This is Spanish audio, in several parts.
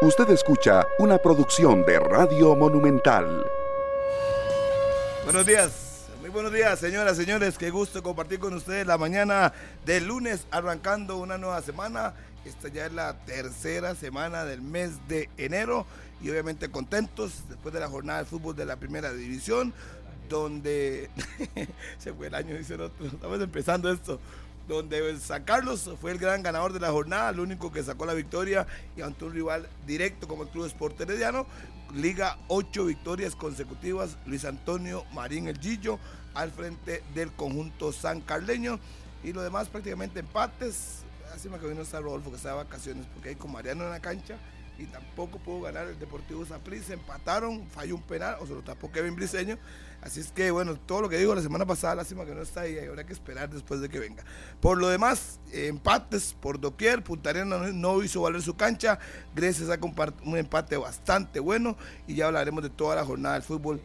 Usted escucha una producción de Radio Monumental. Buenos días, muy buenos días, señoras, señores. Qué gusto compartir con ustedes la mañana del lunes, arrancando una nueva semana. Esta ya es la tercera semana del mes de enero y obviamente contentos después de la jornada de fútbol de la primera división, donde se fue el año, dice el otro. Estamos empezando esto donde San Carlos fue el gran ganador de la jornada, el único que sacó la victoria y ante un rival directo como el Club Sport Herediano. Liga ocho victorias consecutivas, Luis Antonio Marín El Gillo al frente del conjunto san carleño y lo demás prácticamente empates. Así que vino está Rodolfo que está de vacaciones porque hay con Mariano en la cancha y tampoco pudo ganar el Deportivo Saprissa. Empataron, falló un penal, o se lo tapó Kevin Briseño. Así es que, bueno, todo lo que digo la semana pasada, lástima que no está ahí, habrá que esperar después de que venga. Por lo demás, empates por doquier, Punta no, hizo valer su cancha, Grecia saca un, empate bastante bueno y ya hablaremos de toda la jornada del fútbol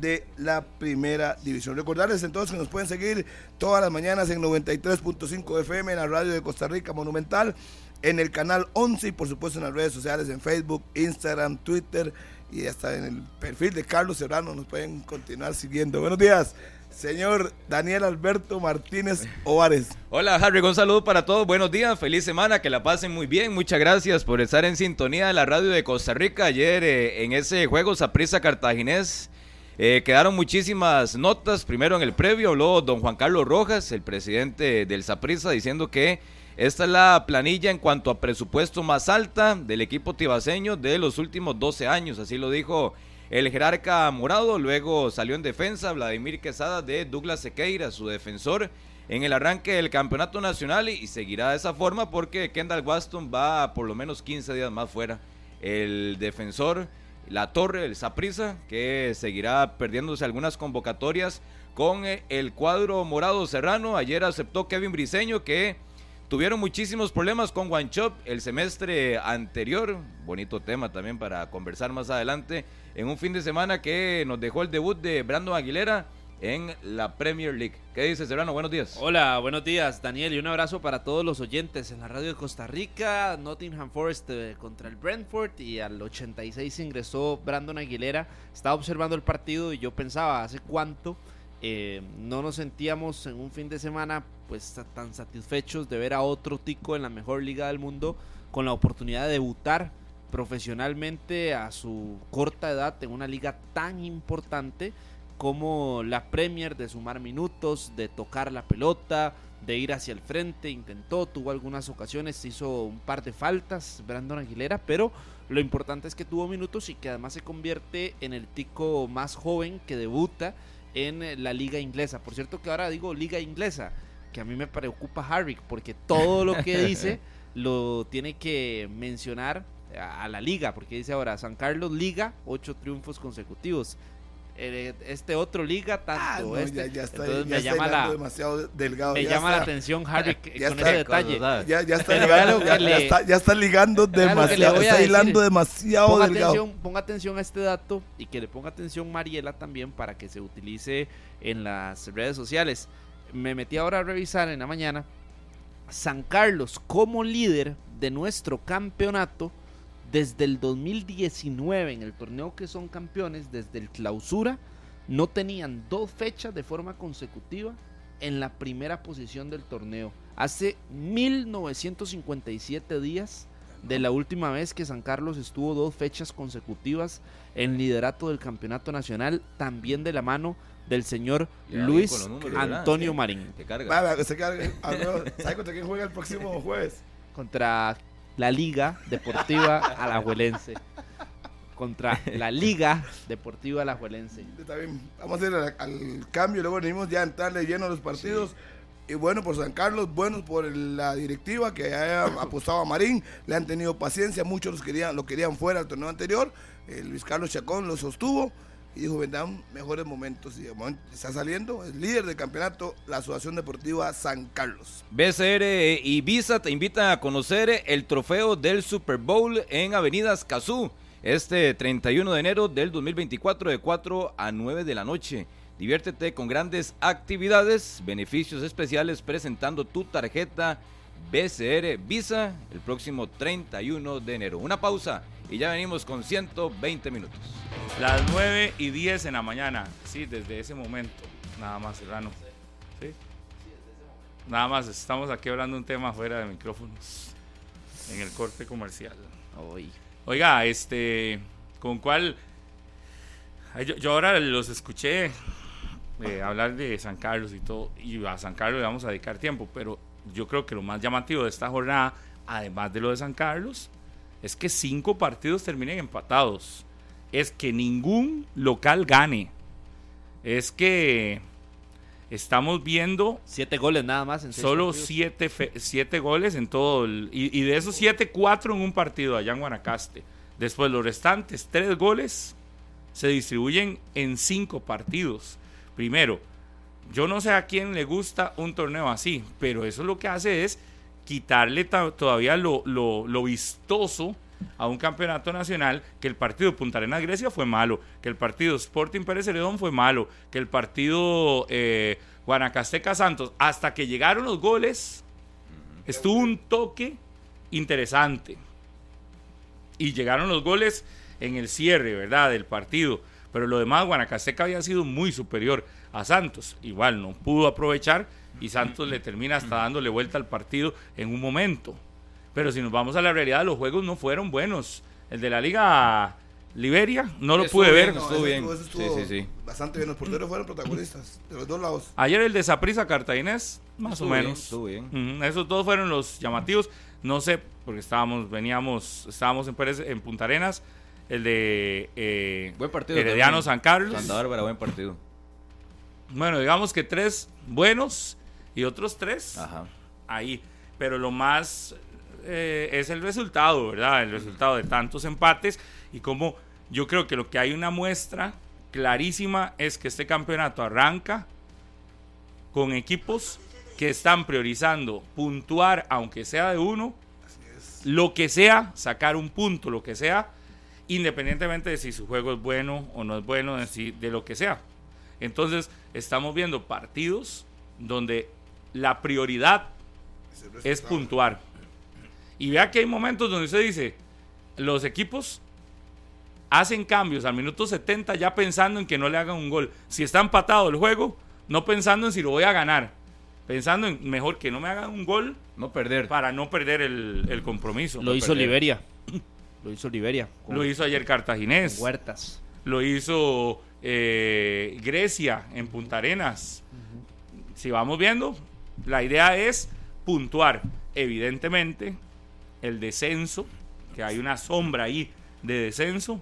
de la primera división. Recordarles entonces que nos pueden seguir todas las mañanas en 93.5 FM en la radio de Costa Rica Monumental, en el canal 11 y por supuesto en las redes sociales, en Facebook, Instagram, Twitter y hasta en el perfil de Carlos Serrano nos pueden continuar siguiendo. Buenos días, señor Daniel Alberto Martínez Ovares. Hola Harry, un saludo para todos, buenos días, feliz semana, que la pasen muy bien, muchas gracias por estar en sintonía de la radio de Costa Rica ayer eh, en ese juego Saprissa Cartaginés. Eh, quedaron muchísimas notas, primero en el previo habló don Juan Carlos Rojas, el presidente del Saprissa, diciendo que esta es la planilla en cuanto a presupuesto más alta del equipo tibaseño de los últimos 12 años, así lo dijo el jerarca morado. Luego salió en defensa Vladimir Quesada de Douglas Sequeira, su defensor, en el arranque del campeonato nacional y, seguirá de esa forma porque Kendall Waston va por lo menos 15 días más fuera. El defensor, la torre, el Saprisa, que seguirá perdiéndose algunas convocatorias con el cuadro morado serrano. Ayer aceptó Kevin Briseño que Tuvieron muchísimos problemas con One Shop el semestre anterior. Bonito tema también para conversar más adelante. En un fin de semana que nos dejó el debut de Brandon Aguilera en la Premier League. ¿Qué dice Serrano? Buenos días. Hola, buenos días, Daniel, y un abrazo para todos los oyentes en la radio de Costa Rica. Nottingham Forest eh, contra el Brentford y al 86 ingresó Brandon Aguilera. Estaba observando el partido y yo pensaba, ¿hace cuánto? Eh, no nos sentíamos en un fin de semana pues tan satisfechos de ver a otro tico en la mejor liga del mundo con la oportunidad de debutar profesionalmente a su corta edad en una liga tan importante como la Premier de sumar minutos, de tocar la pelota, de ir hacia el frente, intentó, tuvo algunas ocasiones, hizo un par de faltas Brandon Aguilera, pero lo importante es que tuvo minutos y que además se convierte en el tico más joven que debuta en eh, la liga inglesa. Por cierto que ahora digo liga inglesa, que a mí me preocupa Harry, porque todo lo que dice lo tiene que mencionar a, la liga, porque dice ahora San Carlos Liga, ocho triunfos consecutivos. Eh, este otro liga tanto ah, este ya, está, entonces me llama la demasiado delgado me llama la atención Harry con ese detalle. Ya, está ligando, ya, está, ligando demasiado está hilando demasiado ponga delgado. atención, ponga atención a este dato y que le ponga atención Mariela también para que se utilice en las redes sociales. Me metí ahora a revisar en la mañana San Carlos como líder de nuestro campeonato desde el 2019 en el torneo que son campeones, desde el clausura, no tenían dos fechas de forma consecutiva en la primera posición del torneo. Hace 1957 días de la última vez que San Carlos estuvo dos fechas consecutivas en liderato del campeonato nacional, también de la mano del señor Luis Antonio Marín. ¿Sabes contra quién juega el próximo jueves? Contra la Liga Deportiva Alajuelense. Contra la Liga Deportiva Alajuelense. Bien, vamos a ir al, cambio, luego venimos ya a entrarle lleno a los partidos. Y bueno por San Carlos, bueno por la directiva que haya apostado a Marín, le han tenido paciencia, muchos los querían, lo querían fuera al torneo anterior, eh, Luis Carlos Chacón lo sostuvo y dijo, vendrán mejores momentos. Y está saliendo, el líder del campeonato, la Asociación Deportiva San Carlos. BCR Visa te invitan a conocer el trofeo del Super Bowl en Avenidas Cazú, este 31 de enero del 2024 de 4 a 9 de la noche. Diviértete con grandes actividades, beneficios especiales presentando tu tarjeta BCR Visa el próximo 31 de enero. Una pausa y ya venimos con 120 minutos. Las 9 y 10 en la mañana. Sí, desde ese momento. Nada más, Serrano. ¿Sí? Nada más, estamos aquí hablando un tema fuera de micrófonos. En el corte comercial. Hoy. Oiga, este. ¿Con cuál? Yo ahora los escuché eh, hablar de San Carlos y todo. Y a San Carlos le vamos a dedicar tiempo. Pero yo creo que lo más llamativo de esta jornada, además de lo de San Carlos, es que cinco partidos terminen empatados. Es que ningún local gane. Es que estamos viendo Siete goles nada más en solo siete, siete goles en todo. el- y, y de esos siete, cuatro en un partido allá en Guanacaste. Después los restantes tres goles se distribuyen en cinco partidos. Primero, yo no sé a quién le gusta un torneo así, pero eso lo que hace es quitarle ta- todavía lo, lo- lo vistoso a un campeonato nacional, que el partido Punta Arenas Grecia fue malo, que el partido Sporting Pérez Celedón fue malo, que el partido eh, Guanacasteca Santos, hasta que llegaron los goles, estuvo un toque interesante. Y llegaron los goles en el cierre, ¿verdad? Del partido. Pero lo demás, Guanacasteca había sido muy superior a Santos. Igual no pudo aprovechar y Santos le termina hasta dándole vuelta al partido en un momento. Pero si nos vamos a la realidad, los juegos no fueron buenos. El de la Liga Liberia no lo pude ver. estuvo bien. ese estuvo Sí, sí, sí. Bastante bien. Los porteros fueron protagonistas de los dos lados. Ayer el de Saprissa Cartaginés, más Estuvo o bien, menos. estuvo bien. Esos dos fueron los llamativos. No sé, porque estábamos, veníamos, estábamos en, Pérez- en Punta Arenas. El de eh, Buen partido. Herediano también. San Carlos. Santa Bárbara, buen partido. Bueno, digamos que tres buenos y otros tres Ajá. ahí. Pero lo más eh, es el resultado, ¿verdad? El resultado de tantos empates y como yo creo que lo que hay una muestra clarísima es que este campeonato arranca con equipos que están priorizando puntuar, aunque sea de uno, lo que sea, sacar un punto, lo que sea, independientemente de si su juego es bueno o no es bueno, de, si- de lo que sea. Entonces, estamos viendo partidos donde la prioridad es puntuar. Y vea que hay momentos donde usted dice, los equipos hacen cambios al minuto 70 ya pensando en que no le hagan un gol. Si está empatado el juego, no pensando en si lo voy a ganar. Pensando en mejor que no me hagan un gol No perder. para no perder el, el compromiso. Lo hizo perder. Liberia. Lo hizo Liberia. con- Lo hizo ayer Cartaginés. Huertas. Lo hizo eh, Grecia en Punta Arenas. Si vamos viendo, la idea es puntuar. Evidentemente, el descenso, que hay una sombra ahí de descenso,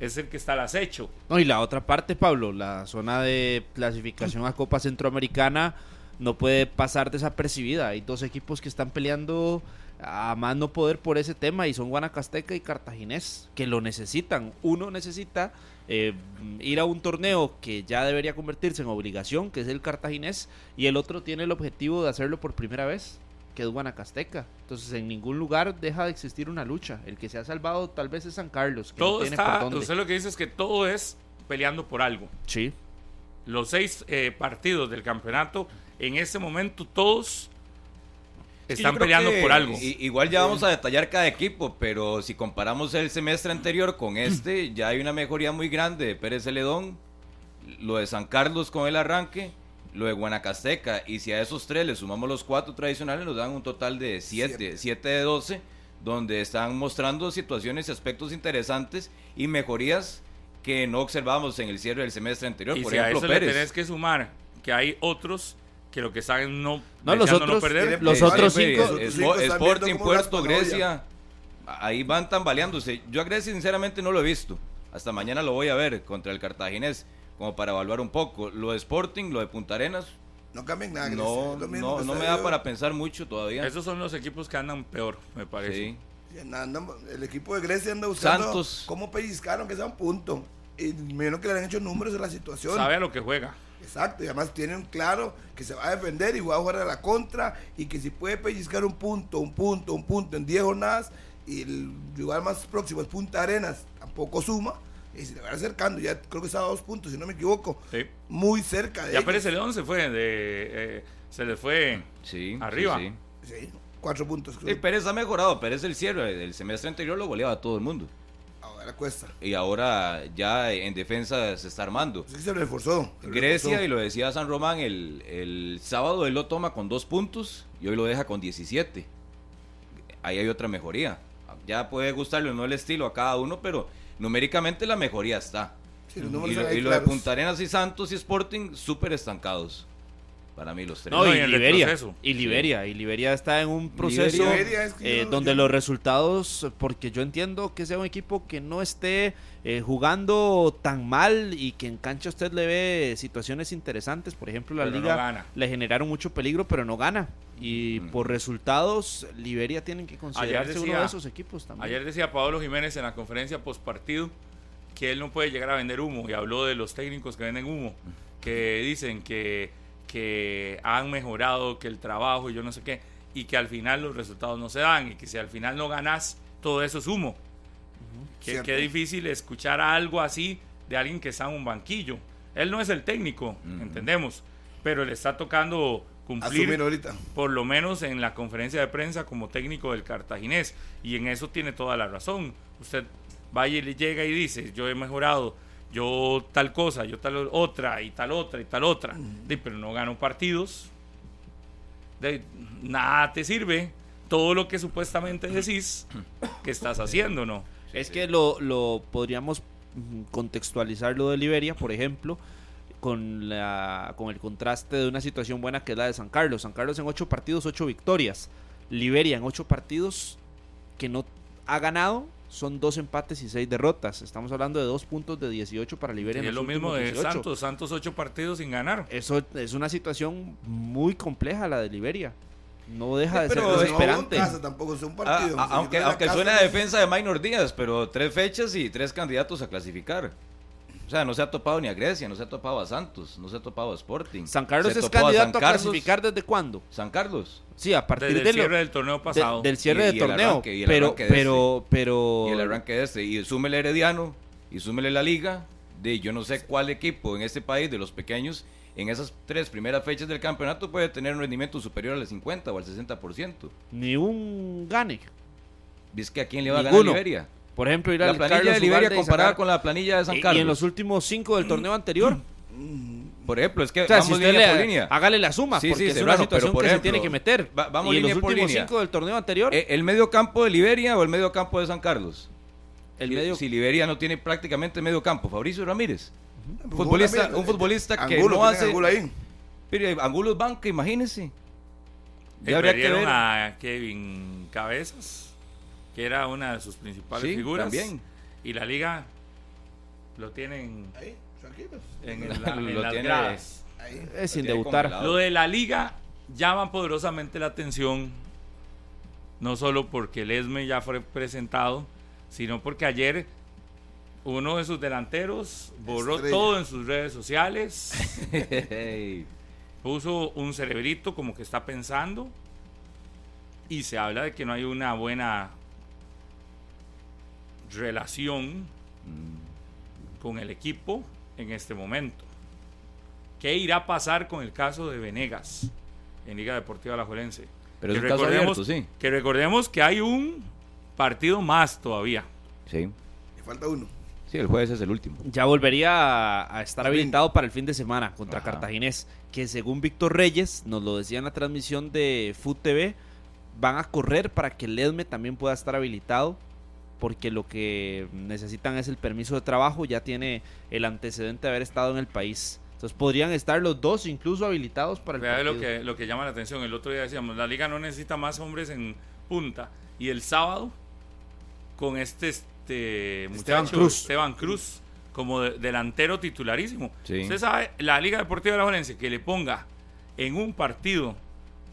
es el que está al acecho. No, y la otra parte, Pablo, la zona de clasificación a Copa Centroamericana no puede pasar desapercibida. Hay dos equipos que están peleando a más no poder por ese tema y son Guanacasteca y Cartaginés, que lo necesitan. Uno necesita eh, ir a un torneo que ya debería convertirse en obligación, que es el Cartaginés, y el otro tiene el objetivo de hacerlo por primera vez, que es Guanacasteca. Entonces, en ningún lugar deja de existir una lucha. El que se ha salvado tal vez es San Carlos, que no Todo tiene por está, usted lo que dice es que todo es peleando por algo. Sí. Los seis eh, partidos del campeonato, en este momento todos están peleando por algo. igual ya vamos a detallar cada equipo, pero si comparamos el semestre anterior con este, ya hay una mejoría muy grande de Pérez Celedón, lo de San Carlos con el arranque, lo de Guanacasteca, y si a esos tres le sumamos los cuatro tradicionales, nos dan un total de siete, Siete. de 12, donde están mostrando situaciones y aspectos interesantes y mejorías que no observamos en el cierre del semestre anterior. Y Por si a ejemplo, eso le Pérez. tenés que sumar que hay otros que lo que saben no, No, los otros- perder. los Eh, otros sí, cinco- es- los es- cinco están Sporting, Puerto. Grecia, ahí van tambaleándose. Yo a Grecia sinceramente no lo he visto. Hasta mañana lo voy a ver contra el Cartaginés, como para evaluar un poco. Lo de Sporting, lo de Punta Arenas, No cambien nada. Grecia, no, no, no me da yo- para pensar mucho todavía. Esos son los equipos que andan peor, me parece. Sí. El equipo de Grecia anda buscando Santos. cómo pellizcaron que sea un punto. Y me que le han hecho números en la situación. Sabe a lo que juega. Exacto, y además tienen claro que se va a defender y va a jugar a la contra y que si puede pellizcar un punto, un punto, un punto en 10 jornadas y el lugar más próximo es Punta Arenas, tampoco suma y se le va acercando, ya creo que está a dos puntos, si no me equivoco, Sí. muy cerca de Ya ellos. Pérez Celedón se fue, de, eh, se le fue. Sí, Arriba. sí. Sí, cuatro puntos. Sí, creo. Pérez ha mejorado. Pérez el cierre del semestre anterior lo goleaba a todo el mundo. La cuesta. y ahora ya en defensa se está armando. Sí, se reforzó. se Grecia, reforzó. y lo decía San Román, el, el sábado él lo toma con dos puntos y hoy lo deja con 17. Ahí hay otra mejoría. Ya puede gustarle o no el estilo a cada uno, pero numéricamente la mejoría está. Sí, Y lo, y lo de. Punta Arenas y Santos y Sporting, súper estancados. Para mí los tres. No, y Liberia. Y Liberia. Y Liberia está en un proceso Liberia es que eh, donde yo- los resultados, porque yo entiendo que sea un equipo que no esté eh, jugando tan mal y que en cancha usted le ve situaciones interesantes. Por ejemplo, la Pero no liga gana. le generaron mucho peligro, pero no gana. Y Mm. por resultados, Liberia tienen que considerarse uno de esos equipos también. Ayer decía Pablo Jiménez en la conferencia post partido que él no puede llegar a vender humo y habló de los técnicos que venden humo, que dicen que, que han mejorado, que el trabajo y yo no sé qué, y que al final los resultados no se dan y que si al final no ganas, todo eso es humo. Qué, Cierto. qué difícil escuchar algo así de alguien que está en un banquillo. Él no es el técnico, entendemos, pero le está tocando cumplir ahorita. por lo menos en la conferencia de prensa como técnico del cartaginés. Y en eso tiene toda la razón. Usted vaya y le llega y dice, yo he mejorado, yo tal cosa, yo tal otra, y tal otra, y tal otra. Di, pero no gano partidos. De, nada te sirve todo lo que supuestamente decís que estás haciendo, ¿no? Es que lo, lo podríamos mm, contextualizar lo de Liberia, por ejemplo, con, la, con el contraste de una situación buena que es la de San Carlos. San Carlos en ocho partidos, ocho victorias. Liberia en ocho partidos que no ha ganado son dos empates y seis derrotas. Estamos hablando de dos puntos de 18 para Liberia. Es lo mismo de 18. Santos, Santos ocho partidos sin ganar. Eso es una situación muy compleja la de Liberia. No deja de ser desesperante. No, casa tampoco es un Ah, partido. ah, Si aunque aunque casa, suena a defensa de Minor Díaz, pero tres fechas y tres candidatos a clasificar. O sea, no se ha topado ni a Grecia, no se ha topado a Santos, no se ha topado a Sporting. San Carlos Se es a candidato San a Carlos, clasificar desde cuándo? San Carlos. Sí, a partir Desde de el lo- cierre del torneo de- pasado. del cierre Y- del y el torneo. arranque, y el pero, arranque de pero, pero. Y el arranque de este. Y súmele Herediano, y súmele la Liga. De yo no sé cuál equipo en este país de los pequeños, en esas tres primeras fechas del campeonato, puede tener un rendimiento superior al 50 o al 60%. Ni un gane. ¿Ves que a quién le va a ganar. Liberia? Por ejemplo, ir La al planilla Carlos de Liberia comparada sacar- con la planilla de San Carlos. Y en los últimos cinco del torneo anterior. Por ejemplo, es que O sea, si vamos usted línea le, por línea. hágale la suma, Sí, porque sí, es Serrano, una situación pero por que ejemplo, se tiene que meter. va- vamos y en los línea por últimos línea. cinco del torneo anterior, Eh, ¿El medio campo de Liberia o el medio campo de San Carlos? el Si- medio. Si Liberia no tiene prácticamente medio campo, Fabricio Ramírez. futbolista- un futbolista que Angulo, no hace- Angulo ahí. Pero Angulo es banca, imagínese. Ya habría que perdieron ver. a Kevin Cabezas, que era una de sus principales Sí, figuras. también. Y la liga lo tienen Ahí, tranquilos. en, el- la- en Lo las tiene- gradas. Ahí. es sin tiene debutar. congelado. Lo de la liga llama poderosamente la atención, no solo porque el ESME ya fue presentado, sino porque ayer uno de sus delanteros borró Estrella. todo en sus redes sociales, Hey. puso un cerebrito como que está pensando y se habla de que no hay una buena relación con el equipo en este momento. ¿Qué irá a pasar con el caso de Venegas en Liga Deportiva Alajuelense? Pero que es un caso recordemos, abierto, sí. que recordemos que hay un partido más todavía. Sí. Le falta uno. Sí, el jueves es el último. Ya volvería a, a estar habilitado para el fin de semana contra Ajá. Cartaginés, que según Víctor Reyes, nos lo decía en la transmisión de Food TV, van a correr para que el EDME también pueda estar habilitado, porque lo que necesitan es el permiso de trabajo, ya tiene el antecedente de haber estado en el país. Entonces podrían estar los dos incluso habilitados para el Vea partido. lo que, lo que llama la atención. El otro día decíamos, la liga no necesita más hombres en punta. Y el sábado, con este, este Esteban muchacho, Cruz. Esteban Cruz, como de- delantero titularísimo. Sí. Usted sabe, la Liga Deportiva de la Valencia, que le ponga en un partido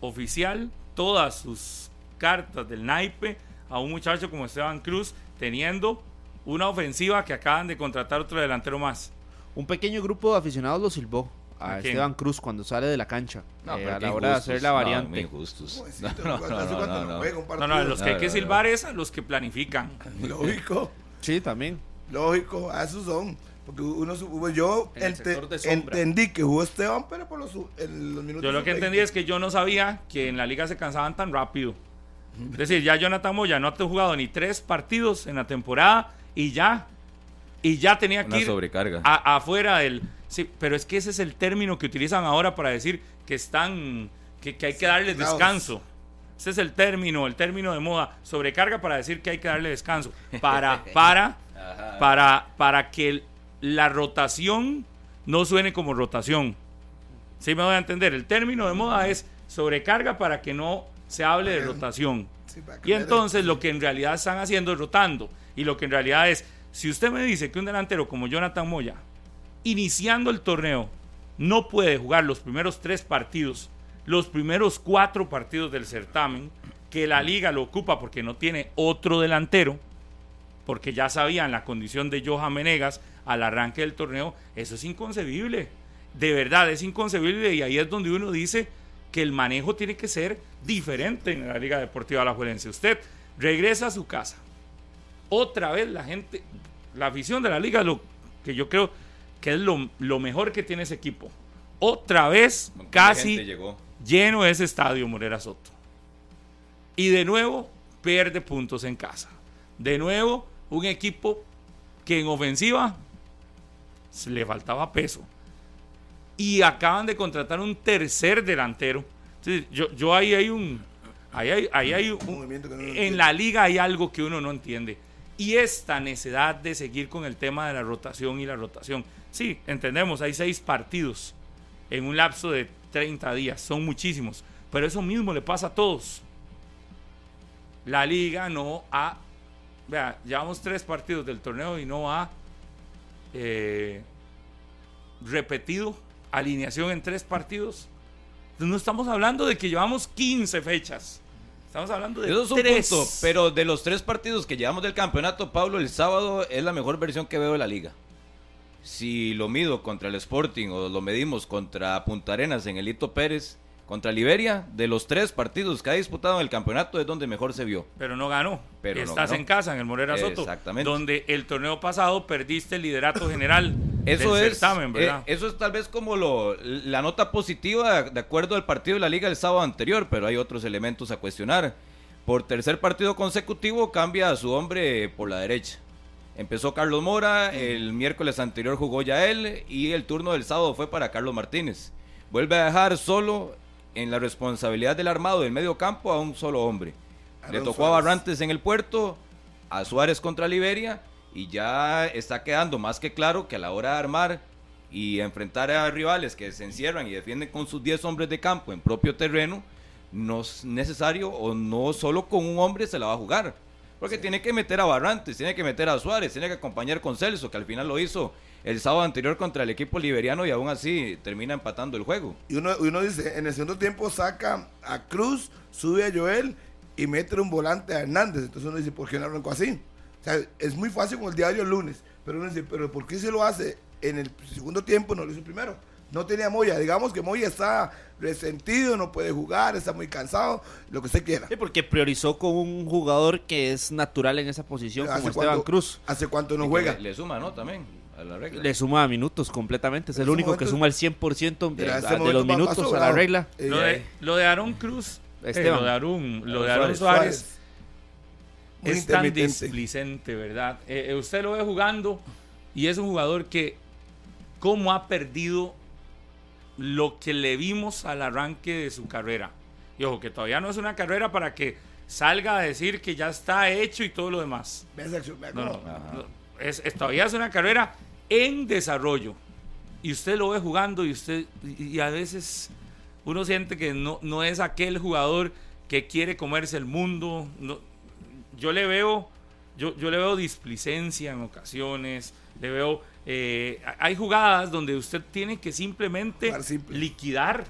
oficial todas sus cartas del naipe a un muchacho como Esteban Cruz, teniendo una ofensiva que acaban de contratar otro delantero más. Un pequeño grupo de aficionados lo silbó a. Esteban Cruz cuando sale de la cancha, No, eh, pero a la hora de hacer la variante. injustos. No, ¿hace no, no, los que hay que silbar es a los que planifican. Lógico, Sí, también. lógico, a esos son. Porque uno, yo En ente- entendí que jugó Esteban, pero por los, en los minutos. Yo lo que entendí es que yo no sabía que en la liga se cansaban tan rápido. Es decir, ya Jonathan Moya no ha jugado ni tres partidos en la temporada y ya. Y ya tenía que Una ir sobrecarga. a- afuera del. Sí, pero es que ese es el término que utilizan ahora para decir que están. que, que hay que darles Laos. descanso. Ese es el término, el término de moda. Sobrecarga para decir que hay que darle descanso. Para, para, para, para que la rotación no suene como rotación. ¿Sí me voy a entender? El término de moda es sobrecarga para que no se hable de rotación. Sí, Y entonces lo que en realidad están haciendo es rotando. Y lo que en realidad es, si usted me dice que un delantero como Jonathan Moya, iniciando el torneo, no puede jugar los primeros tres partidos, los primeros cuatro partidos del certamen, que la liga lo ocupa porque no tiene otro delantero, porque ya sabían la condición de Johan Menegas al arranque del torneo, eso es inconcebible. De verdad, es inconcebible y ahí es donde uno dice que el manejo tiene que ser diferente en la Liga Deportiva Alajuelense. Usted regresa a su casa. Otra vez la gente, la afición de la liga, lo que yo creo que es lo, lo mejor que tiene ese equipo. Otra vez, casi llegó. lleno ese estadio Morera Soto. Y de nuevo pierde puntos en casa. De nuevo un equipo que en ofensiva le faltaba peso. Y acaban de contratar un tercer delantero. Entonces, yo, yo ahí hay un... Ahí hay, ahí hay un- movimiento que no lo en la liga hay algo que uno no entiende. Y esta necesidad de seguir con el tema de la rotación y la rotación. Sí, entendemos, hay seis partidos en un lapso de 30 días, son muchísimos, pero eso mismo le pasa a todos. La liga no ha, vea, llevamos tres partidos del torneo y no ha eh, repetido alineación en tres partidos. Entonces, no estamos hablando de que llevamos 15 fechas. Estamos hablando de Eso es un tres. punto, pero de los tres partidos que llevamos del campeonato, Pablo, el sábado es la mejor versión que veo de la liga. Si lo mido contra el Sporting o lo medimos contra Punta Arenas en el Hito Pérez, contra Liberia, de los tres partidos que ha disputado en el campeonato es donde mejor se vio. pero no ganó. Pero no Estás ganó. en casa, en el Morera Soto. Exactamente. Donde el torneo pasado perdiste el liderato general Eso del es, certamen, ¿verdad? eh, eso es tal vez como lo, la nota positiva de acuerdo al partido de la liga el sábado anterior, pero hay otros elementos a cuestionar. Por tercer partido consecutivo cambia a su hombre por la derecha. Empezó Carlos Mora, el miércoles anterior jugó ya él y el turno del sábado fue para Carlos Martínez. Vuelve a dejar solo en la responsabilidad del armado del medio campo a un solo hombre. Le tocó a. Barrantes en el puerto, a Suárez contra Liberia y ya está quedando más que claro que a la hora de armar y enfrentar a rivales que se encierran y defienden con sus 10 hombres de campo en propio terreno, no es necesario o no solo con un hombre se la va a jugar. Porque tiene que meter a Barrantes, tiene que meter a Suárez, tiene que acompañar con Celso, que al final lo hizo el sábado anterior contra el equipo liberiano y aún así termina empatando el juego. Y uno, y uno dice, en el segundo tiempo saca a Cruz, sube a Joel y mete un volante a Hernández. Entonces uno dice, ¿por qué no arrancó así? O sea, es muy fácil con el diario el lunes, pero uno dice, ¿pero por qué se lo hace en el segundo tiempo? No lo hizo primero. No tenía Moya. Digamos que Moya está resentido, no puede jugar, está muy cansado, lo que usted quiera. Sí, porque priorizó con un jugador que es natural en esa posición, como ¿Hace Esteban cuánto- Cruz. ¿Hace cuánto no Y juega? Le, le suma, ¿no? También a la regla. Le suma minutos completamente. Es el único que suma el 100% de, ese de los minutos a la regla. Eh, Lo de, lo de Aaron Cruz, eh, lo de Aaron, lo de Aaron Suárez. Es tan displicente, ¿verdad? Eh, eh, usted lo ve jugando y es un jugador que, cómo ha perdido lo que le vimos al arranque de su carrera. Y ojo, que todavía no es una carrera para que salga a decir que ya está hecho y todo lo demás. No, no, no. Es, es- todavía es una carrera en desarrollo. Y usted lo ve jugando y usted y, a veces uno siente que no, no es aquel jugador que quiere comerse el mundo. No, yo le veo yo, yo le veo displicencia en ocasiones, le veo eh, hay jugadas donde usted tiene que simplemente simple. liquidar.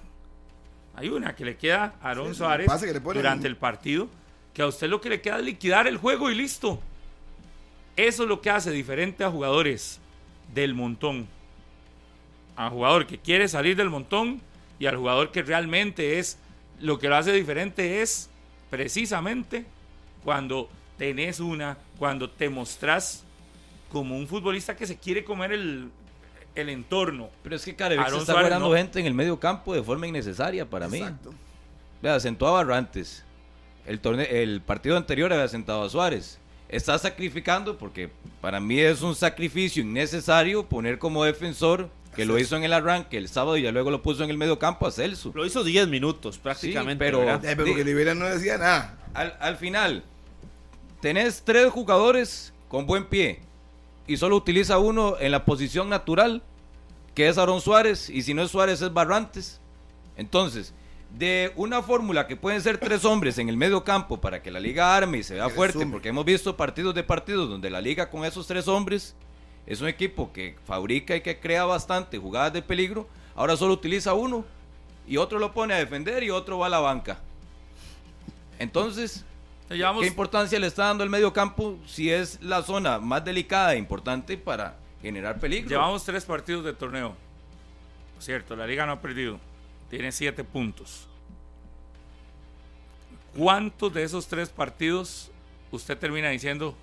Hay una que le queda a Aaron Sí, Suárez le durante el partido, que a usted lo que le queda es liquidar el juego y listo. Eso es lo que hace diferente a jugadores del montón. A jugador que quiere salir del montón y al jugador que realmente es lo que lo hace diferente es precisamente cuando tenés una, cuando te mostrás como un futbolista que se quiere comer el, el entorno. Pero es que Carevic se está guardando no. gente en el medio campo de forma innecesaria para mí. Exacto. Vea, sentó a Barrantes. El, torneo, el partido anterior había sentado a Suárez. Está sacrificando, porque para mí es un sacrificio innecesario poner como defensor, que lo hizo en el arranque el sábado y ya luego lo puso en el medio campo a Celso. Lo hizo 10 minutos prácticamente. pero-. Eh, pero que Rivera no decía nada. Al, al final, tenés tres jugadores con buen pie y solo utiliza uno en la posición natural, que es Aaron Suárez, y si no es Suárez es Barrantes. Entonces, de una fórmula que pueden ser tres hombres en el medio campo para que la liga arme y se vea fuerte, porque hemos visto partidos de partidos donde la liga con esos tres hombres es un equipo que fabrica y que crea bastante jugadas de peligro, ahora solo utiliza uno y otro lo pone a defender y otro va a la banca. Entonces, Llevamos, ¿Qué importancia le está dando el medio campo si es la zona más delicada e importante para generar peligro? llevamos tres partidos de torneo. Cierto, la liga no ha perdido. Tiene siete puntos. ¿Cuántos de esos tres partidos usted termina diciendo,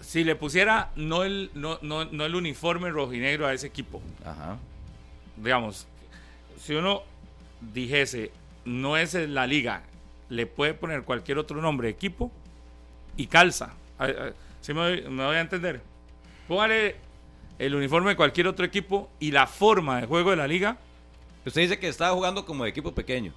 si le pusiera no el, no, no, no el uniforme rojinegro a ese equipo? Ajá. digamos, si uno dijese, no es la liga, le puede poner cualquier otro nombre equipo y calza. Si me, doy- me voy a entender? Póngale el uniforme de cualquier otro equipo y la forma de juego de la liga. Usted dice que estaba jugando como de equipo pequeño.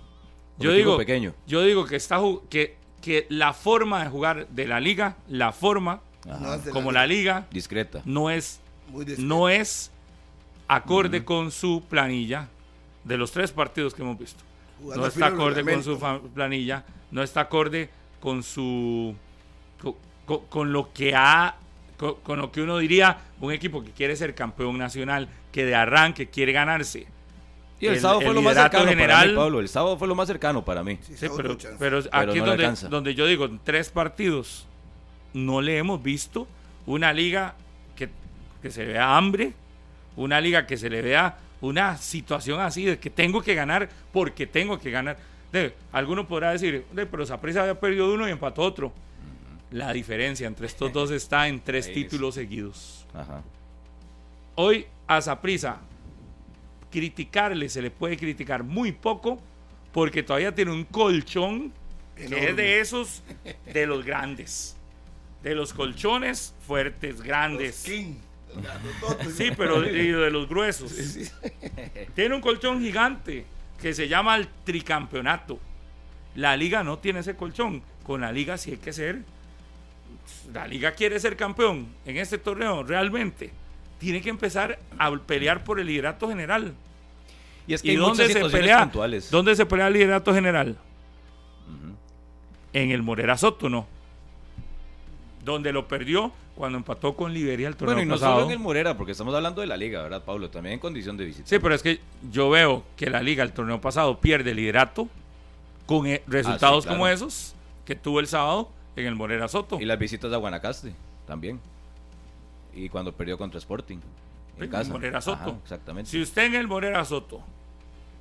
Yo equipo digo, pequeño. yo digo que, está, que, que la forma de jugar de la liga, la forma, Ajá. Como la liga, Discreta. no es no es acorde con su planilla de los tres partidos que hemos visto. Jugando No está acorde con su planilla, no está acorde con su co- co- con, lo que ha co- con, lo que uno diría un equipo que quiere ser campeón nacional, que de arranque quiere ganarse. Y el, el- sábado el fue lo más cercano para mí, Pablo. El sábado fue lo más cercano para mí. Sí, Sí, estamos pero, aquí no es donde, donde yo digo, en tres partidos no le hemos visto una liga que, que se vea hambre, una liga que se le vea una situación así de que tengo que ganar porque tengo que ganar. De, alguno podrá decir, "De, pero Saprissa había perdido uno y empató otro. La diferencia entre estos dos está en tres Ahí es. títulos seguidos. Ajá. Hoy a Saprissa criticarle se le puede criticar muy poco porque todavía tiene un colchón que es de esos de los grandes. De los colchones fuertes, grandes. Sí, pero de los gruesos. Tiene un colchón gigante que se llama el tricampeonato. La liga no tiene ese colchón. Con la liga sí hay que ser. La liga quiere ser campeón en este torneo realmente. Tiene que empezar a pelear por el liderato general. Y es que ¿Y hay dónde se pelea? puntuales. ¿Dónde se pelea el liderato general? En el Morera Soto, ¿no? Donde lo perdió cuando empató con Liberia el torneo Bueno, y no pasado. solo en el Morera, porque estamos hablando de la liga, ¿verdad, Pablo? También en condición de visita. Sí, pero es que yo veo que la liga el torneo pasado pierde liderato con eh, resultados claro. como esos que tuvo el sábado en el Morera Soto. Y las visitas a Guanacaste también. Y cuando perdió contra Sporting. En casa. Morera Soto. Ajá, exactamente. Si usted en el Morera Soto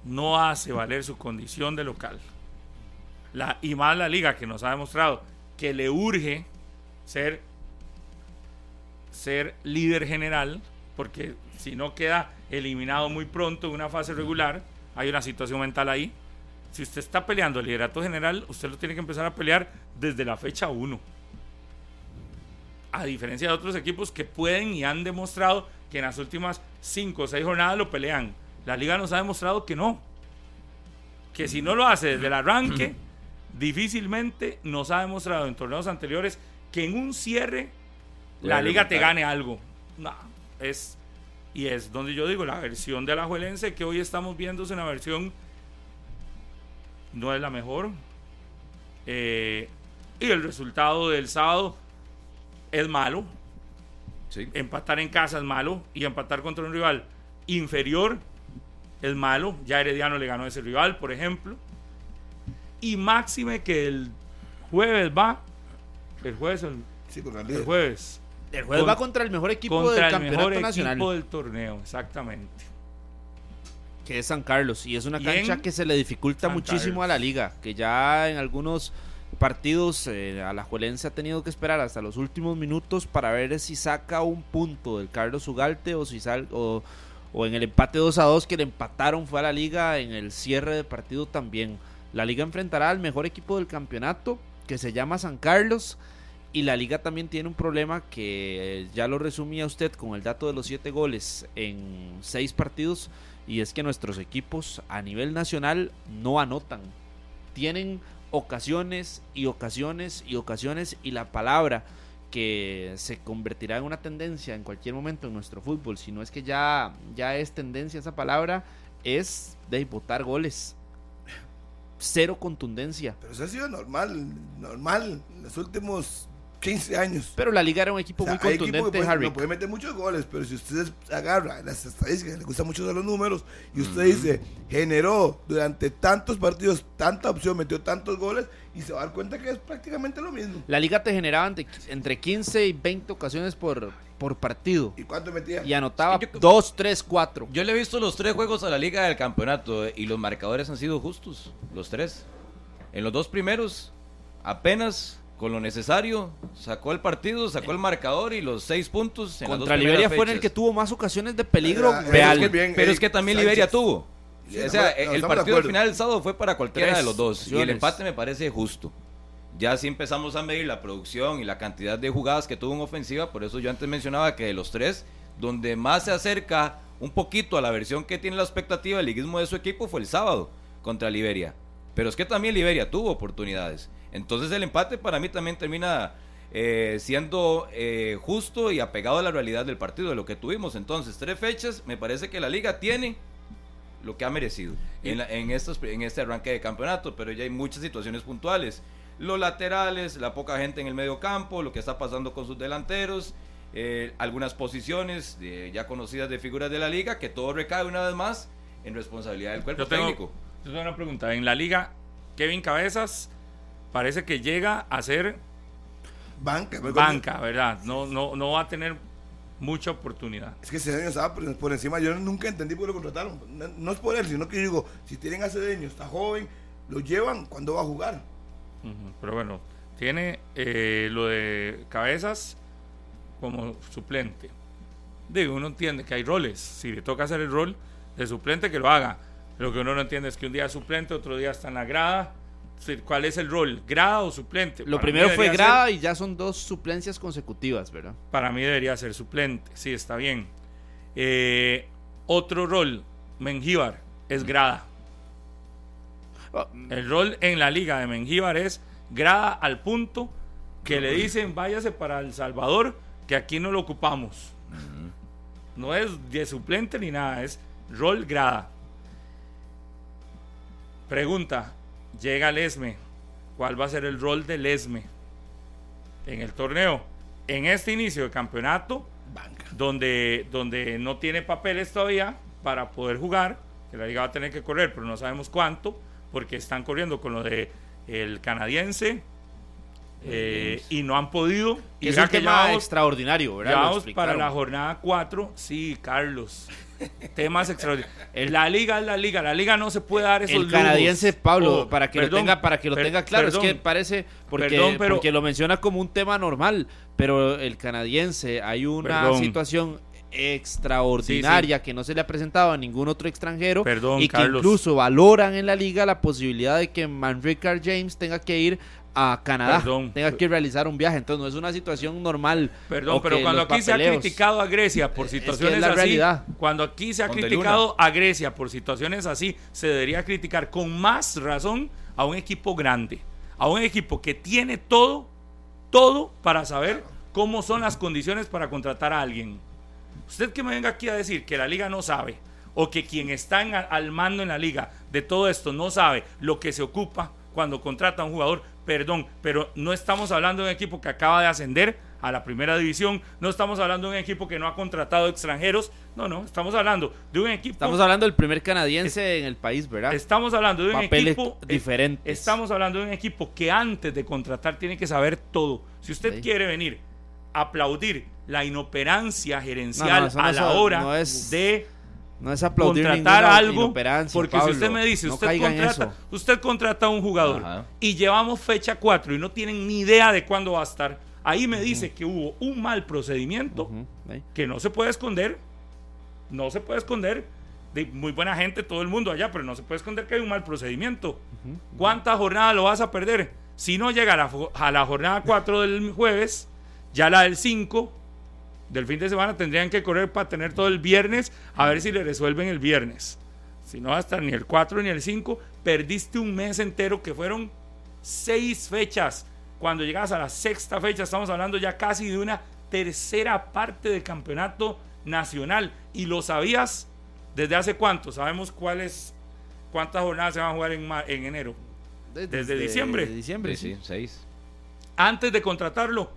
no hace valer su condición de local, la, y más la liga que nos ha demostrado que le urge ser, ser líder general, porque si no queda eliminado muy pronto en una fase regular, hay una situación mental ahí. Si usted está peleando el liderato general, usted lo tiene que empezar a pelear desde la fecha 1 a diferencia de otros equipos que pueden y han demostrado que en las últimas 5 o 6 jornadas lo pelean. La liga nos ha demostrado que no. Que si no lo hace desde el arranque, difícilmente nos ha demostrado en torneos anteriores que en un cierre la liga te gane algo. No, es y es donde yo digo la versión de la Juelense que hoy estamos viendo es una versión no es la mejor. Eh, y el resultado del sábado es malo. Sí. Empatar en casa es malo. Y empatar contra un rival inferior es malo. Ya Herediano le ganó a ese rival, por ejemplo. Y máxime que el jueves va. El jueves, el, Sí, el líder. jueves. El jueves Con- va contra el mejor equipo contra del el campeonato mejor nacional, equipo del torneo, exactamente. que es San Carlos. Y es una ¿Y cancha que se le dificulta San muchísimo a la liga. Que ya en algunos partidos eh, a la Juelense ha tenido que esperar hasta los últimos minutos para ver si saca un punto del Carlos Ugalte o si sal, o, en el empate 2 a 2 que le empataron fue a la liga en el cierre de partido también. La liga enfrentará al mejor equipo del campeonato que se llama San Carlos Y la liga también tiene un problema que eh, ya lo resumía usted con el dato de los siete goles en seis partidos, y es que nuestros equipos a nivel nacional no anotan. Tienen ocasiones y ocasiones y ocasiones y la palabra que se convertirá en una tendencia en cualquier momento en nuestro fútbol, si no es que ya, ya es tendencia esa palabra, es de votar goles. Cero contundencia. Pero eso ha sido normal, normal, en los últimos 15 años. Pero la liga era un equipo O sea, muy contundente, Harry. no puede meter muchos goles, pero si usted agarra las estadísticas, le gustan mucho de los números, y usted dice, generó durante tantos partidos tanta opción, metió tantos goles, y se va a dar cuenta que es prácticamente lo mismo. La liga te generaba entre, entre 15 y 20 ocasiones por, por partido. ¿Y cuánto metía? Y anotaba Es que yo- 2, 3, 4. Yo le he visto los tres juegos a la Liga del Campeonato y los marcadores han sido justos, los tres. En los dos primeros, apenas con lo necesario, sacó el partido, sacó el marcador y los seis puntos. En las dos Contra Liberia fue en el que tuvo más ocasiones de peligro Ah, real. es que bien, Pero eh, es que también Sánchez. Liberia tuvo. Sí, o sea, no, el partido al final del sábado fue para cualquiera Tres de los dos. Y el empate me parece justo. Ya sí empezamos a medir la producción y la cantidad de jugadas que tuvo en ofensiva. Por eso yo antes mencionaba que de los tres, donde más se acerca un poquito a la versión que tiene la expectativa del liguismo de su equipo fue el sábado contra Liberia. Pero es que también Liberia tuvo oportunidades. Entonces el empate para mí también termina eh, siendo eh, justo y apegado a la realidad del partido, de lo que tuvimos. Entonces, tres fechas, me parece que la liga tiene lo que ha merecido en, la- en, estos, en este arranque de campeonato, pero ya hay muchas situaciones puntuales. Los laterales, la poca gente en el medio campo, lo que está pasando con sus delanteros, eh, algunas posiciones ya conocidas de figuras de la liga, que todo recae una vez más en responsabilidad del cuerpo Yo tengo, técnico. yo tengo una pregunta. En la liga, Kevin Cabezas parece que llega a ser Banca. banca, ¿verdad? No, no, no va a tener mucha oportunidad. Es que Cedeño estaba por, encima. Yo nunca entendí por qué lo contrataron. No, no es por él, sino que yo digo, si tienen a Cedeño, está joven, lo llevan, ¿cuándo va a jugar? Pero bueno, tiene eh, lo de Cabezas como suplente. Digo, uno entiende que hay roles. Si le toca hacer el rol de suplente, que lo haga. Lo que uno no entiende es que un día es suplente, otro día está en la grada. ¿Cuál es el rol? ¿Grada o suplente? Lo Para primero fue ser- grada y ya son dos suplencias consecutivas, ¿verdad? Para mí debería ser suplente, sí, está bien. Eh, otro rol, Mengíbar, es grada. Ah, El rol en la liga de Mengíbar es grada al punto que le dicen váyase para El Salvador, que aquí no lo ocupamos. No es de suplente ni nada, es rol grada. Pregunta, llega Lesme, ¿cuál va a ser el rol de Lesme en el torneo? En este inicio de campeonato, Banca. donde, donde no tiene papeles todavía para poder jugar, que la liga va a tener que correr, pero no sabemos cuánto, porque están corriendo con lo de el canadiense eh, y no han podido. Y es un tema extraordinario, ¿verdad? vamos para la jornada 4, sí, Carlos. Temas extraordinarios. La liga es la liga, la liga no se puede dar esos el canadiense lujos. Pablo Oh, para que perdón, lo tenga para que lo per- tenga claro perdón, es que parece porque, Perdón, pero- porque lo menciona como un tema normal pero el canadiense hay una situación extraordinaria que no se le ha presentado a ningún otro extranjero Perdón, y que Carlos. incluso valoran en la liga la posibilidad de que Manricard James tenga que ir a Canadá, Perdón. tenga que realizar un viaje, entonces no es una situación normal. Perdón, pero cuando aquí se ha criticado a Grecia por Es que es situaciones la así, realidad. cuando aquí se ha criticado a Grecia por situaciones así, se debería criticar con más razón a un equipo grande, a un equipo que tiene todo, todo para saber cómo son las condiciones para contratar a alguien. Usted que me venga aquí a decir que la liga no sabe o que quien está en- al mando en la liga de todo esto no sabe lo que se ocupa cuando contrata a un jugador, perdón, pero no estamos hablando de un equipo que acaba de ascender a la primera división, no estamos hablando de un equipo que no ha contratado extranjeros, no, no, estamos hablando de un equipo Estamos hablando del primer canadiense en el país, ¿verdad? Estamos hablando de un Papeles equipo eh, diferentes. Estamos hablando de un equipo que antes de contratar tiene que saber todo. Si usted Sí. quiere venir a aplaudir la inoperancia gerencial No, no, a la hora es- de no es aplaudir contratar algo, porque Pablo. si usted me dice, usted contrata, usted contrata a un jugador Ajá. y llevamos fecha 4 y no tienen ni idea de cuándo va a estar. Ahí me dice que hubo un mal procedimiento que no se puede esconder, no se puede esconder. De muy buena gente todo el mundo allá, pero no se puede esconder que hay un mal procedimiento. ¿Cuántas jornadas lo vas a perder? Si no llega a la, a la jornada 4 del jueves, ya la del 5 del fin de semana tendrían que correr para tener todo el viernes a ver si le resuelven el viernes. Si no va a estar ni el 4 ni el 5, perdiste un mes entero que fueron seis fechas. Cuando llegas a la sexta fecha, estamos hablando ya casi de una tercera parte del campeonato nacional. Y lo sabías desde hace cuánto. Sabemos cuáles, cuántas jornadas se van a jugar en, enero. Desde diciembre. diciembre, Sí, sí, seis. Antes de contratarlo.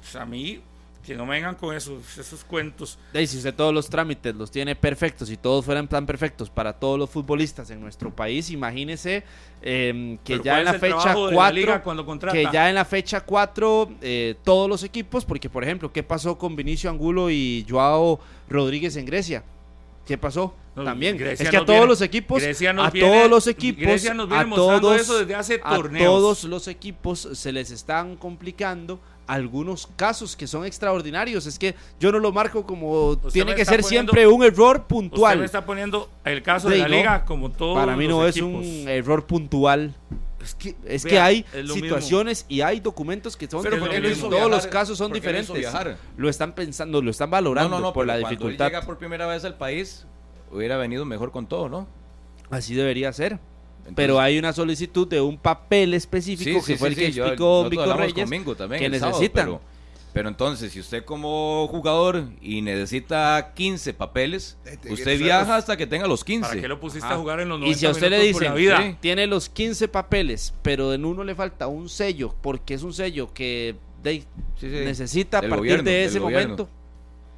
Pues a mí, que no me vengan con esos, esos cuentos. Y si usted todos los trámites los tiene perfectos y todos fueran tan perfectos para todos los futbolistas en nuestro país, imagínese em, que ya ¿cuál en la fecha de la liga 4 cuando contrata? que ya en la fecha 4 eh, todos los equipos, porque por ejemplo, ¿qué pasó con Vinicio Angulo y Joao Rodríguez en Grecia? ¿Qué pasó? También Grecia es que a todos viene- los equipos, a viene- todos los equipos, Grecia nos viene a mostrando todos, eso desde hace a todos los equipos se les están complicando algunos casos que son extraordinarios. Es que yo no lo marco como Usted tiene que ser poniendo- siempre un error Usted puntual. me está poniendo el caso Sí, de la no. liga como todo. Para mí no es un error puntual. Es que, Es vea, que hay es situaciones y hay documentos que son Pero ¿por qué diferentes. lo Todos viajar? los casos son ¿Por qué lo hizo diferentes. Lo están pensando, lo están valorando no, no, por la cuando él dificultad. llega por primera vez al país, hubiera venido mejor con todo, ¿no? Así debería ser. Entonces- Pero hay una solicitud de un papel específico Sí, sí, que fue sí, el que sí, yo- explicó Víctor hablamos Reyes con también que sábado, necesitan. pero, pero entonces, si usted como jugador y necesita 15 papeles, usted viaja hasta que tenga los 15. ¿Para qué lo pusiste Ajá. a jugar en los 90 Y si a usted le dicen, la vida? Sí. tiene los 15 papeles, pero en uno le falta un sello, porque es un sello que de- Sí, sí, necesita a partir gobierno, de ese gobierno.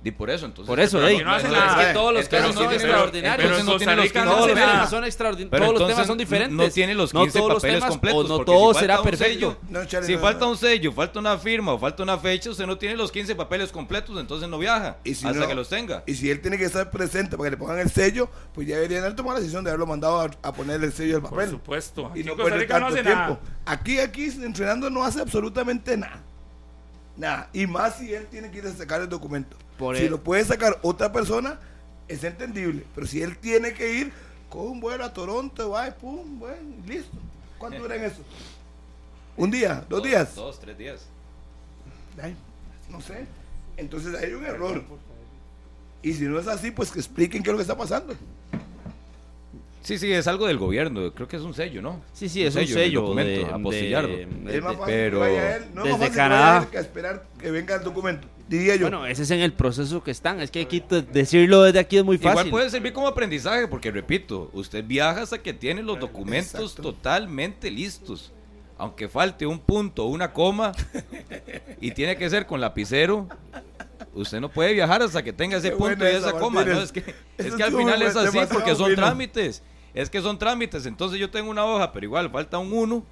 Y por eso, entonces. Por eso, no es nada. que todos los Entonces casos son extraordinarios. pero en no tiene los Rica 15 no todos los temas son extraordinarios. Todos los temas son diferentes. No, tiene los No 15 todos los papeles temas, completos. O no todo si será perfecto. sello- si falta un sello, falta una firma o falta una fecha, usted no tiene los 15 papeles completos, entonces no viaja Y si hasta que los tenga. Y si él tiene que estar presente para que le pongan el sello, pues ya deberían haber tomado la decisión de haberlo mandado a, a poner el sello Por papel. supuesto. Aquí Y no perder tanto hace tiempo. nada. Aquí, aquí, entrenando no hace absolutamente nada. Nada. Y más si él tiene que ir a sacar el documento. Por si el- lo puede sacar otra persona, es entendible. Pero si él tiene que ir con un vuelo a Toronto, va, y pum, bueno, listo. ¿Cuánto dura en eso? ¿Un día? ¿Dos días? Dos, tres días. Ay, no sé. Entonces hay un error. Y si no es así, pues que expliquen qué es lo que está pasando. Sí, sí, es algo del gobierno. Creo que es un sello, ¿no? Sí, sí, es un sello documento, de- apostillarlo. de- Es más de- fácil pero que vaya él. No es desde más fácil que Canadá. vaya él que esperar que venga el documento. Diría yo. Bueno, ese es en el proceso que están. Es que aquí decirlo desde aquí es muy fácil. Igual puede servir como aprendizaje, porque repito, usted viaja hasta que tiene los documentos Exacto. totalmente listos. Aunque falte un punto o una coma, y tiene que ser con lapicero, usted no puede viajar hasta que tenga ese Qué punto y esa, esa coma. Es que, Eso es que al final es así, porque son trámites. Es que son trámites. Entonces yo tengo una hoja, pero igual falta un 1,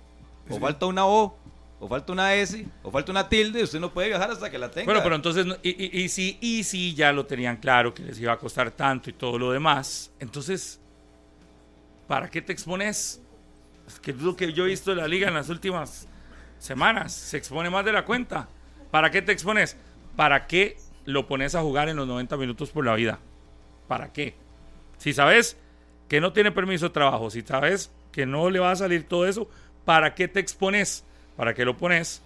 o falta una O, o falta una S, o falta una tilde, usted no puede viajar hasta que la tenga. Bueno, pero entonces, y, y, y si, y si ya lo tenían claro que les iba a costar tanto y todo lo demás, entonces, ¿para qué te expones? Es que es lo que yo he visto de la liga en las últimas semanas. Se expone más de la cuenta. ¿Para qué te expones? ¿Para qué lo pones a jugar en los 90 minutos por la vida? ¿Para qué? Si sabes que no tiene permiso de trabajo, si sabes que no le va a salir todo eso, ¿para qué te expones? ¿Para qué lo pones?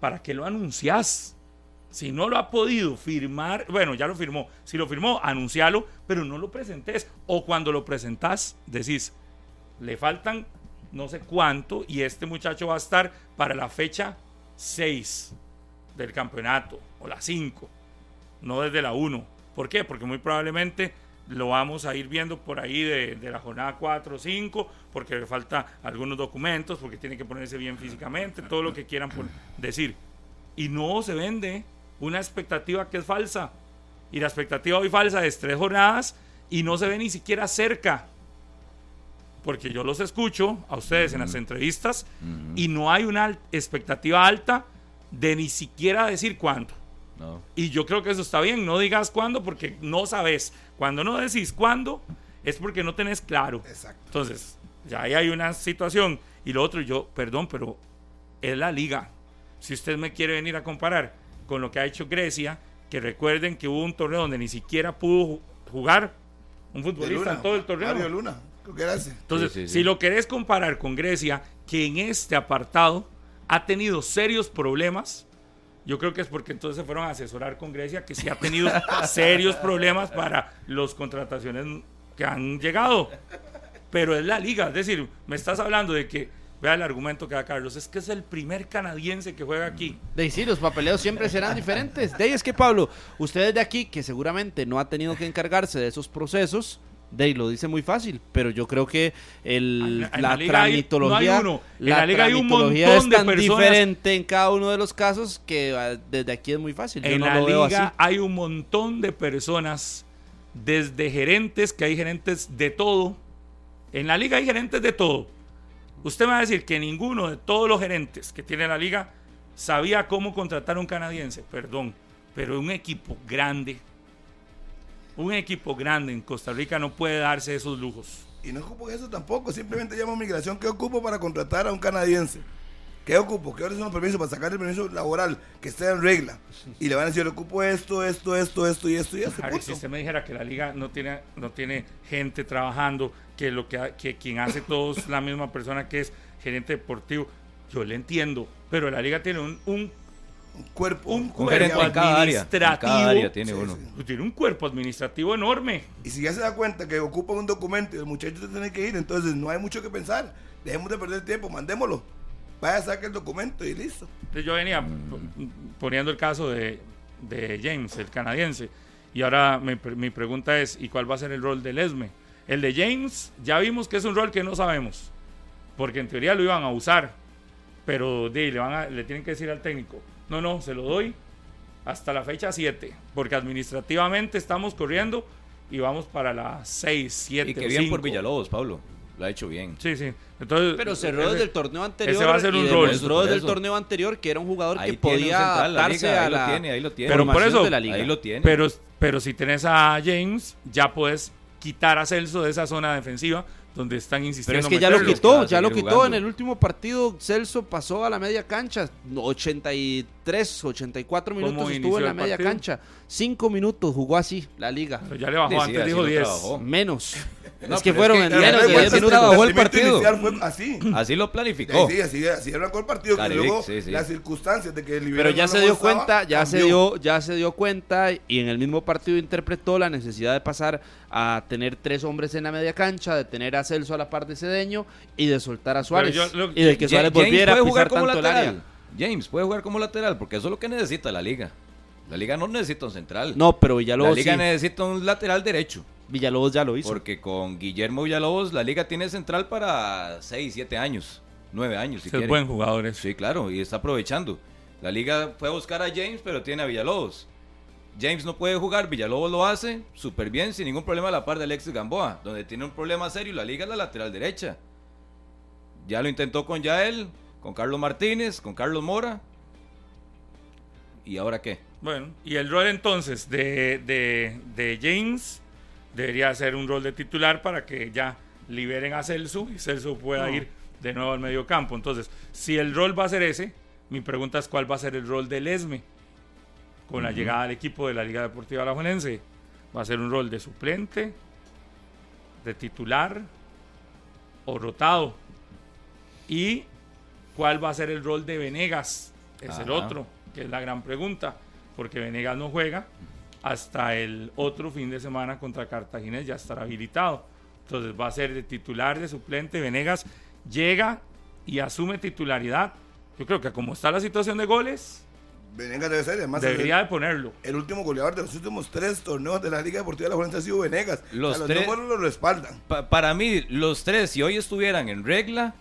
¿Para qué lo anuncias? Si no lo ha podido firmar, bueno, ya lo firmó. Si lo firmó, anuncialo, pero no lo presentes. O cuando lo presentas, decís, le faltan no sé cuánto y este muchacho va a estar para la fecha 6 del campeonato o la 5, no desde la 1. ¿Por qué? Porque muy probablemente lo vamos a ir viendo por ahí de, de la jornada 4 o 5, porque le falta algunos documentos, porque tiene que ponerse bien físicamente, todo lo que quieran por decir. Y no se vende una expectativa que es falsa. Y la expectativa hoy falsa es tres jornadas y no se ve ni siquiera cerca. Porque yo los escucho a ustedes en las entrevistas y no hay una expectativa alta de ni siquiera decir cuándo. No. Y yo creo que eso está bien, no digas cuándo porque no sabes. Cuando no decís cuándo es porque no tenés claro. Exacto. Entonces, ya ahí hay una situación. Y lo otro, yo, perdón, pero es la liga. Si usted me quiere venir a comparar con lo que ha hecho Grecia, que recuerden que hubo un torneo donde ni siquiera pudo ju- jugar un futbolista Luna, en todo el torneo. Mario Luna, ese. Entonces, Sí, sí, sí. si lo querés comparar con Grecia, que en este apartado ha tenido serios problemas. Yo creo que es porque entonces se fueron a asesorar con Grecia, que sí ha tenido serios problemas para las contrataciones que han llegado. Pero es la liga, es decir, me estás hablando de que, vea el argumento que da Carlos, es que es el primer canadiense que juega aquí. De sí, los papeleos siempre serán diferentes. De ahí es que, Pablo, ustedes de aquí, que seguramente no ha tenido que encargarse de esos procesos, de ahí lo dice muy fácil, pero yo creo que el, En- la, la liga hay- tramitología, no hay. En la hay un tramitología montón es de tan personas- diferente en cada uno de los casos que ah, desde aquí es muy fácil. Yo en no la lo veo liga así. hay un montón de personas, desde gerentes, que hay gerentes de todo. En la liga hay gerentes de todo. Usted me va a decir que ninguno de todos los gerentes que tiene la liga sabía cómo contratar a un canadiense, perdón, pero un equipo grande, un equipo grande en Costa Rica no puede darse esos lujos. Y no ocupo eso tampoco, simplemente llamo a migración. ¿Qué ocupo para contratar a un canadiense? ¿Qué ocupo? ¿Qué horas son los permisos para sacar el permiso laboral que esté en regla? Y le van a decir, ocupo esto, esto, esto, esto y esto y esto. Harry, si usted me dijera que la liga no tiene, no tiene gente trabajando, que lo que, que quien hace todo es la misma persona que es gerente deportivo, yo le entiendo, pero la liga tiene un, Un cuerpo. un cuerpo en cada área. En cada administrativo. área tiene Sí, uno. sí. Tiene un cuerpo administrativo enorme. Y si ya se da cuenta que ocupa un documento y el muchacho se tiene que ir, entonces no hay mucho que pensar. Dejemos de perder tiempo, mandémoslo. Vaya, saque el documento y listo. Entonces yo venía p- poniendo el caso de, de James, el canadiense. Y ahora mi, pre- mi pregunta es, ¿y cuál va a ser el rol del ESME? El de James, ya vimos que es un rol que no sabemos. Porque en teoría lo iban a usar. Pero de, ahí le, van a- le tienen que decir al técnico, no, no, se lo doy hasta la fecha 7. Porque administrativamente estamos corriendo y vamos para las 6, 7. Y que bien por Villalobos, Pablo. Lo ha hecho bien. Sí, sí. Entonces, Pero cerró ese- desde el torneo anterior. ese va a ser un rol. Por desde el torneo anterior que era un jugador Ahí que podía central, la adaptarse liga, a ahí lo la tiene, ahí lo tiene. Pero por eso- de la liga. Ahí lo tiene. Pero, pero si tenés a James, ya puedes quitar a Celso de esa zona defensiva donde están insistiendo. Pero es que en ya lo quitó, ya lo quitó. jugando. En el último partido, Celso pasó a la media cancha. 83, 84 minutos ¿Cómo estuvo en la media partido? cancha. 5 minutos jugó así la liga. Pero ya le bajó, Sí, sí, antes así dijo lo 10. trabajó. Menos. No, es que fueron es en que- menos de Pero 10 fue minutos. trabajó el partido. fue así. Así lo planificó. Sí, así, así arrancó el partido. que luego sí, sí. las circunstancias de que el Pero ya no se dio gozaba, cuenta, ya se dio, ya se dio cuenta y en el mismo partido interpretó la necesidad de pasar a tener tres hombres en la media cancha, de tener a Celso a la par de Cedeño y de soltar a Suárez yo lo- y de que Suárez James volviera a puede jugar pisar como tanto el lateral. área. James puede jugar como lateral porque eso es lo que necesita la liga. La liga no necesita un central. No, pero la Villalobos liga sí. necesita un lateral derecho. Villalobos ya lo hizo. Porque con Guillermo Villalobos la liga tiene central para 6, 7 años, 9 años si es buen jugador. Sí, claro, y está aprovechando. La liga fue a buscar a James, pero tiene a Villalobos. James no puede jugar, Villalobos lo hace súper bien, sin ningún problema a la par de Alexis Gamboa. Donde tiene un problema serio, la liga es la lateral derecha. Ya lo intentó con Yael, con Carlos Martínez, con Carlos Mora. ¿Y ahora qué? Bueno, y el rol entonces de, de, de James debería ser un rol de titular para que ya liberen a Celso y Celso pueda ir de nuevo al medio campo. Entonces, si el rol va a ser ese, mi pregunta es cuál va a ser el rol del ESME con la llegada al equipo de la Liga Deportiva Alajuelense. ¿Va a ser un rol de suplente, de titular o rotado? ¿Y cuál va a ser el rol de Venegas? Es el otro, que es la gran pregunta, porque Venegas no juega hasta el otro fin de semana contra Cartaginés, ya estará habilitado. Entonces va a ser de titular, de suplente. Venegas llega y asume titularidad. Yo creo que como está la situación de goles, Venegas debe ser, además. debería el, de ponerlo. el último goleador de los últimos tres torneos de la Liga Deportiva de la Juventud ha sido Venegas. Los O sea, los tres- números lo respaldan. Pa- para mí, los tres, si hoy estuvieran en regla,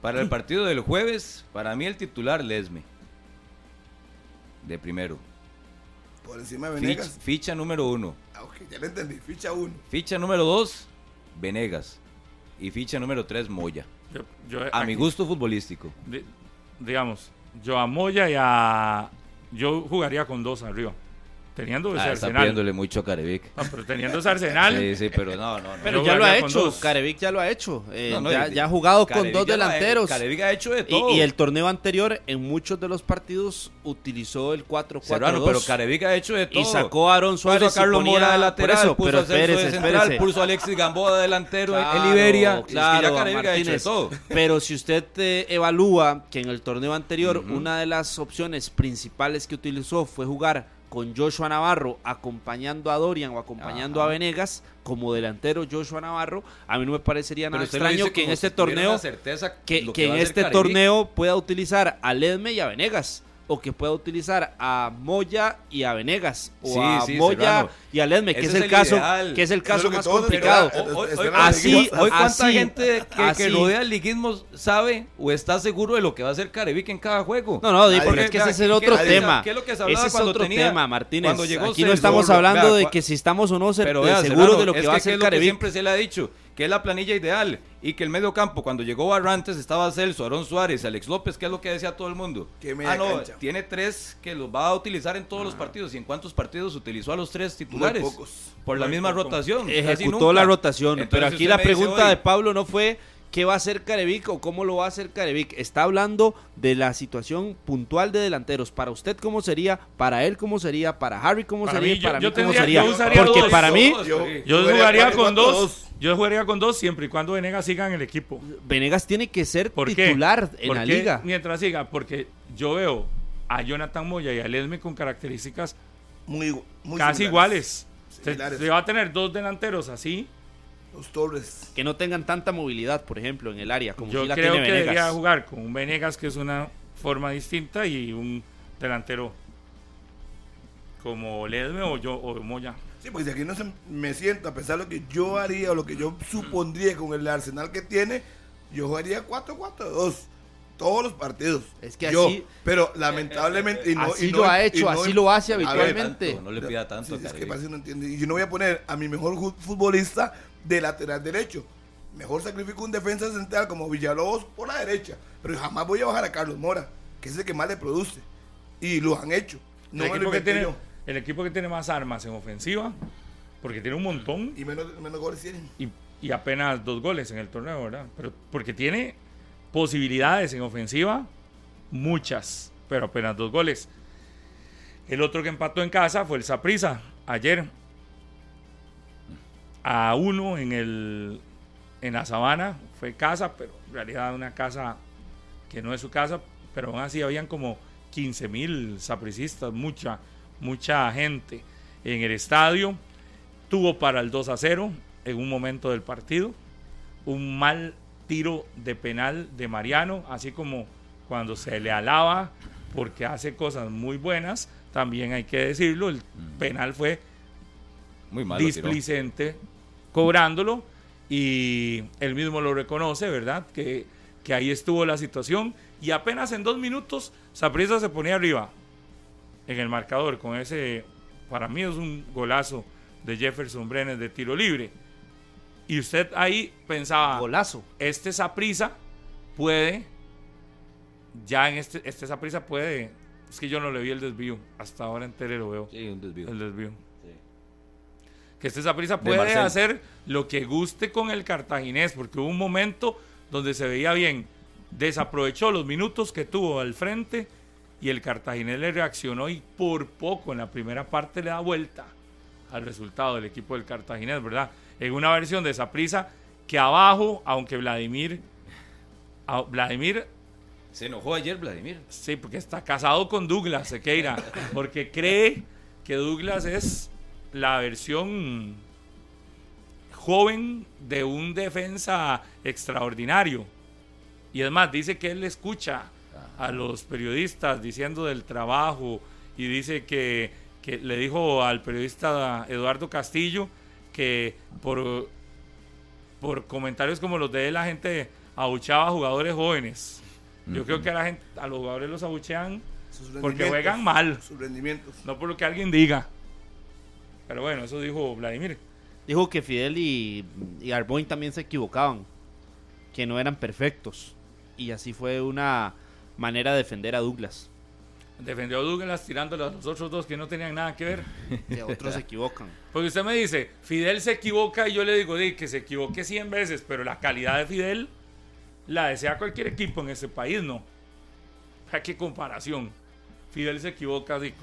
para el partido del jueves, para mí el titular Lesme. De primero. Por encima de Venegas. ficha número uno. Ah, ok, ya lo entendí. Ficha uno. Ficha número dos, Venegas. Y ficha número tres, Moya. Yo, yo A mi gusto futbolístico. di- digamos, yo a Moya y a. Yo jugaría con dos arriba. Teniendo ese Ah, está Arsenal. pidiéndole mucho a Carevic. No, pero teniendo ese Arsenal. Sí, sí, pero no, no, no. Pero ya lo ha hecho. Carevic ya lo ha hecho. Eh, No, no, ya, ha jugado con dos delanteros. Carevic ha hecho de Y, todo. y el torneo anterior, en muchos de los partidos, utilizó el 4-4-2. Serrano, pero Carevic ha hecho de todo. y sacó a Aaron Puso Suárez a Carlos ponía, Mora de lateral, eso, puso pero a Celso de central, puso a Alexis Gamboa de delantero Claro, en Liberia. claro, es que ya Carevic ha hecho de todo. Pero si usted eh, evalúa que en el torneo anterior una de las opciones principales que utilizó fue jugar con Joshua Navarro acompañando a Dorian o acompañando Ajá. a Venegas como delantero Joshua Navarro, a mí no me parecería nada extraño que en este si torneo certeza que, en este Carevic. torneo pueda utilizar a Ledme y a Venegas o que pueda utilizar a Moya y a Venegas o Sí, a sí, Moya Serrano. y a Ledme, que Ese es es el, caso que es el es caso más complicado. Hoy, así- hoy cuánta así- gente que, así. que rodea el liguismo sabe o está seguro de lo que va a hacer Carevic en cada juego. No, no, porque es que ese es el ¿qué- otro tema. qué es lo que se Ese hablaba es cuando otro tenía- tema, Martínez. cuando llegó Aquí no estamos hablando de que si estamos o no seguros de lo que es va a hacer es Carevic. siempre se le ha dicho, que es la planilla ideal y que el medio campo, cuando llegó Barrantes, estaba Celso, Aaron Suárez, Alex López, que es lo que decía todo el mundo. Que media ah, no, cancha. tiene tres que los va a utilizar en todos los partidos. ¿Y en cuántos partidos utilizó a los tres titulares? pocos. Por la misma poco. rotación. Ejecutó la rotación, Entonces, pero aquí la pregunta hoy, de Pablo no fue qué va a hacer Carevic o cómo lo va a hacer Carevic. Está hablando de la situación puntual de delanteros. Para usted cómo sería, para él cómo sería, para Harry cómo Para sería, mí, yo- para yo mí cómo tendría- sería. yo usaría Porque dos. para mí Yo-. Yo jugaría con dos. Yo jugaría con dos siempre y cuando Venegas siga en el equipo. Venegas tiene que ser ¿Por qué? titular en ¿Por la qué liga. Mientras siga, porque yo veo a Jonathan Moya y a Lesme con características Muy, muy casi similares. iguales. Se, se va a tener dos delanteros así. Los Torres. Que no tengan tanta movilidad, por ejemplo, en el área, como Yo la creo tiene que debería jugar con un Venegas que es una forma distinta y un delantero como Ledme o yo o Moya. Sí, porque si aquí no se me siento a pensar lo que yo haría o lo que yo supondría con el arsenal que tiene, yo jugaría 4-4-2 todos los partidos. Es que Yo, así- pero lamentablemente y no, así y no- lo ha y hecho, no- así lo hace ver, habitualmente. Tanto, no le pida tanto. Sí, es que parece que no entiende. Y yo no voy a poner a mi mejor futbolista de lateral derecho. Mejor sacrifico un defensa central como Villalobos por la derecha. Pero jamás voy a bajar a Carlos Mora, que es el que más le produce. Y lo han hecho. No el, equipo que tiene, el equipo que tiene más armas en ofensiva, porque tiene un montón Y menos, menos goles tienen. y, y apenas dos goles en el torneo, ¿verdad? Pero porque tiene posibilidades en ofensiva, muchas, pero apenas dos goles. El otro que empató en casa fue el Saprisa ayer a uno en el en la sabana fue casa, pero en realidad una casa que no es su casa, pero aún así habían como 15 mil sapricistas, mucha, mucha gente en el estadio. Tuvo para el 2 a 0 en un momento del partido. Un mal tiro de penal de Mariano, así como cuando se le alaba porque hace cosas muy buenas, también hay que decirlo, el penal fue Muy mal. lo tiró. Cobrándolo y él mismo lo reconoce, ¿verdad? Que, que ahí estuvo la situación y apenas en dos minutos Saprissa se ponía arriba en el marcador con ese, para mí es un golazo de Jefferson Brenes de tiro libre. Y usted ahí pensaba, Golazo. este Saprissa puede, ya en este, este Saprissa puede, es que yo no le vi el desvío, hasta ahora en tele lo veo, Sí, un desvío. el desvío. Que este Saprissa De puede hacer lo que guste con el cartaginés, porque hubo un momento donde se veía bien, desaprovechó los minutos que tuvo al frente y el cartaginés le reaccionó y por poco en la primera parte le da vuelta al resultado del equipo del cartaginés, ¿verdad? En una versión de Saprissa que abajo, aunque Vladimir, Vladimir Se enojó ayer Vladimir. Sí, porque está casado con Douglas Sequeira, porque cree que Douglas es la versión joven de un defensa extraordinario. Y es más, dice que él escucha a los periodistas diciendo del trabajo y dice que, que le dijo al periodista Eduardo Castillo que por, por comentarios como los de él la gente abuchaba a jugadores jóvenes. Yo creo que a la gente, a los jugadores los abuchean porque juegan mal, Sus rendimientos. no por lo que alguien diga. Pero bueno, eso dijo Vladimir. Dijo que Fidel y, y Arboin también se equivocaban, que no eran perfectos. Y así fue una manera de defender a Douglas. Defendió a Douglas tirándole a los otros dos que no tenían nada que ver. Que otros se equivocan. Porque usted me dice, Fidel se equivoca y yo le digo, di, que se equivoque 100 veces, pero la calidad de Fidel la desea cualquier equipo en ese país, ¿no? ¿A qué comparación? Fidel se equivoca, digo.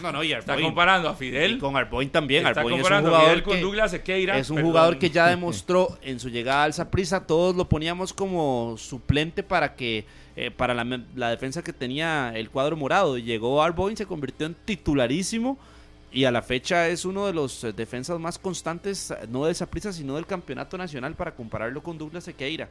No, no, y Está comparando a Fidel. Y con Arboin también. está Arboin es un comparando a jugador Fidel con que- Douglas Sequeira. Es un perdón. jugador que ya demostró en su llegada al Saprissa, todos lo poníamos como suplente para que eh, para la, defensa que tenía el cuadro morado. Llegó Arboin, se convirtió en titularísimo y a la fecha es uno de los eh, defensas más constantes, no de Saprissa, sino del campeonato nacional para compararlo con Douglas Sequeira.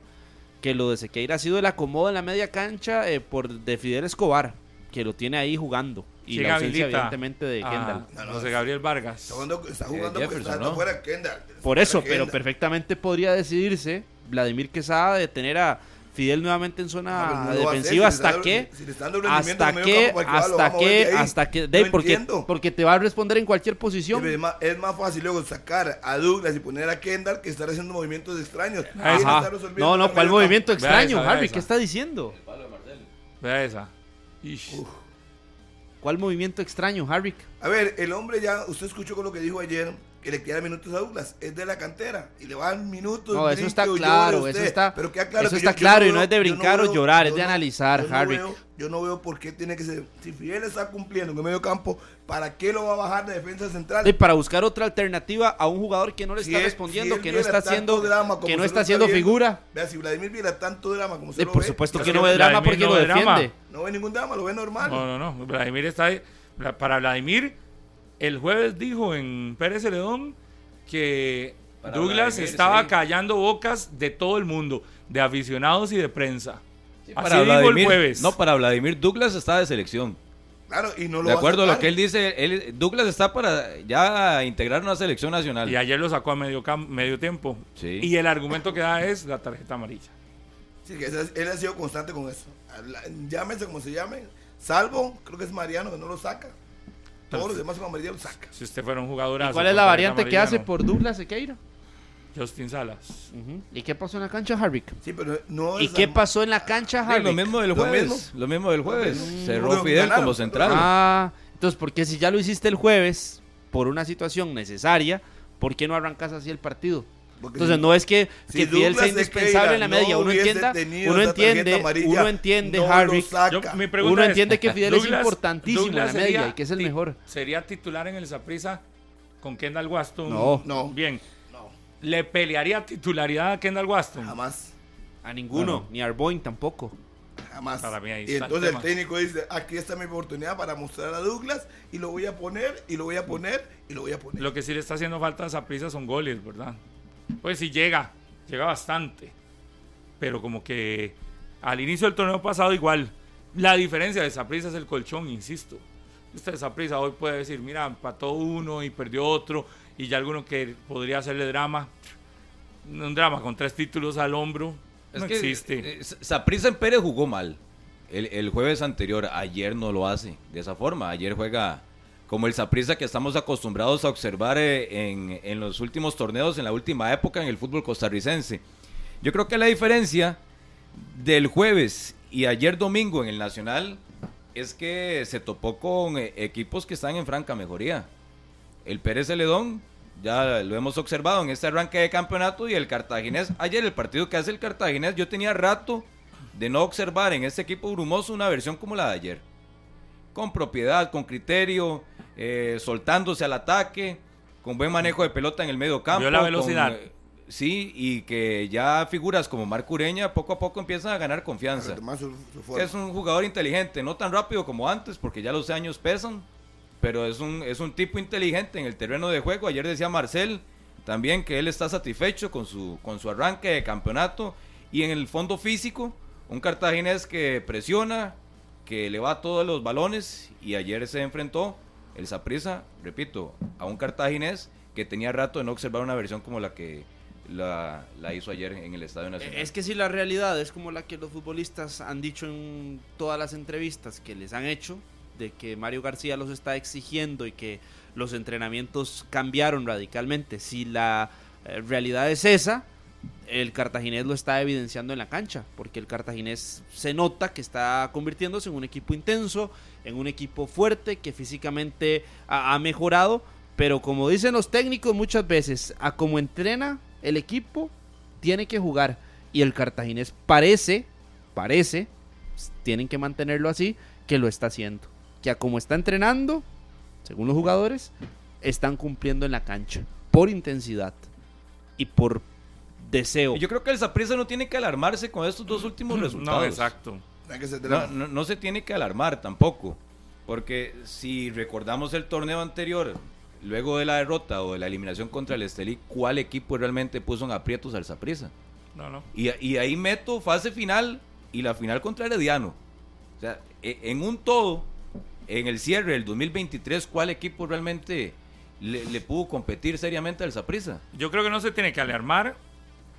Que lo de Sequeira ha sido el acomodo en la media cancha eh, por de Fidel Escobar, que lo tiene ahí jugando. Y ¿Quién la ausencia, habilita evidentemente, de a Kendall. No, no, José Gabriel Vargas. Está jugando, está jugando Jefferson, está ¿no? afuera Kendall. Por eso, Fuera pero perfectamente podría decidirse Vladimir Quesada de tener a Fidel nuevamente en zona pero no lo va a hacer, defensiva hasta que si hasta el que hasta que de hasta que No de, porque entiendo. porque te va a responder en cualquier posición. es, más, es más fácil luego sacar a Douglas y poner a Kendall que estar haciendo movimientos extraños. ¿Quién Ajá. No, no, el ¿cuál movimiento? Vea extraño, esa, vea Harry? esa. ¿Qué está diciendo? Vea esa. ¿Cuál movimiento extraño, Harry? A ver, el hombre ya, usted escuchó con lo que dijo ayer, que le queda minutos a Douglas, es de la cantera y le van minutos. No, eso está claro, usted. eso está- Pero queda claro eso que está yo- yo claro y no veo- es de brincar o veo- llorar, es de analizar, yo Harry. veo- yo no veo por qué tiene que ser. Si Fidel está cumpliendo en el medio campo, ¿para qué lo va a bajar de defensa central? Y para buscar otra alternativa a un jugador que no le Si está él- respondiendo, si que no está haciendo drama como que no está haciendo figura. Vea, si Vladimir viera tanto drama como se Y lo por ve, supuesto es que no ve drama Vladimir porque no lo ve drama. defiende. no ve ningún drama, lo ve normal. No, no, no. Vladimir está ahí. Para Vladimir, el jueves dijo en Pérez Celedón que Para Douglas Vladimir, estaba sí. callando bocas de todo el mundo, de aficionados y de prensa. Sí, Así para dijo el Vladimir, jueves. no, para Vladimir Douglas está de selección. Claro, y no lo De acuerdo a lo que él dice, él, Douglas está para ya integrar una selección nacional. Y ayer lo sacó a medio, medio tiempo. Sí. Y el argumento que da es la tarjeta amarilla. Sí, que él ha sido constante con eso. Llámese como se llame, salvo, creo que es Mariano que no lo saca. Todos los demás con amarilla lo saca. Si usted fuera un jugador ¿Cuál es la variante que hace por Douglas Sequeira? Justin Salas. ¿Y qué pasó en la cancha, Harry? Sí, pero no ¿Y qué pasó en la cancha, Harry? lo mismo del Lo jueves. mismo. Lo mismo del jueves. Cerró Fidel ganaron, como central. Ah, entonces, porque si ya lo hiciste el jueves por una situación necesaria, ¿por qué no arrancas así el partido? Porque Entonces si- no es que, si que Fidel sea Douglas indispensable en la media, no uno entienda, uno entiende, amarilla, uno entiende, no Harry. Yo- mi pregunta uno es, entiende que Fidel es Douglas- importantísimo en la Douglas media sería y que es el mejor. ¿Sería titular en el Saprissa con Kendall Waston? No. No. Bien. No, ¿Le pelearía titularidad a Kendall Waston? jamás, A ninguno, ni a Arboin tampoco. jamás. Para mí ahí y el entonces el, tema. técnico dice, aquí está mi oportunidad para mostrar a Douglas y lo voy a poner, y lo voy a poner, y lo voy a poner. Lo que sí le está haciendo falta a Saprissa son goles, ¿verdad? Pues sí llega, llega bastante. Pero como que al inicio del torneo pasado igual. La diferencia de Saprissa es el colchón, insisto. Usted Saprissa hoy puede decir, mira, empató uno y perdió otro y ya alguno que podría hacerle drama. Un drama con tres títulos al hombro. no existe. eh, Saprissa en Pérez jugó mal. El, el jueves anterior, ayer no lo hace de esa forma. Ayer juega como el Saprissa que estamos acostumbrados a observar eh, en, en los últimos torneos, en la última época en el fútbol costarricense. Yo creo que la diferencia del jueves y ayer domingo en el Nacional es que se topó con eh, equipos que están en franca mejoría. El Pérez Celedón, ya lo hemos observado en este arranque de campeonato, y el Cartaginés. Ayer el partido que hace el Cartaginés, yo tenía rato de no observar en este equipo brumoso una versión como la de ayer. Con propiedad, con criterio, eh, soltándose al ataque, con buen manejo de pelota en el medio campo. Vio la velocidad. eh, sí, y que ya figuras como Marco Ureña poco a poco empiezan a ganar confianza. Su- su es un jugador inteligente, no tan rápido como antes, porque ya los años pesan, pero es un, es un tipo inteligente en el terreno de juego. Ayer decía Marcel también que él está satisfecho con su, con su arranque de campeonato y en el fondo físico, un cartaginés que presiona, que le va todos los balones y ayer se enfrentó el Saprissa, repito, a un cartaginés que tenía rato de no observar una versión como la que la, la hizo ayer en el Estadio Nacional. Es que si la realidad es como la que los futbolistas han dicho en todas las entrevistas que les han hecho, de que Mario García los está exigiendo y que los entrenamientos cambiaron radicalmente. Si la eh, realidad es esa, el cartaginés lo está evidenciando en la cancha, porque el cartaginés se nota que está convirtiéndose en un equipo intenso, en un equipo fuerte, que físicamente ha, mejorado, pero como dicen los técnicos muchas veces, a como entrena el equipo, tiene que jugar. Y el cartaginés parece, parece, tienen que mantenerlo así, que lo está haciendo. Que a como está entrenando, según los jugadores, están cumpliendo en la cancha, por intensidad y por deseo. Yo creo que el Saprissa no tiene que alarmarse con estos dos últimos resultados. No, exacto. No, no- no se tiene que alarmar tampoco. Porque si recordamos el torneo anterior, luego de la derrota o de la eliminación contra el Estelí, ¿cuál equipo realmente puso en aprietos al Saprissa? No, no. Y, y ahí meto fase final y la final contra Herediano. O sea, e- en un todo, en el cierre del 2023, ¿cuál equipo realmente le, le pudo competir seriamente al Saprissa? Yo creo que no se tiene que alarmar,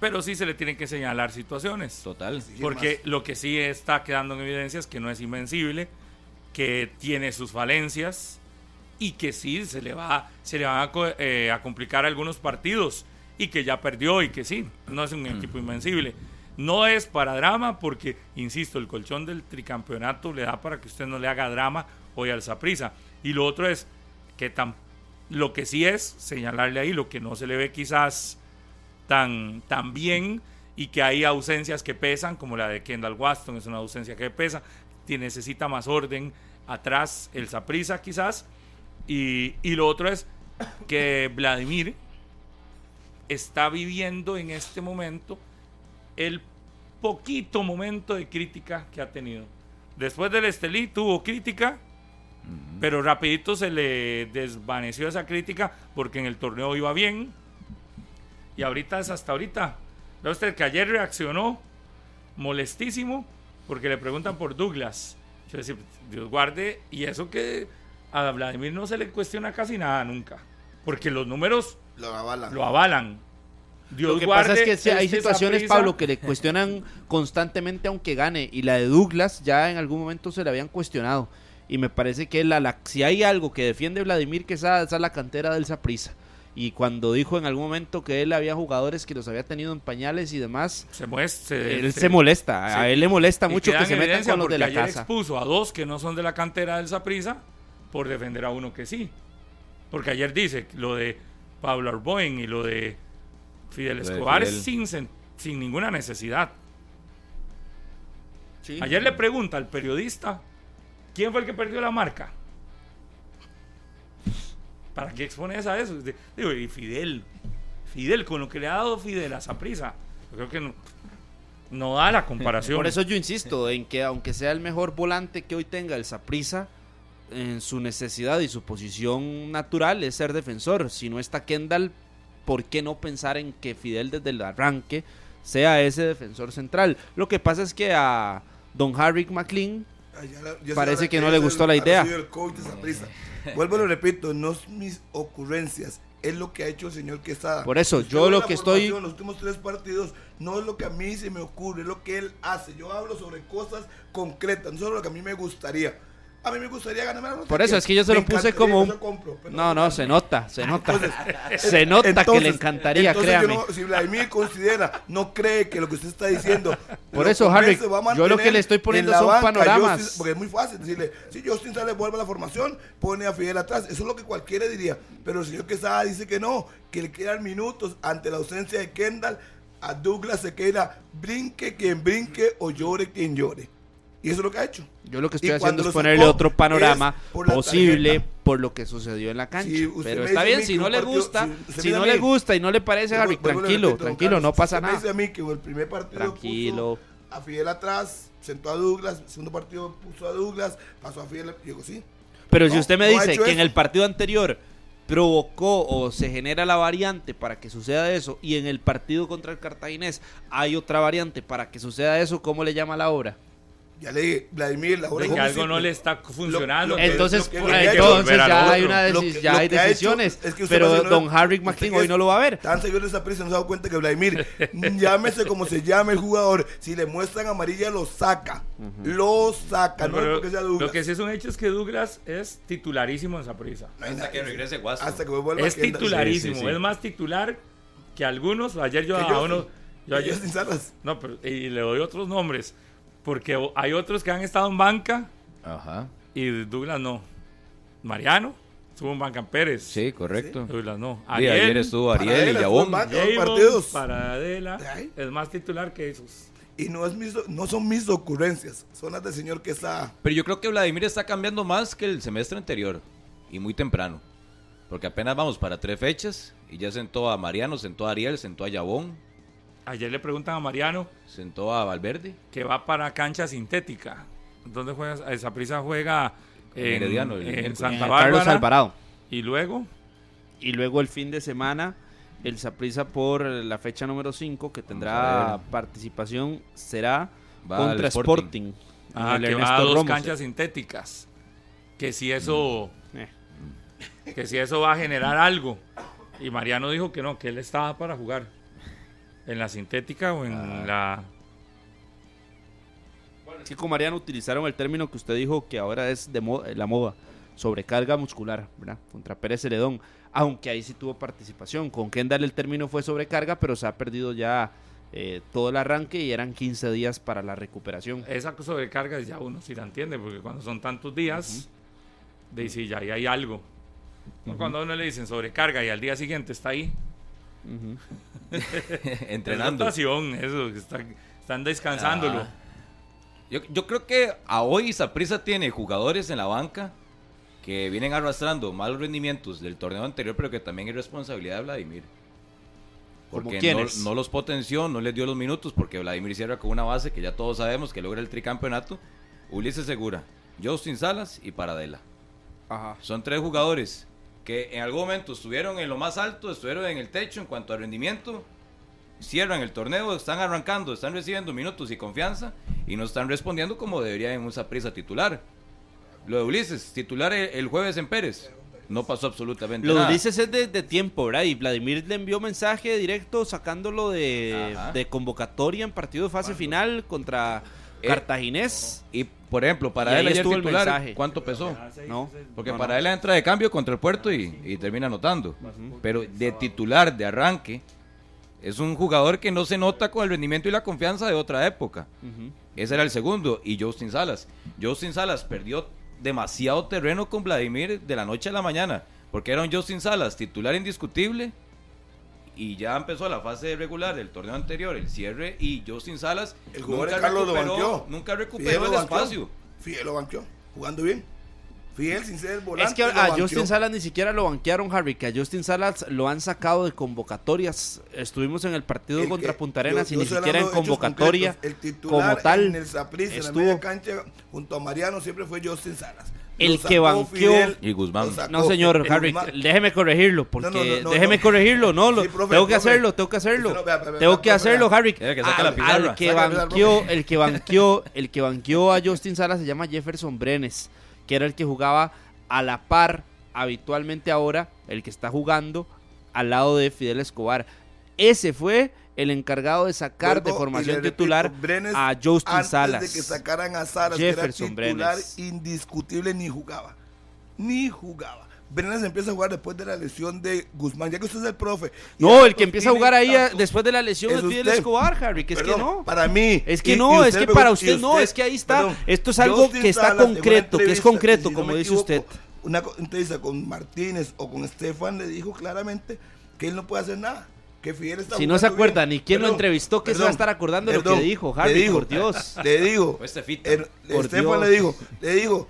pero sí se le tienen que señalar situaciones. Total. Porque lo que sí está quedando en evidencia es que no es invencible, que tiene sus falencias y que sí se le va, se le van a, eh, a complicar algunos partidos y que ya perdió y que sí, no es un equipo invencible. No es para drama porque, insisto, el colchón del tricampeonato le da para que usted no le haga drama hoy al Saprisa. Y lo otro es que tam- lo que sí es señalarle ahí lo que no se le ve quizás tan, tan bien y que hay ausencias que pesan, como la de Kendall Waston, es una ausencia que pesa, que necesita más orden atrás el Saprisa quizás. Y, y lo otro es que Vladimir está viviendo en este momento el poquito momento de crítica que ha tenido. Después del Estelí tuvo crítica, pero rapidito se le desvaneció esa crítica porque en el torneo iba bien. Y ahorita es hasta ahorita. Ve usted que ayer reaccionó molestísimo porque le preguntan por Douglas. Yo decía, Dios guarde, y eso que a Vladimir no se le cuestiona casi nada nunca. Porque los números Lo avalan. lo avalan. Dios Lo que pasa es guarde que hay situaciones, Pablo, que le cuestionan constantemente aunque gane. Y la de Douglas ya en algún momento se le habían cuestionado. Y me parece que la, la- si hay algo que defiende Vladimir, que esa, esa es la cantera del Saprissa. Y cuando dijo en algún momento que él había jugadores que los había tenido en pañales y demás, se muestra. él se- se molesta. sí. A él le molesta mucho que se metan con los de la ayer casa. expuso a dos que no son de la cantera del Saprisa por defender a uno que sí. Porque ayer dice lo de Pablo Arboin y lo de Fidel Lo de Escobar Fidel. sin, sin ninguna necesidad. Sí. Ayer le pregunta al periodista quién fue el que perdió la marca. ¿Para qué expones a eso? Digo, y Fidel. Fidel, con lo que le ha dado Fidel a Saprisa. Yo creo que no, da la comparación. Por eso yo insisto en que aunque sea el mejor volante que hoy tenga el Saprissa, en su necesidad y su posición natural es ser defensor. Si no está Kendall, ¿por qué no pensar en que Fidel desde el arranque sea ese defensor central? Lo que pasa es que a Don Harry McLean yo Parece que no le es gustó el- la idea. el coach de. Vuelvo y lo repito, no son mis ocurrencias, es lo que ha hecho el señor Quesada. Por eso, yo lo que estoy- formación, Los últimos tres partidos no es lo que a mí se me ocurre, es lo que él hace. Yo hablo sobre cosas concretas, no sobre lo que a mí me gustaría. A mí me gustaría ganarme la Por eso es que yo se lo puse como un... No, no, se nota, se nota. Se nota que le encantaría, entonces yo créame. no- si Vladimir considera, no cree que lo que usted está diciendo. Por eso, Harry, yo lo que le estoy en poniendo son banca, panoramas. Justin- porque es muy fácil decirle, si Justin sale, vuelve a la formación, pone a Fidel atrás. Eso es lo que cualquiera diría. Pero el señor Quesada dice que no, que le quedan minutos ante la ausencia de Kendall. A Douglas se queda brinque quien brinque o llore quien llore. Y eso es lo que ha hecho. Yo lo que estoy Y haciendo es ponerle otro panorama por posible tarjeta. por lo que sucedió en la cancha. Si Pero está a bien, si no le gusta, si no a le gusta y no le parece, Harry, Vuelvo- vuelvo y tranquilo, repito, tranquilo, no pasa me dice nada. a mí que el primer partido Tranquilo. puso a Fidel atrás, sentó a Douglas, segundo partido puso a Douglas, pasó a Fidel, y digo, sí. Pero si usted me no dice que en el partido anterior provocó o se genera la variante para que suceda eso y en el partido contra el Cartaginés hay otra variante para que suceda eso, ¿cómo le llama la obra? Ya le dije, Vladimir, la hora de es que algo no le está funcionando. lo que- Entonces, lo que- lo que entonces ya hay una Lo deci- que- ya lo hay decisiones, es que pero don Harry McLean hoy no lo va a ver. Tan seguidor de esa prisa, no se ha dado cuenta que Vladimir, llámese como se llame el jugador, si le muestran amarilla lo saca, lo saca, no, Pero es porque sea Douglas. lo que sí es un hecho es que Douglas es titularísimo en Saprissa. No hay Hasta nada que regrese Guasto. Hasta que vuelva Es titularísimo, Sí, sí, sí. es más titular que algunos. Ayer yo a uno. Yo ayer- Justin Salas. no, pero y le doy otros nombres. Porque hay otros que han estado en banca Ajá. y Douglas no. Mariano estuvo en banca en Pérez. Sí, correcto. Douglas no. Sí, ayer estuvo Ariel y Yabón. partidos. Paradela es más titular que esos. Y no, es mis, no son mis ocurrencias, son las del señor que está. Pero yo creo que Vladimir está cambiando más que el semestre anterior. Y muy temprano. Porque apenas vamos para tres fechas. Y ya sentó a Mariano, sentó a Ariel, sentó a Yabón, Ayer le preguntan a Mariano sentó a Valverde. que va para cancha sintética. ¿Dónde juega? Esa prisa juega En en, Herediano, en miércoles. Santa Eh, Bárbara. Carlos Alvarado. Y luego, Y luego el fin de semana, el Saprissa por la fecha número 5, que tendrá participación, será Va contra Sporting. Sporting. ah, en el que va a dos Ramos. canchas sintéticas. Que si eso, Eh. que si eso va a generar algo. Y Mariano dijo que no, que él estaba para jugar. En la sintética o en Ah. la... Sí, con Mariano utilizaron el término que usted dijo que ahora es de mo- la moda, sobrecarga muscular, ¿verdad? Contra Pérez Celedón, aunque ahí sí tuvo participación. Con Kendall el término fue sobrecarga, pero se ha perdido ya eh, todo el arranque y eran 15 días para la recuperación. Esa sobrecarga ya uno sí la entiende, porque cuando son tantos días, dice ya ahí hay algo. Cuando a uno le dicen sobrecarga y al día siguiente está ahí, Ujú. Entrenando. Es eso, están descansándolo. Ah. Yo, yo creo que a hoy Saprissa tiene jugadores en la banca que vienen arrastrando malos rendimientos del torneo anterior, pero que también es responsabilidad de Vladimir. ¿Como Porque no, quiénes? no los potenció, no les dio los minutos, porque Vladimir cierra con una base que ya todos sabemos que logra el tricampeonato. Ulises Segura, Justin Salas y Paradela. Ajá. Son tres jugadores que en algún momento estuvieron en lo más alto, estuvieron en el techo en cuanto a rendimiento, cierran el torneo, están arrancando, están recibiendo minutos y confianza y no están respondiendo como debería en un prisa titular. Lo de Ulises, titular el, el jueves en Pérez, no pasó absolutamente Lo nada. dices es de, de tiempo, ¿verdad? Y Vladimir le envió mensaje directo sacándolo de, de convocatoria en partido de fase final contra Cartaginés. Y por ejemplo, para él ayer estuvo el titular, mensaje. ¿cuánto pesó? No, Porque no, para no. él entra de cambio contra el puerto y, y termina anotando. Pero de titular, de arranque, es un jugador que no se nota con el rendimiento y la confianza de otra época. Ese era el segundo. Y Justin Salas. Justin Salas perdió demasiado terreno con Vladimir de la noche a la mañana. Porque era un Justin Salas titular indiscutible. Y ya empezó la fase regular del torneo anterior, el cierre. Y Justin Salas El jugador nunca Carlos lo recuperó, banqueó. nunca Fidel recuperó lo el banqueó. espacio. Fidel lo banqueó, jugando bien. Fidel sin ser volante. Es que a banqueó. Justin Salas ni siquiera lo banquearon, Harry, que a Justin Salas lo han sacado de convocatorias. Estuvimos en el partido El contra que- Punta Arenas yo- y yo ni estoy siquiera en convocatoria. El titular como tal. En el Saprissa, en la estuvo. media cancha, junto a Mariano, siempre fue Justin Salas. El que banqueó- Fidel, Y Guzmán. No, señor el Harry, Guzmán. déjeme corregirlo, porque No, no, no, no, déjeme no. corregirlo, no, lo- Sí, profe, tengo que profe. hacerlo, tengo que hacerlo, Usted no, vea, vea, vea, tengo vea, que hacerlo, vea. Harry. Al- que Saca la pizarra, banqueó, el que banqueó, el que banqueó a Justin Salas se llama Jefferson Brenes, que era el que jugaba a la par habitualmente ahora, el que está jugando al lado de Fidel Escobar. Ese fue el encargado de sacar Vuelvo de formación repito, titular Brenes, a Justin antes Salas. de que sacaran a Salas, Jefferson que era titular Brenes. indiscutible, ni jugaba. Ni jugaba. Brenes empieza a jugar después de la lesión de Guzmán, ya que usted es el profe. No, el que empieza a jugar ahí tanto- después de la lesión Es Fidel. Escobar, Harry, que es que no. Para mí. Es que y- no, y es que para usted no, es que ahí está. Esto es algo Justin que está concreto, que es concreto, si como dice equivoco, usted. Una entrevista con Martínez o con Estefan le dijo claramente que él no puede hacer nada. Está Si no se acuerda bien. ni quién lo entrevistó, que se va a estar acordando de lo que le dijo, le Harry, digo, por Dios. Le digo. El- Por Estefan Dios. le dijo, le dijo,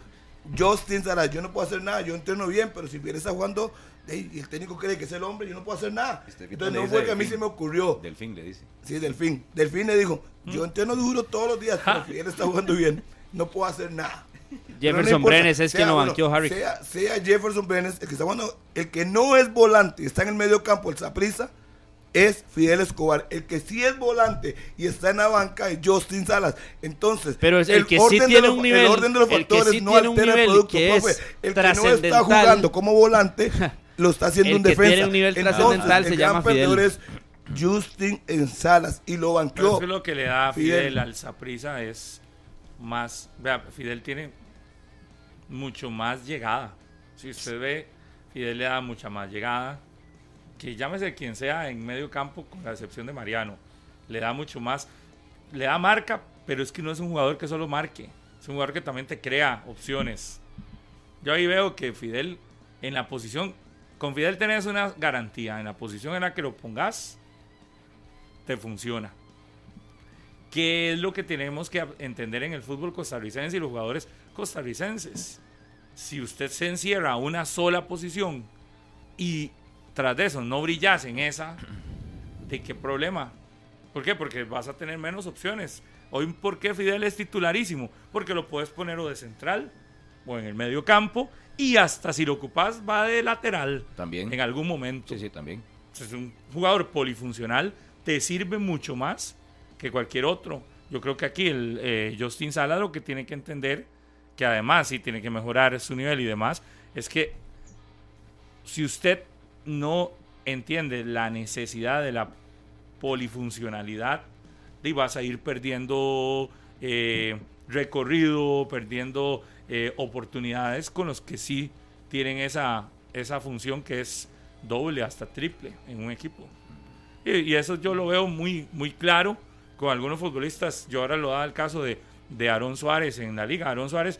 Justin Salas, yo no puedo hacer nada, yo entreno bien, pero si Fidel está jugando y el técnico cree que es el hombre, yo no puedo hacer nada. Estefita Entonces no fue que a mí se me ocurrió. Delfín le dice. Sí, Delfín. Delfín le dijo, yo entreno duro todos los días, pero Fidel está jugando bien, no puedo hacer nada. No Jefferson Brenes es sea, quien lo banqueó, Harry. Sea, sea Jefferson Brenes, el que está jugando, el que no es volante y está en el medio campo, el Saprisa, es Fidel Escobar. El que sí es volante y está en la banca es Justin Salas. Entonces, Pero es el que sí orden de tiene los- un nivel, el orden de los el que factores sí no altera el nivel producto, que es profe. El que no está jugando como volante lo está haciendo El en que defensa. tiene un nivel Entonces, trascendental el se gran llama Fidel. perdedor es Justin en Salas y lo Pero banqueó. es que lo que le da a Fidel. Fidel al Saprissa es más. Vea, Fidel tiene mucho más llegada. Si usted ve, Fidel le da mucha más llegada. Llámese quien sea en medio campo, con la excepción de Mariano. le da mucho más, le da marca, pero es que no es un jugador que solo marque, es un jugador que también te crea opciones. Yo ahí veo que Fidel en la posición, con Fidel tenés una garantía, en la posición en la que lo pongas, te funciona. ¿Qué es lo que tenemos que entender en el fútbol costarricense y los jugadores costarricenses? Si usted se encierra a una sola posición y tras de eso no brillas en esa, ¿de qué problema? ¿Por qué? Porque vas a tener menos opciones. Hoy, ¿por qué Fidel es titularísimo? Porque lo puedes poner o de central o en el medio campo y hasta si lo ocupas va de lateral. También. En algún momento. Sí, sí, también. Es un jugador polifuncional, te sirve mucho más que cualquier otro. Yo creo que aquí el eh, Justin Sala lo que tiene que entender, que además sí tiene que mejorar su nivel y demás, es que si usted no entiende la necesidad de la polifuncionalidad, y vas a ir perdiendo eh, recorrido, perdiendo eh, oportunidades con los que sí tienen esa, esa función que es doble hasta triple en un equipo. Y, eso yo lo veo muy, muy claro con algunos futbolistas. Yo ahora lo da el caso de, de Aaron Suárez en la liga. Aaron Suárez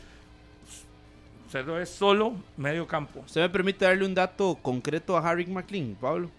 usted lo es solo medio campo. ¿Usted me permite darle un dato concreto a Harry McLean, Pablo?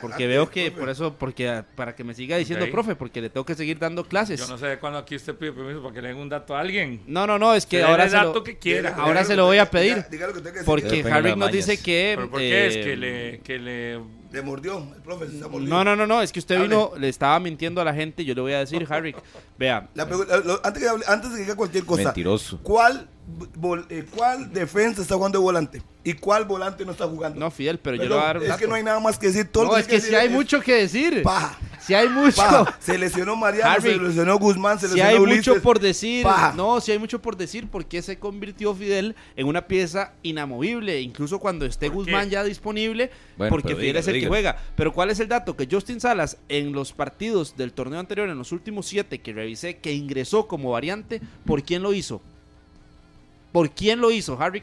Porque Adelante, veo que, profe. por eso, porque para que me siga diciendo, profe, porque le tengo que seguir dando clases. Yo no sé de cuándo aquí usted pide permiso para que le den un dato a alguien. No, no, no, es que ahora el se dato lo, que quiera. Ahora diga se lo voy a pedir. diga- diga lo que tenga que decir. porque Harry nos dice que... ¿Pero por qué es eh, que le, que le Le mordió, el profe se mordió. No, no, no, no, es que usted Hable. vino, le estaba mintiendo a la gente, yo le voy a decir, Harry, vea, La lo- antes, que hable- antes de que diga cualquier cosa, Mentiroso. ¿cuál, ¿cuál defensa está jugando de volante? ¿Y cuál volante no está jugando? no, Fidel, pero yo Perdón, voy a dar un es que no hay nada más que decir. Todo lo No, es tiene que si hay es mucho que decir. Paja. Si hay mucho. Paja. Se lesionó Mariano, Harry, se lesionó Guzmán, se Si lesionó hay Ulises. mucho por decir, Paja. no, si hay mucho por decir, porque se convirtió Fidel en una pieza inamovible, incluso cuando esté. Guzmán ya disponible, Bueno, porque Fidel es el que juega. Pero ¿cuál es el dato? Que Justin Salas en los partidos del torneo anterior, en los últimos siete que revisé, que ingresó como variante, ¿por quién lo hizo? ¿Por quién lo hizo, Harry?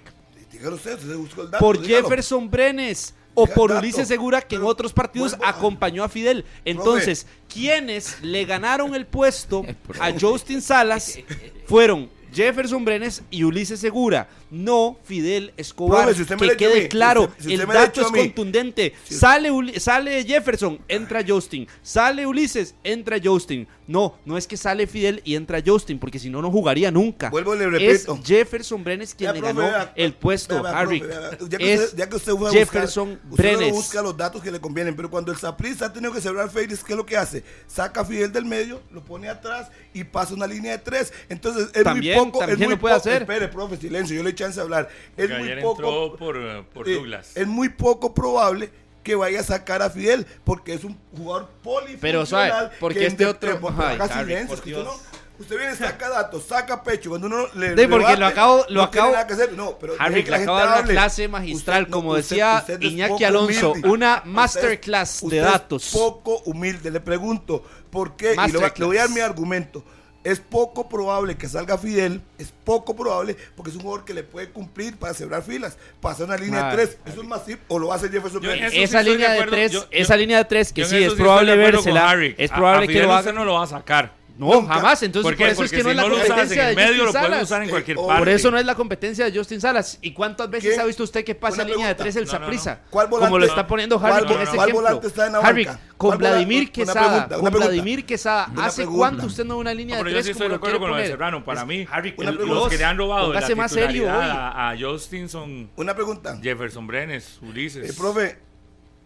Dígalo usted, usted buscó el dato. por dígalo. Jefferson Brenes o por. Ulises Segura que en otros partidos vuelvo acompañó a Fidel. Entonces, ¿quiénes le ganaron el puesto a Justin Salas? Fueron Jefferson Brenes y Ulises Segura, no Fidel Escobar. Profe, si usted me que quede mí, claro, si usted- si usted el dato es contundente. Si- Sale, Uli- sale Jefferson, entra Justin. Sale Ulises, entra Justin. No, no es que sale Fidel y entra Justin, porque si no, no jugaría nunca. Vuelvo y le Es repito. Jefferson Brenes quien Ya, le profe, ganó el puesto, vea, Harry. profe, Ya que, es usted, ya que usted fue a Jefferson buscar, usted Brenes. solo busca los datos que le convienen, pero cuando el Saprissa ha tenido que cerrar Félix, ¿qué es lo que hace? Saca a Fidel del medio, lo pone atrás y pasa una línea de tres. Entonces, es También, muy poco. también es muy lo puede poco- hacer. Espere, profe, silencio, yo le doy chance de hablar. Es muy poco. entró por, eh, por eh, Douglas. es muy poco probable que vaya a sacar a Fidel porque es un jugador polifuncional. Pero, ¿sabe? Porque que este de- otro- Ay, Harry, por Dios. usted no- Usted viene, saca datos, saca pecho. Cuando uno le. Sí, porque rebate, lo acabo- lo no tiene acabo- nada que hacer. No, pero Harry, le acabo gente de dar una clase magistral, Usted- no, como usted- decía usted Iñaki Alonso, humilde. una Usted- masterclass de usted es datos. poco humilde. Le pregunto, ¿por qué? Y le voy a dar mi argumento. Es poco probable que salga Fidel, es poco probable porque es un jugador que le puede cumplir para cerrar filas, para hacer una línea de tres. Eso es más simple, o lo hacer Jefferson Yo sí esa de línea de, acuerdo. tres, Yo- yo- esa línea de tres que sí es estoy probable vérsela, es probable a que lo haga. no lo va a sacar. No, Nunca. jamás. Entonces, ¿Por por, qué? eso es que no si es la no lo usas competencia en de medio, Justin Salas. usar en cualquier Eh, parte. Por eso no es la competencia de Justin Salas. ¿Y cuántas veces ¿Quién? ha visto usted que pasa línea de tres el No, no, no. Saprissa? ¿Cuál volante? Como lo está poniendo Harry ¿Cuál- con no, ese ¿cuál ejemplo. volante está en la Harry, con. Vladimir Una Quesada, con. Vladimir Quesada, ¿hace cuánto usted no ve una línea de pero yo tres sí estoy de acuerdo con lo de? Serrano. Para Es- mí, Harry, Una el- pregunta. los que le han robado la Póngase más serio titularidad a Justin son Una pregunta. Jefferson Brenes, Ulises. Eh, profe,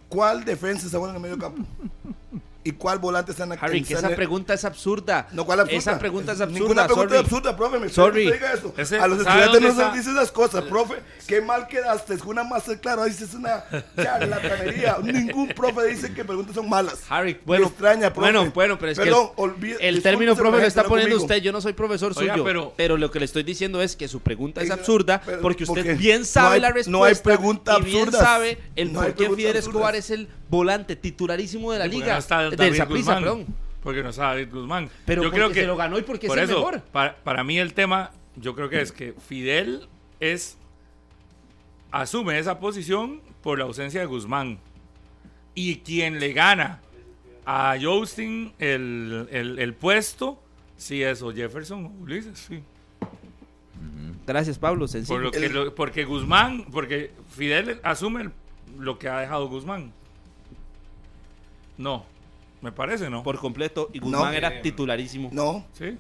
¿cuál defensa está bueno en el medio campo? ¿Y cuál volante está en la Harry, que esa pregunta es absurda. No, ¿cuál absurda? Esa pregunta es absurda. Ninguna pregunta sorry. es absurda, profe. Me Sorry. sorry. Diga eso. Ese- a los ¿sabe estudiantes no se dicen esas cosas, profe. Qué mal quedaste. Es una máster, claro, ahí sí es una charlatanería. Ningún profe dice que preguntas son malas. Harry, bueno, Me extraña, profe. bueno, bueno, pero es Perdón, que olvide- el, término profe lo está no poniendo conmigo. usted. Yo no soy profesor Oiga, suyo, pero- pero, lo que le estoy diciendo es que su pregunta es absurda pero- porque usted porque bien sabe no hay- la respuesta. no hay pregunta y bien sabe el No por qué Fidel. Escobar es el volante titularísimo de la Porque liga no está del Guzmán. perdón. Porque no está David Guzmán. Pero yo creo que se lo ganó y porque por es el eso, mejor. Para, para mí el tema, yo creo que es que Fidel es asume esa posición por la ausencia de Guzmán. Y quien le gana a Justin el, el, el puesto, sí, eso, Jefferson o Ulises, sí. Gracias, Pablo. Por Sencillo. lo que, lo- porque Guzmán, porque Fidel asume el- lo que ha dejado Guzmán. No, me parece, ¿no? Por completo. Y Guzmán No. era titularísimo. No, Sí.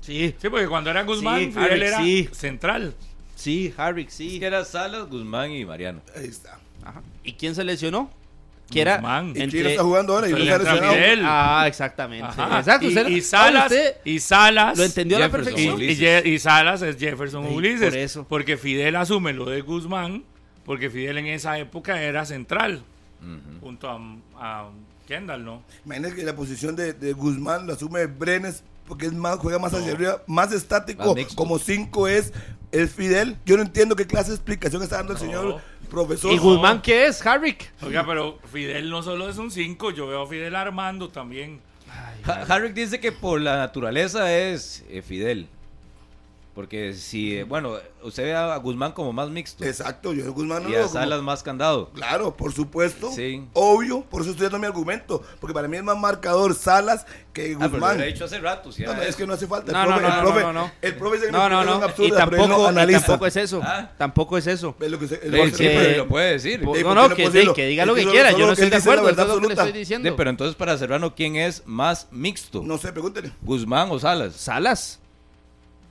Sí, Sí, porque cuando era Guzmán, Sí, Fidel era sí. central. sí, Harrick, Es sí. que era Salas, Guzmán y Mariano. ahí está. Ajá. ¿Y quién se lesionó? Que era Guzmán. ¿Y entre- quién está jugando ahora? Y no Entonces se ha entra lesionado. Fidel. Ah, exactamente. Ajá. Exacto. Y, usted- y Pablo, Salas, usted y Salas, lo entendió a la Jefferson, perfección. y, Ulises. Salas es Jefferson Sí, Ulises. por eso. Porque Fidel asume lo de Guzmán, porque Fidel en esa época era central, junto a, a Kendall, ¿no? Imagínate que la posición de, de Guzmán la asume Brenes porque es más, juega más hacia arriba, más estático, como 5 es, es Fidel. Yo no entiendo qué clase de explicación está dando el señor profesor. ¿Y Guzmán qué es? Harrick. Oiga, pero Fidel no solo es un 5, yo veo a Fidel armando también. Ha- Harrick dice que por la naturaleza es eh, Fidel. Porque si, bueno, usted ve a Guzmán como más mixto. Exacto, yo Guzmán no y lo a como- Salas más candado. Claro, por supuesto. Sí. Obvio, por eso estoy dando mi argumento. Porque para mí es más marcador Salas que Ah, pero lo Guzmán. he dicho hace rato. si No, era no, es que no hace falta. No, el no, profe, no, el no, profe, no, no. El profe dice que No, no, es no. Y tampoco, y tampoco es eso. Ah. Tampoco es eso. Es lo que el Sí, pero lo puede decir. No, ¿por no, que, diga lo que quiera. Yo no estoy de acuerdo. Es lo que le estoy diciendo. Pero entonces para Serrano, ¿quién es más mixto? No sé, pregúntele. ¿Guzmán o Salas? Salas.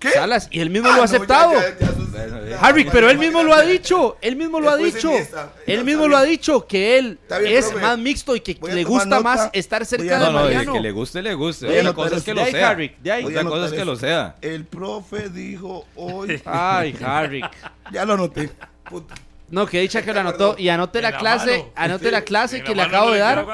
¿Qué? Salas. Y él mismo Ah, lo ha no, ya, aceptado. ya, ya, ya, pero él mismo lo ha dicho. Él mismo lo ha dicho. Él mismo lo ha dicho que él bien, es profe. más mixto y que le gusta nota. más estar cerca de No, Mariano. que le guste, le guste. Voy a Otra anotar cosa es que lo sea. De ahí. Otra cosa es que lo sea. El profe dijo hoy. Ay, Harrick. ya lo anoté. Puta. No, que dicha que lo anotó. Y anote la la clase, mano. anote la clase que la le acabo de dar.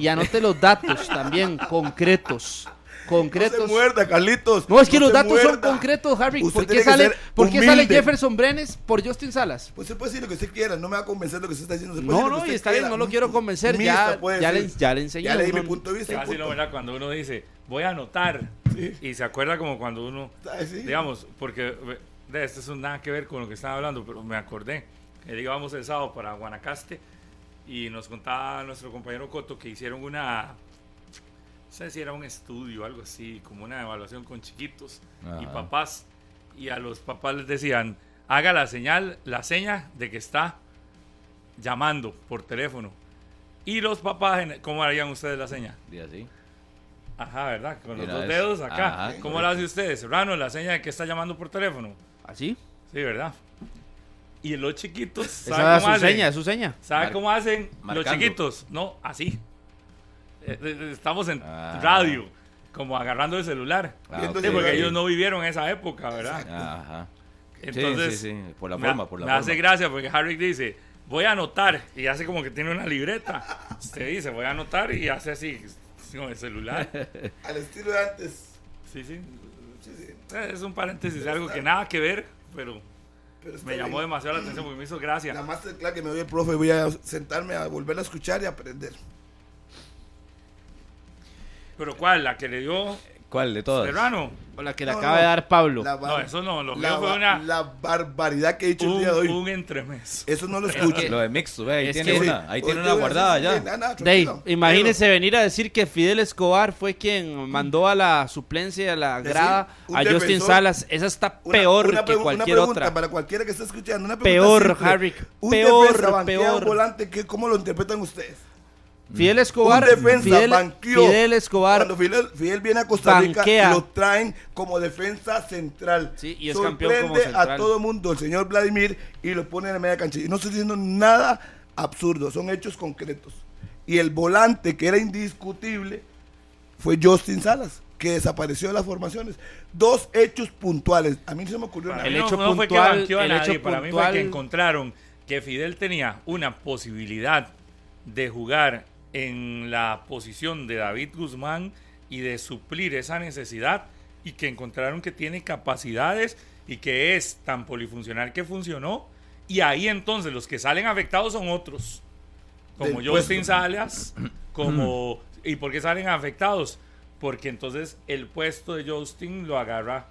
Y anote los datos también, concretos. No se Concretos. muerda, Carlitos. No, es que los datos son concretos, Harry. Usted ¿Por qué, sale, ¿por qué sale. Jefferson Brenes por Justin Salas? Pues se puede decir lo que usted quiera, no me va a convencer lo que usted está diciendo. se puede No, no, y usted está bien, no lo quiero convencer. Ya, puede ya, le, ser. ya le enseñé. Ya le di mi punto de vista. Cuando uno dice, voy a anotar, y se acuerda como cuando uno, Ah, sí. digamos, porque de esto es nada que ver con lo que están hablando, pero me acordé que íbamos el sábado para Guanacaste y nos contaba nuestro compañero Coto que hicieron una, no sé si era un estudio algo así, como una evaluación con chiquitos y Ajá. papás, y a los papás les decían, haga la señal, la seña de que está llamando por teléfono. Y los papás, ¿cómo harían ustedes la seña? Y así. Ajá, ¿verdad? Con los dos dedos acá. Ajá, ¿Cómo lo hace usted? Serrano, la seña de que está llamando por teléfono. ¿Así? Sí, ¿verdad? Y los chiquitos, ¿saben cómo su hacen? seña, es su seña. ¿Saben Mar- cómo hacen los marcando. chiquitos? No, así. Eh, Estamos en Ah. radio, como agarrando el celular. Ah, Viendo ok. Sí, porque ellos no vivieron esa época, ¿verdad? Ajá. Entonces, sí, sí, sí, por la me, forma, por la me forma. hace gracia porque Harry dice, voy a anotar, y hace como que tiene una libreta. Usted dice, voy a anotar, y hace así, con el celular. Al estilo de antes. Sí, sí. Sí, sí. Eh, Es un paréntesis, algo que nada que ver, pero Pero me llamó bien. demasiado la atención porque me hizo gracia. La masterclass que me dio el profe, voy a sentarme a volverla a escuchar y aprender. Pero ¿cuál? ¿La que le dio ¿Cuál de todas? Serrano? O la que le No, acaba no. de dar Pablo. No, eso no, lo la, fue una, la barbaridad que he dicho el día de hoy. un entremés. Eso no lo escucho. Lo de mixto, ve, ahí Es tiene que- una, ahí tiene una guardada ya. sí, nada, nada, Dave, imagínese venir a decir que Fidel Escobar fue quien mandó a la suplencia, a la grada, a Justin Salas. Esa está Una- peor una que pregu- una cualquier pregunta otra. Para cualquiera que esté escuchando. Una pregunta Peor. Harry, Un peor, peor. un volante, ¿qué, ¿cómo lo interpretan ustedes? Fidel Escobar, un defensa Fidel, banqueó. Fidel Escobar, Cuando Fidel, Fidel viene a Costa Rica, banquea. lo traen como defensa central. Sí, y es campeón como Sorprende central. a todo mundo el señor Vladimir y lo pone en la media cancha. Y no estoy diciendo nada absurdo, son hechos concretos. Y el volante que era indiscutible fue Justin Salas, que desapareció de las formaciones. Dos hechos puntuales. A mí no se me ocurrió Para nada. El no- hecho no, fue que puntual- banqueó a el nadie, hecho para mí fue puntual- que encontraron que Fidel tenía una posibilidad de jugar en la posición de David Guzmán y de suplir esa necesidad y que encontraron que tiene capacidades y que es tan polifuncional que funcionó y ahí entonces los que salen afectados son otros como Justin. Salas como ¿y por qué salen afectados? porque entonces el puesto de Justin lo agarra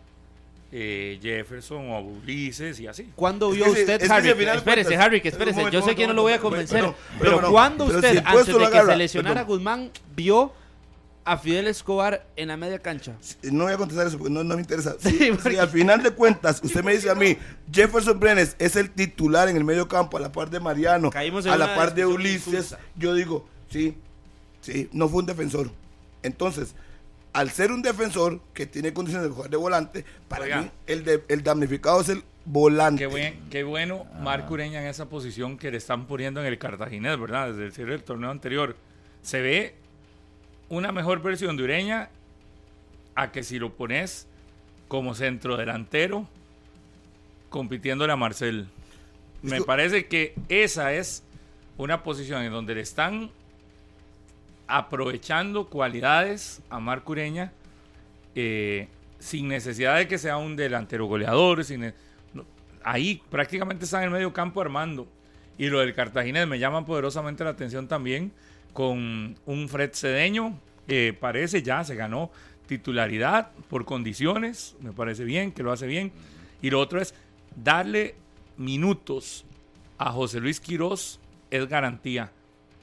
eh, Jefferson o Ulises y así. ¿Cuándo Es vio que usted, es que Harry? Espérese, cuentas- Harry, un espérese. momento, Yo sé que no lo voy a convencer. pero- Pero, pero no, ¿cuándo pero usted, si antes de que se lesionara perdón. Guzmán, vio a Fidel Escobar en la media cancha? No voy a contestar eso porque no, no me interesa. Sí, Si, porque- si al final de cuentas usted me dice a mí, Jefferson Brenes es el titular en el medio campo a la par de Mariano, a la par de Ulises, insulsa. yo digo, sí, sí, no fue un defensor. Entonces, al ser un defensor que tiene condiciones de jugar de volante, para Oiga. mí el, de- el damnificado es el volante. Qué, buen, qué bueno Marco Ureña en esa posición que le están poniendo en el Cartaginés, ¿verdad? Desde el cierre del torneo anterior. Se ve una mejor versión de Ureña a que si lo pones como centro delantero compitiéndole a Marcel. Me parece que esa es una posición en donde le están aprovechando cualidades a Marco Ureña eh, sin necesidad de que sea un delantero goleador. Ahí prácticamente está en el medio campo armando. Y lo del Cartaginés me llama poderosamente la atención también con un Fred Cedeño, que parece ya se ganó titularidad por condiciones, me parece bien, que lo hace bien. Y lo otro es darle minutos a José Luis Quirós es garantía.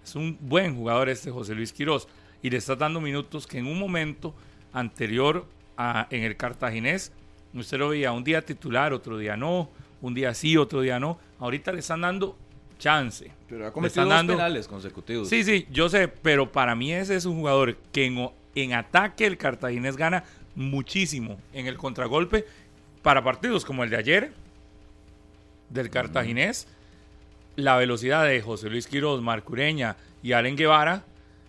Es un buen jugador este José Luis Quirós y le está dando minutos que en un momento anterior a- en el Cartaginés usted lo veía un día titular, otro día no, un día sí, otro día no. Ahorita le están dando chance. Pero ha cometido dos dando- penales consecutivos. Sí, sí, yo sé, pero para mí ese es un jugador que en, en ataque el Cartaginés gana muchísimo en el contragolpe para partidos como el de ayer del Cartaginés. La velocidad de José Luis Quiroz, Marco Ureña y Allen Guevara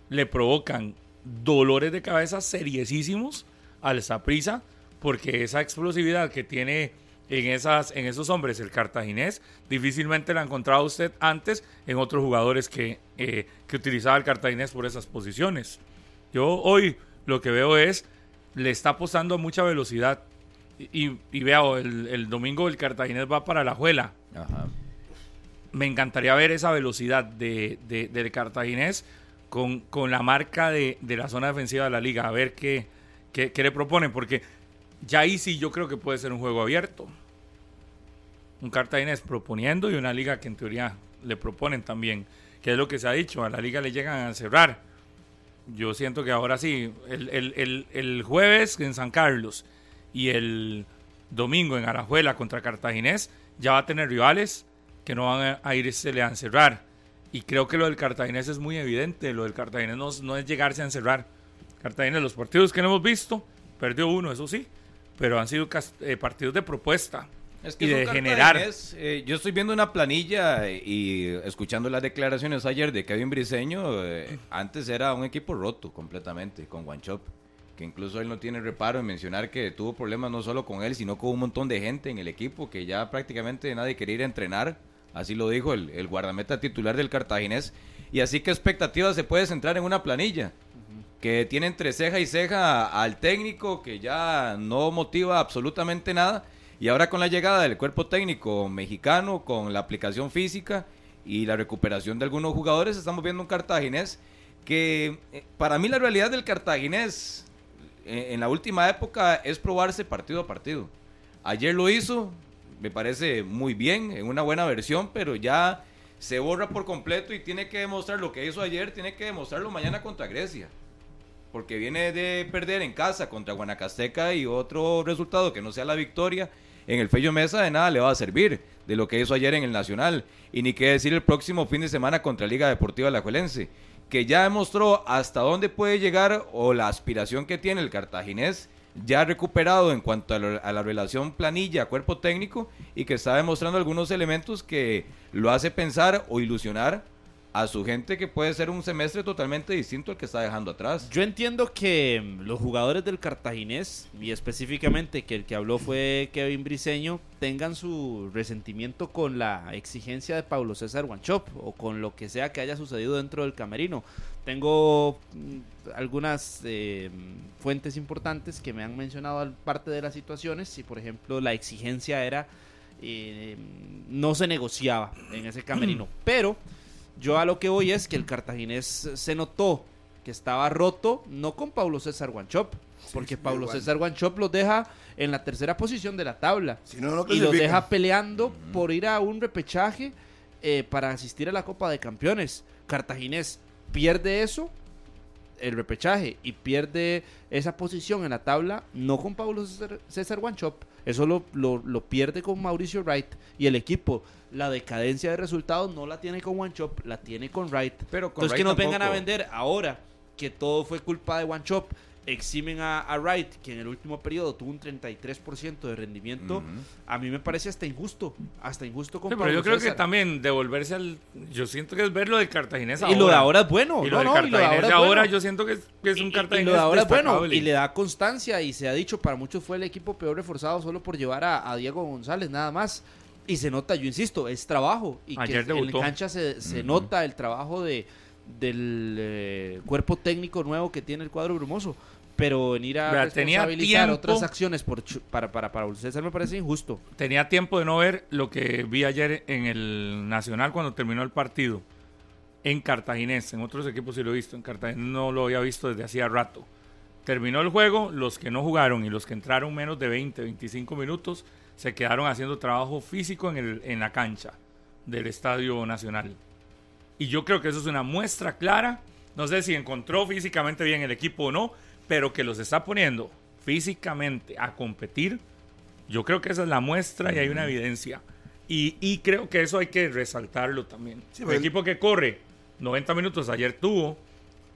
le provocan dolores de cabeza seriosísimos al Saprissa porque esa explosividad que tiene en, esas, en esos hombres el cartaginés difícilmente la ha encontrado usted antes en otros jugadores que, eh, que utilizaba el cartaginés por esas posiciones. Yo hoy lo que veo es, le está apostando a mucha velocidad y veo, el, el domingo el cartaginés va para la juela Ajá. Me encantaría ver esa velocidad de, de- cartaginés con, con la marca de, de la zona defensiva de la liga, a ver qué, qué, qué le proponen, porque ya ahí sí yo creo que puede ser un juego abierto. Un cartaginés proponiendo y una liga que en teoría le proponen también, que es lo que se ha dicho, a la liga le llegan a cerrar. Yo siento que ahora sí, el, el- el- el jueves en San Carlos y el domingo en Arajuela contra Cartaginés, ya va a tener rivales que no van a, a irse a encerrar. Y creo que lo del Cartaginés es muy evidente. Lo del Cartaginés no, no es llegarse a encerrar. Cartaginés, los partidos que no hemos visto, perdió uno, eso sí, pero han sido eh, partidos de propuesta Es y es un de generar. Eh, yo estoy viendo una planilla y escuchando las declaraciones ayer de Kevin Briseño. eh, antes era un equipo roto completamente con Guanchop. Que incluso él no tiene reparo en mencionar que tuvo problemas no solo con él, sino con un montón de gente en el equipo que ya prácticamente nadie quería ir a entrenar. Así lo dijo el, el guardameta titular del Cartaginés. Y así que expectativas se puede centrar en una planilla que tiene entre ceja y ceja al técnico que ya no motiva absolutamente nada. Y ahora con la llegada del cuerpo técnico mexicano con la aplicación física y la recuperación de algunos jugadores estamos viendo un cartaginés que eh, para mí la realidad del cartaginés eh, en la última época es probarse partido a partido. Ayer lo hizo me parece muy bien en una buena versión pero ya se borra por completo y tiene que demostrar lo que hizo ayer tiene que demostrarlo mañana contra Grecia. Porque viene de perder en casa contra Guanacasteca y otro resultado que no sea la victoria en el Fello Mesa de nada le va a servir de lo que hizo ayer en el Nacional. Y ni qué decir el próximo fin de semana contra Liga Deportiva Alajuelense que ya demostró hasta dónde puede llegar o la aspiración que tiene el cartaginés ya recuperado en cuanto a, la relación planilla cuerpo técnico y que está demostrando algunos elementos que lo hace pensar o ilusionar a su gente que puede ser un semestre totalmente distinto al que está dejando atrás. Yo entiendo que mm, los jugadores del Cartaginés, y específicamente que el que habló fue Kevin Briseño, tengan su resentimiento con la exigencia de Pablo César Guanchop o con lo que sea que haya sucedido dentro del camerino. Tengo mm, algunas eh, fuentes importantes que me han mencionado parte de las situaciones. Si, por ejemplo, la exigencia era. eh, no se negociaba en ese camerino. Pero yo a lo que voy es que el cartaginés se notó que estaba roto, no con Pablo César Guanchop, porque sí, Pablo igual. César Guanchop los deja en la tercera posición de la tabla Si no, no y los deja peleando por ir a un repechaje eh, para asistir a la Copa de Campeones. Cartaginés pierde eso el repechaje y pierde esa posición en la tabla, no con Pablo César, César Wanchop, eso lo, lo, lo pierde con Mauricio Wright y el equipo. La decadencia de resultados no la tiene con Wanchop, la tiene con Wright. Pero con Entonces Wright que nos vengan a vender ahora que todo fue culpa de Wanchop, eximen a, a Wright, que en el último periodo tuvo un 33% de rendimiento, a mí me parece hasta injusto, hasta injusto con Sí, pero yo creo que también devolverse al. Yo siento que es ver lo del cartaginés Y lo de ahora es bueno. Y lo no, del no, y lo de cartaginés ahora ahora bueno. yo siento que es, que es Y- un y- cartaginés Y lo de ahora es bueno y le da constancia y se ha dicho para muchos fue el equipo peor reforzado solo por llevar a, a Diego González nada más. Y se nota, yo insisto, es trabajo. Y Ayer que en debutó. cancha se, se nota el trabajo de, del eh, cuerpo técnico nuevo que tiene el cuadro brumoso. Pero venir a Vea, tenía responsabilizar tiempo. otras acciones por Chu- para, para, para César me parece injusto. Tenía tiempo de no ver lo que vi ayer en el Nacional cuando terminó el partido. En Cartaginés, en otros equipos sí lo he visto, en Cartaginés no lo había visto desde hacía rato. Terminó el juego, los que no jugaron y los que entraron menos de 20, 25 minutos se quedaron haciendo trabajo físico en, el, en la cancha del Estadio Nacional. Y yo creo que eso es una muestra clara. No sé si encontró físicamente bien el equipo o no, pero que los está poniendo físicamente a competir. Yo creo que esa es la muestra y hay una evidencia. Y, y creo que eso hay que resaltarlo también. Sí, el pero- equipo que corre 90 minutos ayer tuvo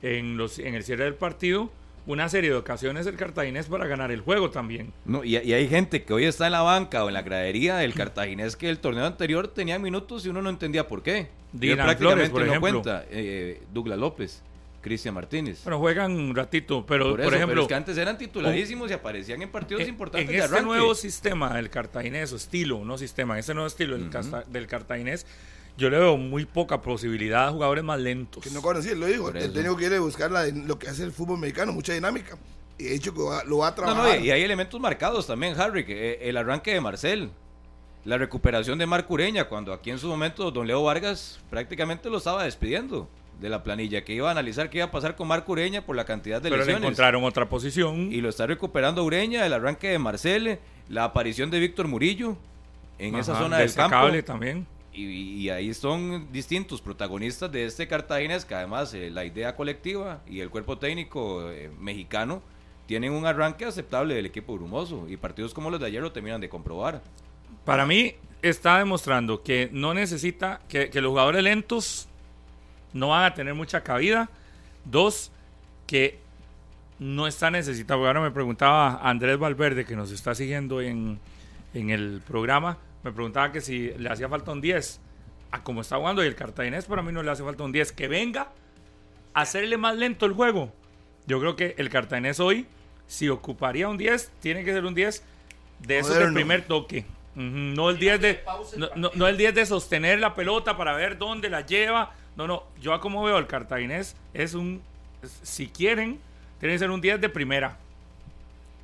en, los, en el cierre del partido una serie de ocasiones el cartaginés para ganar el juego también. No, y, y hay gente que hoy está en la banca o en la gradería del cartaginés que el torneo anterior tenía minutos y uno no entendía por qué. Prácticamente Flores, por no ejemplo. cuenta. eh, Douglas López, Cristian Martínez. Pero juegan un ratito, pero por, por, eso, pero ejemplo, es que antes eran titularísimos y aparecían en partidos en, importantes en de este nuevo sistema del cartaginés, o estilo, no sistema, en este nuevo estilo del, cartaginés, yo le veo muy poca posibilidad a jugadores más lentos. Que no conocía, lo digo. El técnico quiere buscar la- lo que hace el fútbol mexicano, mucha dinámica. Y de hecho que va- lo va a No, trabajar. no, y, y hay elementos marcados también, Harry, que, eh, el arranque de Marcel, la recuperación de Marco Ureña, cuando aquí en su momento don Leo Vargas prácticamente lo estaba despidiendo de la planilla, que iba a analizar qué iba a pasar con Marco Ureña por la cantidad de pero le lesiones. encontraron otra posición. Y lo está recuperando Ureña, el arranque de Marcel, la aparición de Víctor Murillo en esa zona del campo. también. Y, y ahí son distintos protagonistas de este Cartaginés, que además eh, la idea colectiva y el cuerpo técnico eh, mexicano tienen un arranque aceptable del equipo brumoso. Y partidos como los de ayer lo terminan de comprobar. Para mí está demostrando que no necesita, que, que los jugadores lentos no van a tener mucha cabida. Dos, que no está necesitado. Ahora me preguntaba Andrés Valverde, que nos está siguiendo en, en el programa, me preguntaba que si le hacía falta un 10 a como está jugando y el cartaginés para mí no le hace falta un 10. Que venga a hacerle más lento el juego. Yo creo que el cartaginés hoy, si ocuparía un 10, tiene que ser un 10 de esos de Moderno. primer toque. No el 10 de no, no- no el 10 de sostener la pelota para ver dónde la lleva. No, no, yo a como veo el cartaginés es un si quieren, tiene que ser un 10 de primera.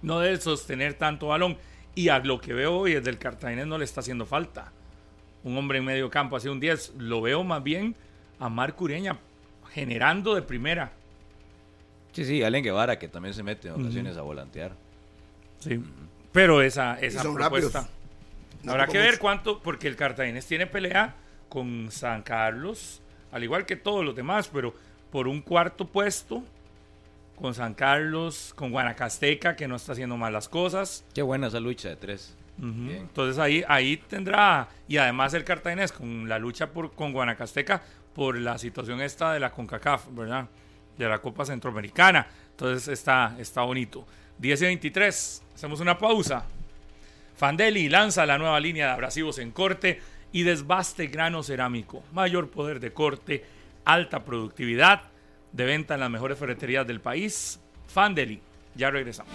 No de sostener tanto balón y a lo que veo hoy desde el cartaginés no le está haciendo falta. Un hombre en medio campo así un 10, lo veo más bien a Marco Ureña generando de primera. Sí, sí, Allen Guevara, que también se mete en ocasiones a volantear. Sí. Pero esa, esa propuesta. No Habrá que ver cuánto, porque el Cartaginés tiene pelea con San Carlos, al igual que todos los demás, pero por un cuarto puesto con San Carlos, con Guanacasteca, que no está haciendo mal las cosas. Qué buena esa lucha de tres. Entonces ahí, ahí tendrá, y además el Cartaginés con la lucha por, con Guanacasteca por la situación esta de la CONCACAF, ¿verdad? De la Copa Centroamericana. Entonces está, está bonito. 10 y 23, hacemos una pausa. Fandeli lanza la nueva línea de abrasivos en corte y desbaste grano cerámico. Mayor poder de corte, alta productividad, de venta en las mejores ferreterías del país. Fandeli, ya regresamos.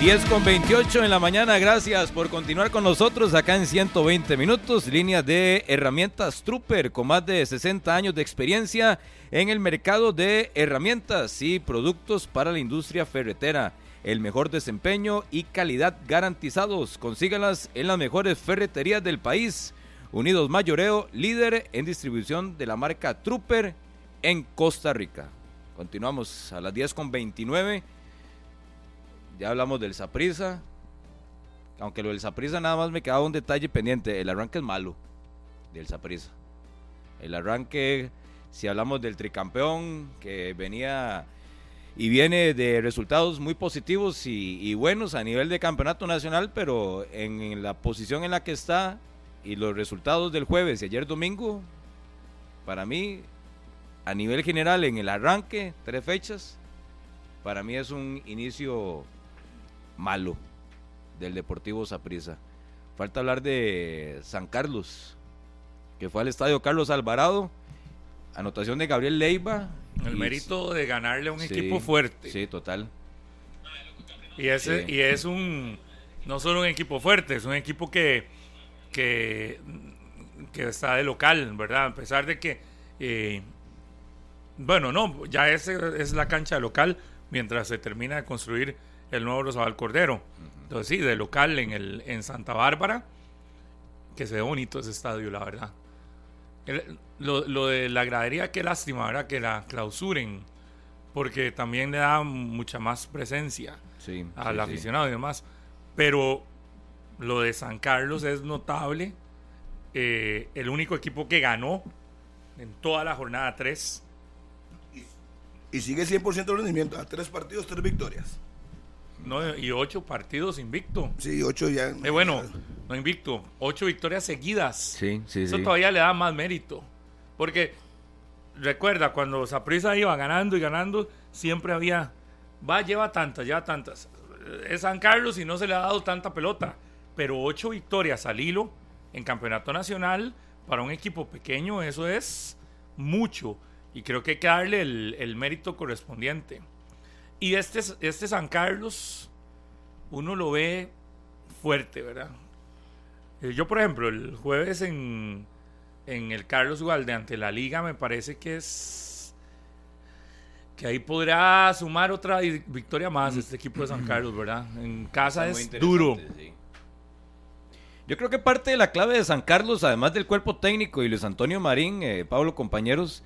10 con 28 en la mañana, gracias por continuar con nosotros acá en 120 minutos. Línea de herramientas Trooper con más de 60 años de experiencia en el mercado de herramientas y productos para la industria ferretera. El mejor desempeño y calidad garantizados. Consígalas en las mejores ferreterías del país. Unidos Mayoreo, líder en distribución de la marca Trooper en Costa Rica. Continuamos a las 10 con 29. Ya hablamos del Saprisa. Aunque lo del Saprisa nada más me quedaba un detalle pendiente. El arranque es malo del Saprisa. El arranque, si hablamos del tricampeón que venía y viene de resultados muy positivos y, y buenos a nivel de campeonato nacional, pero en la posición en la que está y los resultados del jueves y ayer domingo, para mí, a nivel general, en el arranque, tres fechas, para mí es un inicio malo del Deportivo Saprissa. Falta hablar de San Carlos, que fue al estadio Carlos Alvarado. Anotación de Gabriel Leiva. El y- mérito de ganarle a un Sí, equipo fuerte. Sí, total. Y, ese, Sí. y es un, no solo un equipo fuerte, es un equipo que, que, que está de local, ¿verdad? A pesar de que, eh, bueno, no, ya ese es la cancha local mientras se termina de construir el nuevo Rosabal Cordero. Entonces sí, de local en, el, en Santa Bárbara, que se ve bonito ese estadio, la verdad. El- lo, lo de la gradería, qué lástima, ¿verdad? Que la clausuren, porque también le da mucha más presencia Sí, al sí, sí. aficionado y demás. Pero lo de San Carlos es notable. Eh, el único equipo que ganó en toda la jornada 3. Y sigue 100% de rendimiento. A tres partidos, tres victorias. ¿no? y ocho partidos invicto. Sí, ocho ya. Eh, bueno, no invicto, ocho victorias seguidas. Sí, sí, Eso sí. todavía le da más mérito. Porque recuerda, cuando Saprissa iba ganando y ganando, siempre había, va, lleva tantas, lleva tantas. Es San Carlos y no se le ha dado tanta pelota. Pero ocho victorias al hilo en campeonato nacional para un equipo pequeño, eso es mucho. Y creo que hay que darle el, el mérito correspondiente. Y este, este San Carlos, uno lo ve fuerte, ¿verdad? Eh, Yo, por ejemplo, el jueves en, en el Carlos Ugalde ante la Liga me parece que es que ahí podrá sumar otra vi- victoria más este equipo de San Carlos, ¿verdad? En casa Está es duro. sí. Yo creo que parte de la clave de San Carlos, además del cuerpo técnico y Luis Antonio Marín, eh, Pablo, compañeros,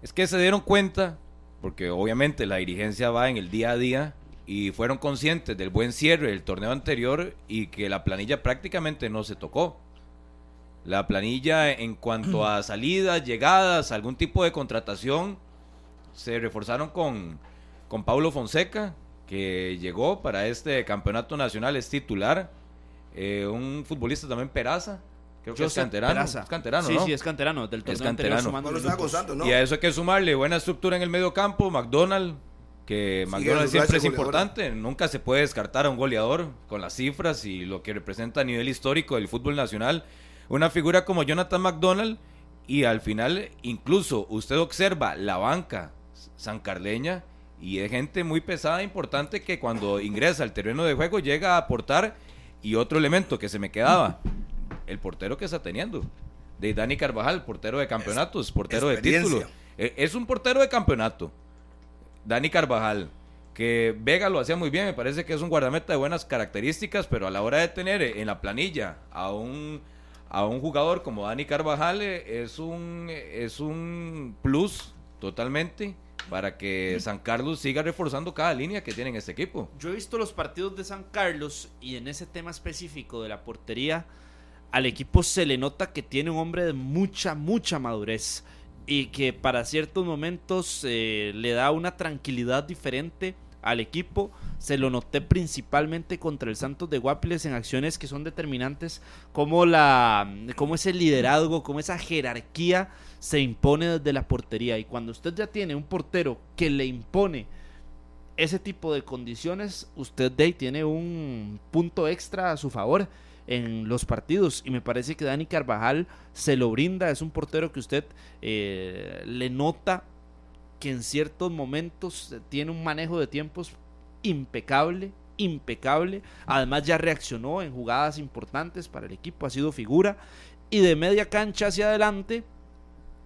es que se dieron cuenta, porque obviamente la dirigencia va en el día a día, y fueron conscientes del buen cierre del torneo anterior y que la planilla prácticamente no se tocó. La planilla en cuanto a salidas, llegadas, algún tipo de contratación, se reforzaron con, con Paulo Fonseca, que llegó para este campeonato nacional, es titular. Eh, un futbolista también Peraza, creo que es canterano. Peraza. Es canterano, sí, ¿no? sí, es canterano. Del torneo anterior canterano. sumando Bueno, estaba minutos. gozando, ¿no? Y a eso hay que sumarle buena estructura en el medio campo, McDonald, que McDonald siempre es importante, nunca se puede descartar a un goleador con las cifras y lo que representa a nivel histórico del fútbol nacional. Una figura como Jonathan McDonald y al final incluso usted observa la banca sancarleña y es gente muy pesada e importante que cuando ingresa al terreno de juego llega a aportar y otro elemento que se me quedaba, el portero que está teniendo. De Dani Carvajal, portero de campeonatos, portero de experiencia. título. Eh, Es un portero de campeonato. Dani Carvajal, que Vega lo hacía muy bien, me parece que es un guardameta de buenas características, pero a la hora de tener en la planilla a un, a un jugador como Dani Carvajal eh, es un, es un plus totalmente para que San Carlos siga reforzando cada línea que tiene en este equipo. Yo he visto los partidos de San Carlos y en ese tema específico de la portería, al equipo se le nota que tiene un hombre de mucha, mucha madurez y que para ciertos momentos eh, le da una tranquilidad diferente al equipo. Se lo noté principalmente contra el Santos de Guapiles en acciones que son determinantes, como, la, como ese liderazgo, como esa jerarquía se impone desde la portería. Y cuando usted ya tiene un portero que le impone ese tipo de condiciones, usted ahí tiene un punto extra a su favor en los partidos. Y me parece que Dani Carvajal se lo brinda. Es un portero que usted eh, le nota que en ciertos momentos tiene un manejo de tiempos impecable, impecable. Además ya reaccionó en jugadas importantes para el equipo, ha sido figura. Y de media cancha hacia adelante,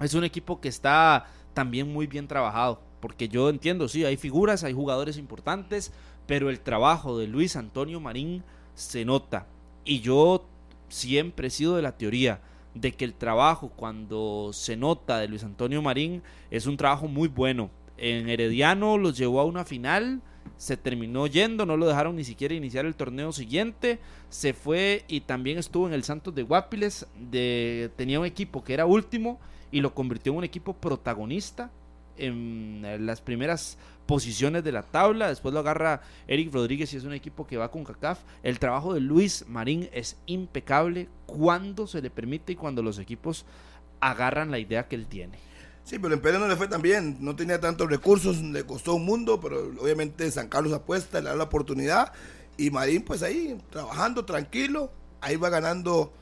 es un equipo que está también muy bien trabajado. Porque yo entiendo, sí, hay figuras, hay jugadores importantes, pero el trabajo de Luis Antonio Marín se nota. Y yo siempre he sido de la teoría de que el trabajo cuando se nota de Luis Antonio Marín es un trabajo muy bueno. En Herediano los llevó a una final, se terminó yendo, no lo dejaron ni siquiera iniciar el torneo siguiente, se fue y también estuvo en el Santos de Guapiles, de, tenía un equipo que era último y lo convirtió en un equipo protagonista en eh, las primeras posiciones de la tabla, después lo agarra Eric Rodríguez y es un equipo que va con CACAF. El trabajo de Luis Marín es impecable cuando se le permite y cuando los equipos agarran la idea que él tiene. Sí, pero en Pérez no le fue tan bien, no tenía tantos recursos, le costó un mundo, pero obviamente San Carlos apuesta, le da la oportunidad y Marín pues ahí trabajando tranquilo, ahí va ganando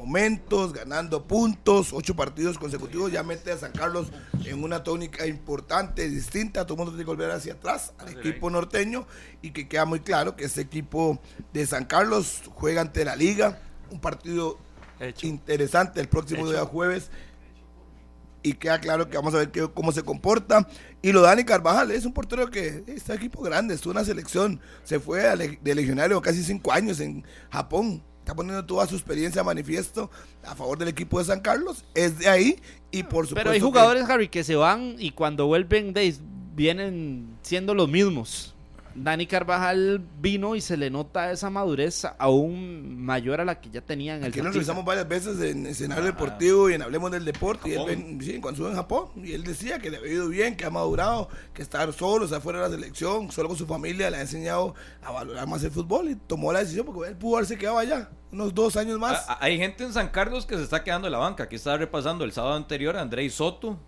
momentos, ganando puntos, ocho partidos consecutivos, ya mete a San Carlos en una tónica importante, distinta, todo el mundo tiene que volver hacia atrás al equipo norteño y que queda muy claro que ese equipo de San Carlos juega ante la liga, un partido Hecho. interesante el próximo Hecho. día jueves y queda claro que vamos a ver qué- cómo se comporta. Y lo Dani Carvajal es un portero que está equipo grande, es una selección, se fue de legionario casi cinco años en Japón, está poniendo toda su experiencia a manifiesto a favor del equipo de San Carlos, es de ahí y por supuesto Pero hay que- jugadores, Harry, que se van y cuando vuelven de, vienen siendo los mismos. Dani Carvajal vino y se le nota esa madurez aún mayor a la que ya tenía en el Aquí nos revisamos varias veces en escenario deportivo y en Hablemos del Deporte. Y él, sí, cuando estuvo en Japón. Y él decía que le había ido bien, que ha madurado, que estar solo, está fuera de la selección, solo con su familia, le ha enseñado a valorar más el fútbol y tomó la decisión porque él pudo haberse quedado allá unos dos años más. A- a- Hay gente en San Carlos que se está quedando en la banca. Aquí estaba repasando el sábado anterior a Andrei Soto,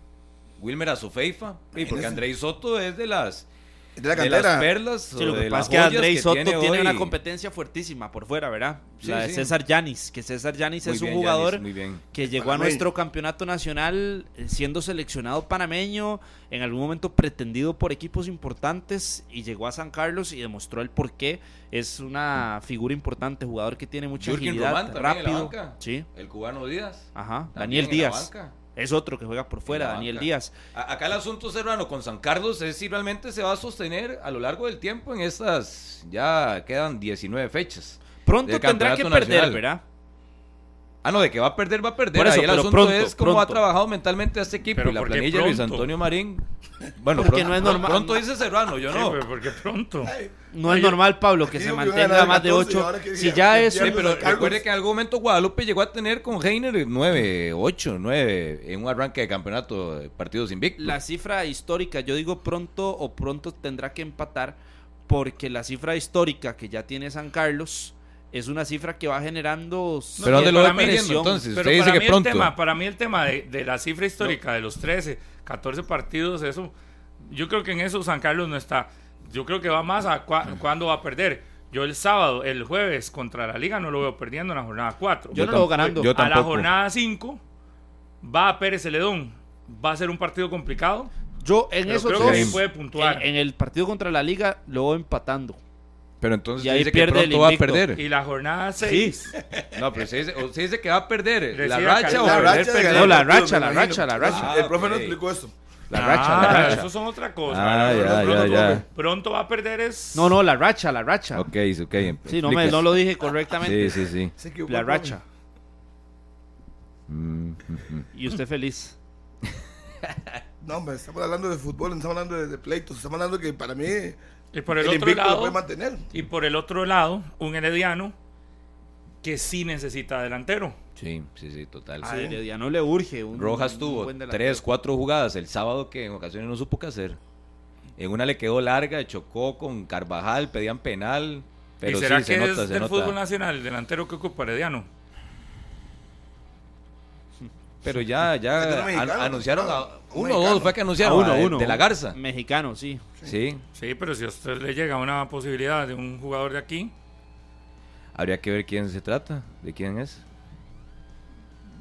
Wilmer Azufeifa. Sí, porque. Andrei Soto es de las, de la de las cantera. perlas. Sí, lo que pasa es que Andrei Soto tiene, una competencia fuertísima por fuera, ¿verdad? Sí, la de sí. César Yanis, que César Yanis es un bien, jugador muy bien. que llegó a nuestro campeonato nacional eh, siendo seleccionado panameño, en algún momento pretendido por equipos importantes y llegó a San Carlos y demostró el por qué. Es una figura importante, jugador que tiene mucha Jürgen agilidad, Román también en la rápido. banca. Sí, El cubano Díaz. ajá. Daniel en la Díaz. banca. Es otro que juega por fuera, Daniel. Díaz. A- Acá el asunto serrano con San Carlos es si realmente se va a sostener a lo largo del tiempo en estas, ya quedan 19 fechas. Pronto tendrá que perder, nacional. ¿verdad? Ah, no, de que va a perder, va a perder. Por eso, Ahí el pero asunto pronto, es cómo ha pronto. trabajado mentalmente este equipo Pero y la ¿por qué planilla de Luis pronto? Antonio Marín. Bueno, Porque pronto, no es normal. pronto dice Serrano, yo Sí, no. pero ¿por qué pronto? No es normal, Pablo, que Aquí se digo que iban a mantenga ganar más de 14 y 8. ahora que Si ya- es Sí, pierden pero recuerde que en algún momento Guadalupe llegó a tener con Heiner 9, 8, 9 en un arranque de campeonato de partidos invictos. la cifra histórica, yo digo pronto o pronto tendrá que empatar porque la cifra histórica que ya tiene San Carlos es una cifra que va generando Pero ¿dónde lo va perdiendo, presión. entonces? Pero Usted dice para que mí pronto. El tema, para mí el tema de, de la cifra histórica de los 13, 14 partidos, eso, yo creo que en eso San Carlos no está. Yo creo que va más a cua- cuándo va a perder. Yo el sábado, el jueves contra la liga no lo veo perdiendo en la jornada 4. Yo no Yo lo veo ganando. yo a la jornada 5 va a Pérez Celedón. Va a ser un partido complicado. Yo en Pero esos creo dos, que ahí puede puntuar. en, en el partido contra la liga lo veo empatando. Pero entonces Y ahí dice que pierde el pronto va a perder. Y la jornada 6 No, pero usted dice, usted dice que va a perder la Decía racha o La perder, racha de perder. No, la racha, la racha, la racha. Ah, el profe no explicó esto. La racha, la Ah, racha. Eso son otra cosa. Ah, Pronto- ya, pronto, ya. Pronto va a perder es... No, no, la racha, la racha. Ok, ok. Sí, no, me, no lo dije correctamente. Sí, sí, sí. Se La racha. Mm, mm, mm. Y usted feliz. No, hombre, estamos hablando de fútbol, no estamos hablando de, de pleitos, estamos hablando que para mí Y por el, otro lo lado, puede mantener. y por el otro lado, un herediano que sí necesita delantero. Sí, sí, sí, total. A Herediano le urge. Un, Rojas un tuvo tres, cuatro jugadas el sábado que en ocasiones no supo qué hacer. En una le quedó larga, chocó con Carvajal, pedían penal. Pero ¿Y será sí, que se nota, es se del nota. fútbol nacional el delantero que ocupa herediano? Pero ya, ya es an- mexicano, anunciaron a uno o dos, fue que anunciaron uno, a- de- uno. de la Garza. Mexicano, sí. Sí, Sí, pero si a usted le llega una posibilidad de un jugador de aquí, habría que ver quién se trata, de quién es.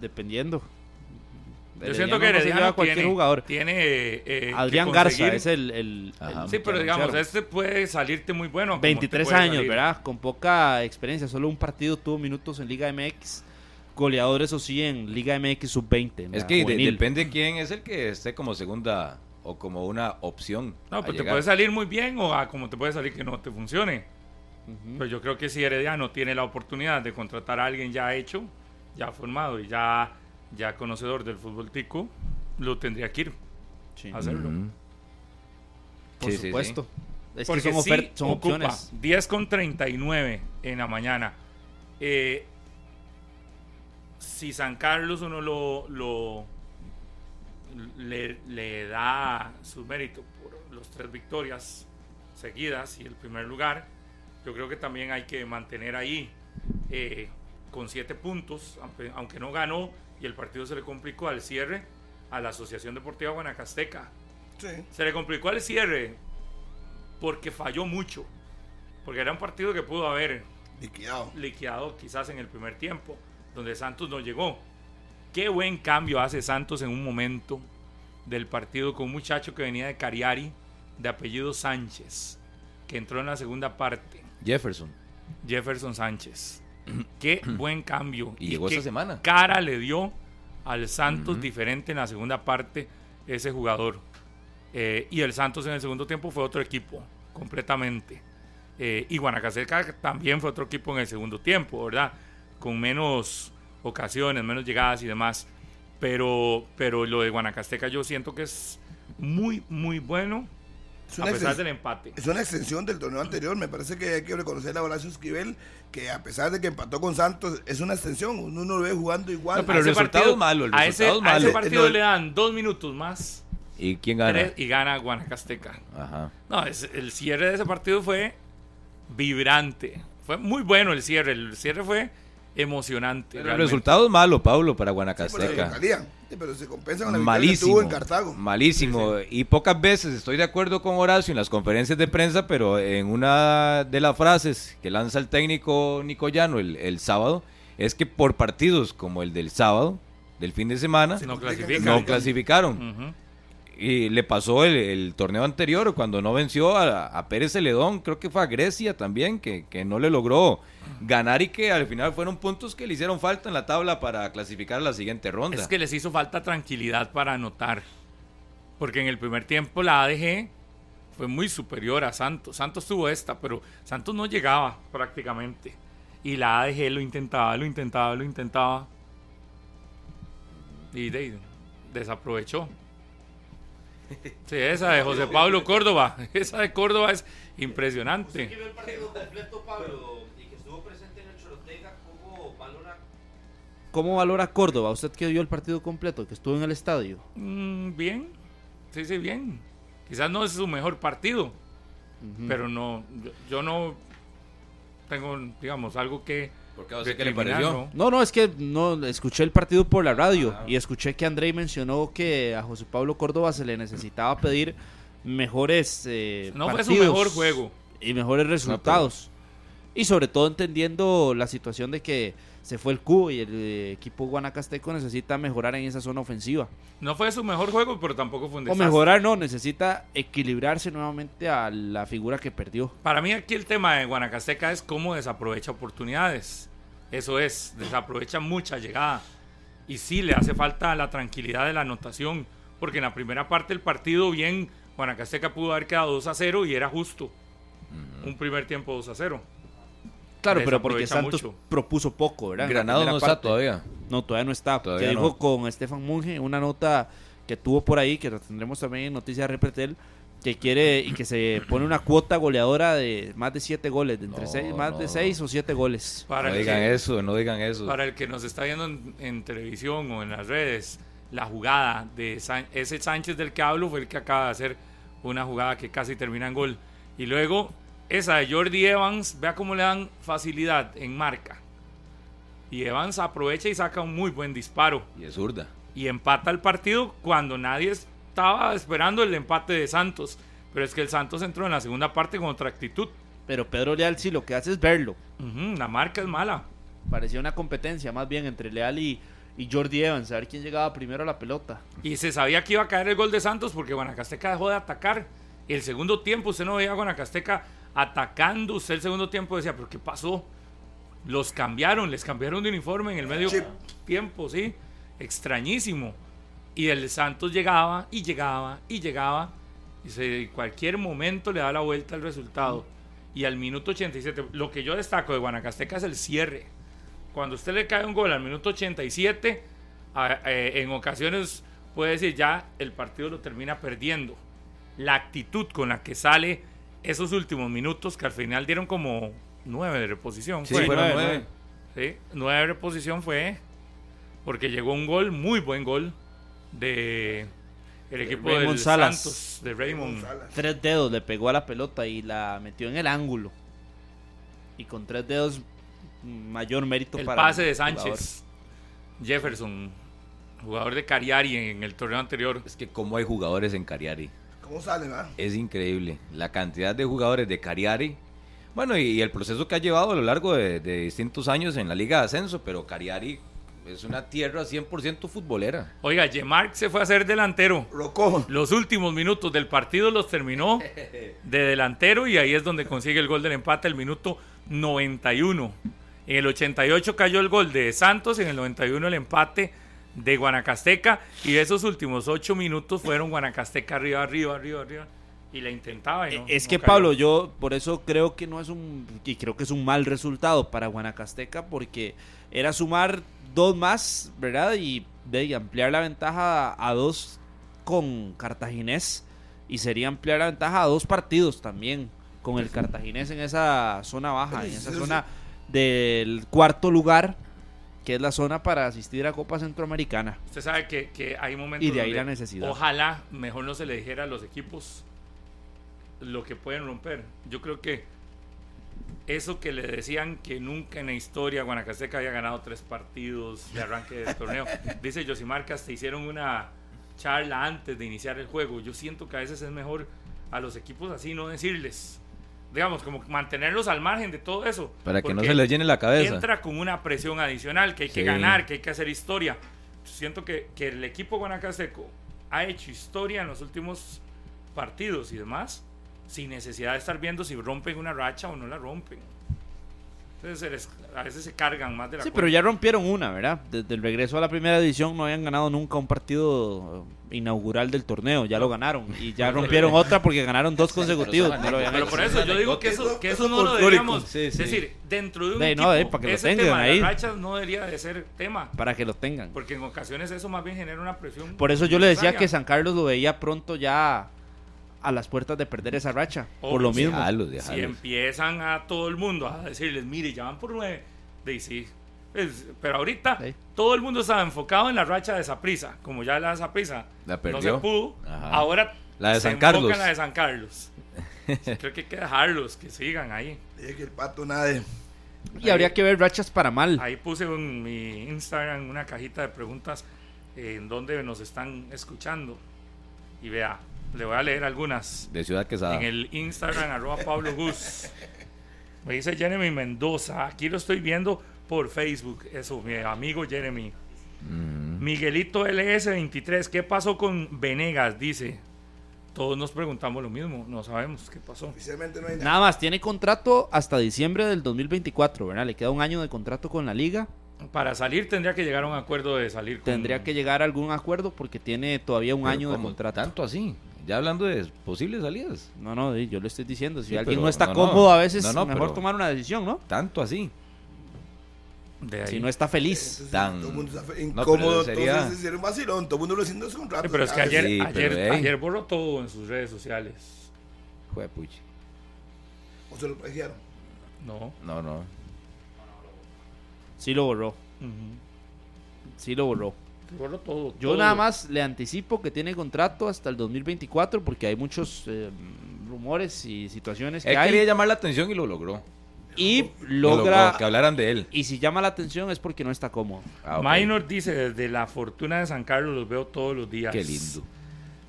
Dependiendo. yo siento que Herediano a cualquier tiene, jugador. tiene eh, que Adrián Garza es el. el- Ajá. el Sí, pero digamos, anunciaron. este puede salirte muy bueno. como te 23 puede años, salir. ¿verdad? Con poca experiencia. Solo un partido tuvo minutos en Liga MX. Goleador, eso sí, en Liga MX sub-20. en Es que de- depende quién es el que esté como segunda o como una opción. No, pues te puede salir muy bien o a como te puede salir que no te funcione. Ujú. Pero yo creo que si Herediano tiene la oportunidad de contratar a alguien ya hecho, ya formado y ya, ya conocedor del fútbol tico, lo tendría que ir Sí, a hacerlo. Por Sí, sí, sí. supuesto. Es Porque que son, sí ofer- son ocupa opciones. 10 con 39 en la mañana. Eh, si San Carlos uno lo, lo, le, le da su mérito por los tres victorias seguidas y el primer lugar. Yo creo que también hay que mantener ahí eh, con siete puntos, aunque, aunque no ganó y el partido se le complicó al cierre a la Asociación Deportiva Guanacasteca. Sí. Se le complicó al cierre porque falló mucho, porque era un partido que pudo haber Liquidado. liquidado quizás en el primer tiempo, donde Santos no llegó. Qué buen cambio hace Santos en un momento del partido con un muchacho que venía de Cariari, de apellido Sánchez, que entró en la segunda parte, Jefferson. Jefferson Sánchez. Qué buen cambio. Y llegó qué esta semana. Cara le dio al Santos diferente en la segunda parte ese jugador. Eh, y el Santos en el segundo tiempo fue otro equipo, completamente. Eh, y Guanacasteca también fue otro equipo en el segundo tiempo, ¿verdad? Con menos ocasiones, menos llegadas y demás. Pero, pero lo de Guanacasteca yo siento que es muy, muy bueno, Es a una, pesar del empate. es una extensión del torneo anterior. Me parece que hay que reconocer a Horacio Esquivel que a pesar de que empató con Santos, es una extensión. Uno lo ve jugando igual. No, pero el resultado es malo, el a ese, a partido No, le dan dos minutos más ¿Y quién gana? tres, y gana Guanacasteca. Ajá. No, es- el cierre de ese partido fue vibrante. Fue muy bueno el cierre. El cierre fue emocionante. Pero el resultado es malo, Pablo, para Sí, Guanacasteca. Sí, pero se compensa con la que malísimo, tuvo en Cartago. malísimo. Y pocas veces estoy de acuerdo con Horacio en las conferencias de prensa, pero en una de las frases que lanza el técnico Nicoyano el, el sábado es que por partidos como el del sábado, del fin de semana, No No no clasificaron. Ujú. Y le pasó el, torneo anterior cuando no venció a, a Pérez Celedón, creo que fue a Grecia también, que, que no le logró ganar y que al final fueron puntos que le hicieron falta en la tabla para clasificar a la siguiente ronda. Es que les hizo falta tranquilidad para anotar. Porque en el primer tiempo la ADG fue muy superior a Santos. Santos tuvo esta, pero Santos no llegaba prácticamente. Y la ADG lo intentaba, lo intentaba, lo intentaba. Y de- desaprovechó. Sí, esa de José Pablo Córdoba. Esa de Córdoba es impresionante. vio el partido completo, Pablo, y que estuvo presente en el Chorotega, ¿cómo valora? ¿Cómo valora Córdoba? Usted que vio el partido completo, que estuvo en el estadio. Mm, bien, sí, sí, bien. Quizás no es su mejor partido, pero no, yo, yo no tengo, digamos, algo que. Porque usted, ¿qué le pareció? No, no, es que no escuché el partido por la radio y escuché que Andrei mencionó que a José Pablo Córdoba se le necesitaba pedir mejores eh, No fue su mejor juego. y mejores resultados. Y sobre todo entendiendo la situación de que se fue el Q y el eh, equipo guanacasteco necesita mejorar en esa zona ofensiva. No fue su mejor juego, pero tampoco fue un O desastre. mejorar no, necesita equilibrarse nuevamente a la figura que perdió. Para mí aquí el tema de Guanacasteca es cómo desaprovecha oportunidades. Eso es, desaprovecha mucha llegada. Y sí le hace falta la tranquilidad de la anotación, porque en la primera parte del partido bien Guanacasteca pudo haber quedado 2 a 0 y era justo. Un primer tiempo 2 a 0. Claro, pero porque Santos mucho. propuso poco, ¿verdad? Granado no está todavía. No, todavía no está. Todavía no. dijo con Estefan Munge una nota que tuvo por ahí, que la tendremos también en Noticias Repretel, que quiere y que se pone una cuota goleadora de más de siete goles, de entre No, seis, más de no. seis o siete goles. Para no digan que- eso, no digan eso. Para el que nos está viendo en, en televisión o en las redes, la jugada de San- ese Sánchez del que hablo fue el que acaba de hacer una jugada que casi termina en gol. Y luego esa de Jordi Evans, vea cómo le dan facilidad en marca. Y Evans aprovecha y saca un muy buen disparo. Y es zurda. Y empata el partido cuando nadie estaba esperando el empate de Santos. Pero es que el Santos entró en la segunda parte con otra actitud. Pero Pedro Leal sí lo que hace es verlo. La marca es mala. Parecía una competencia más bien entre Leal y, y Jordi Evans, a ver quién llegaba primero a la pelota. Y se sabía que iba a caer el gol de Santos porque Guanacasteca dejó de atacar. El segundo tiempo usted no veía a Guanacasteca atacando. Usted el segundo tiempo decía, ¿pero qué pasó? Los cambiaron, les cambiaron de uniforme en el medio Chip. tiempo, ¿sí? Extrañísimo. Y el Santos llegaba y llegaba y llegaba. Y se, en cualquier momento le da la vuelta al resultado. Y al minuto 87, lo que yo destaco de Guanacasteca es el cierre. Cuando usted le cae un gol al minuto 87, a- eh, en ocasiones puede decir ya el partido lo termina perdiendo. La actitud con la que sale esos últimos minutos, que al final dieron como nueve de reposición. Sí, fue. fueron nueve, nueve. Sí, nueve de reposición fue porque llegó un gol, muy buen gol de el equipo Raymond del Salas. Santos, de Raymond. Tres dedos le pegó a la pelota y la metió en el ángulo. Y con tres dedos, mayor mérito El para pase de jugador. Sánchez. Jefferson, jugador de Cariari en el torneo anterior. Es que como hay jugadores en Cariari. ¿Cómo salen, ah? Es increíble. La cantidad de jugadores de Cariari. Bueno, y, el proceso que ha llevado a lo largo de, de distintos años en la Liga de Ascenso, pero Cariari es una tierra 100% futbolera. Oiga, Yemark se fue a ser delantero. Rocó. Los últimos minutos del partido los terminó de delantero y ahí es donde consigue el gol del empate el minuto 91. En el 88 cayó el gol de Santos, en el 91 el empate de Guanacasteca y esos últimos ocho minutos fueron Guanacasteca arriba, arriba, arriba, arriba y la intentaba. y no- es que. Pablo, yo por eso creo que no es un y creo que es un mal resultado para Guanacasteca porque era sumar dos más, ¿verdad? Y de ampliar la ventaja a, a dos con Cartaginés y sería ampliar la ventaja a dos partidos también con el Cartaginés en esa zona baja, en esa zona del cuarto lugar que es la zona para asistir a Copa Centroamericana. Usted sabe que, que hay momentos Y de ahí donde la necesidad. Ojalá mejor no se le dijera a los equipos lo que pueden romper. Yo creo que eso que le decían que nunca en la historia Guanacasteca había ganado tres partidos de arranque del torneo. Dice Josimar hasta hicieron una charla antes de iniciar el juego. Yo siento que a veces es mejor a los equipos así no decirles. Digamos, como mantenerlos al margen de todo eso. Para que no se les llene la cabeza. entra con una presión adicional, que hay que Sí. ganar, que hay que hacer historia. Siento que, que el equipo guanacasteco ha hecho historia en los últimos partidos y demás, sin necesidad de estar viendo si rompen una racha o no la rompen. Entonces se les- a veces se cargan más de la Sí, cuenta. pero ya rompieron una, ¿verdad? Desde el regreso a la primera división no habían ganado nunca un partido eh, inaugural del torneo, ya lo ganaron. Y ya rompieron otra porque ganaron dos consecutivos. no lo Pero por eso yo digo que eso, que eso no lo deberíamos. Sí, sí. Es decir, dentro de un De, equipo, no, eh, para que lo ese tengan tema de ahí. las rachas no debería de ser tema. Para que lo tengan. Porque en ocasiones eso más bien genera una presión. Por eso yo le decía que San Carlos lo veía pronto ya a las puertas de perder esa racha. Por lo mismo. Si empiezan a todo el mundo a decirles, mire, ya van por nueve, de sí. Es- pero ahorita Sí. todo el mundo estaba enfocado en la racha de Saprisa. Como ya la Saprisa La no se pudo, Ajá. ahora La de se San enfoca Carlos. en la de San Carlos. Creo que hay que dejarlos, que sigan ahí. Dije que el pato nade. Y habría que ver rachas para mal. Ahí puse en mi Instagram una cajita de preguntas eh, en donde nos están escuchando. Y vea, le voy a leer algunas. De Ciudad Quesada. En el Instagram, arroba Pablo Gus. Me dice Jeremy Mendoza. Aquí lo estoy viendo por Facebook. Eso, mi amigo Jeremy. Mm. Miguelito LS23. ¿Qué pasó con Venegas? Dice. Todos nos preguntamos lo mismo. No sabemos qué pasó. Oficialmente no hay nada. Nada más, tiene contrato hasta diciembre del 2024, ¿verdad? Le queda un año de contrato con la liga. Para salir tendría que llegar a un acuerdo de salir. con- Tendría que llegar a algún acuerdo porque tiene todavía un Pero año de contrato. Tanto así. Ya hablando de posibles salidas. No, no, yo le estoy diciendo. Si Sí, alguien pero- no está no, no. cómodo, a veces No, no, mejor pero- tomar una decisión, ¿no? Tanto así. De ahí. Si no está feliz. Entonces, Tan- Todo el mundo está fe- No, pero incómodo. sería- Entonces, sería un vacilón. Todo el mundo lo haciendo hace un rato. Sí, pero es que ayer, Sí, ayer, pero, ayer borró todo en sus redes sociales. Juepuchi. O se lo plagiaron. No. No, no. Sí lo borró. Ujú. Sí lo borró. Todo. Yo todo. nada más le anticipo que tiene contrato hasta el 2024 porque hay muchos eh, rumores y situaciones que Él quería hay. llamar la atención y lo logró. Y Lo logra... logró, que hablaran de él. Y si llama la atención es porque no está cómodo. Ah. Minor dice, desde la fortuna de San Carlos los veo todos los días. Qué lindo.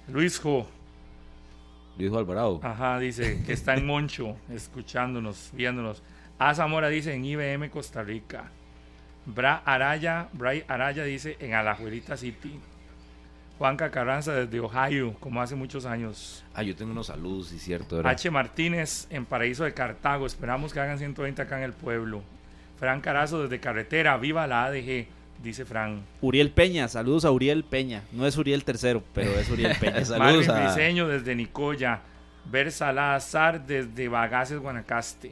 Luis Jo, Dijo Alvarado. ajá, dice que está en Moncho, escuchándonos, viéndonos. A Zamora dice en IBM Costa Rica. Bra Araya, Bray Araya dice en Alajuelita City. Juanca Carranza desde Ohio, como hace muchos años. Ah, yo tengo unos saludos, sí, cierto. H. Martínez en Paraíso de Cartago. Esperamos que hagan 120 acá en el pueblo. Fran Carazo desde Carretera. Viva la ADG, dice Fran. Uriel Peña, saludos a Uriel Peña. No es Uriel tercero, pero es Uriel Peña. Saludos Marvin a- Briseño desde Nicoya. Ver Salazar desde Bagaces, Guanacaste.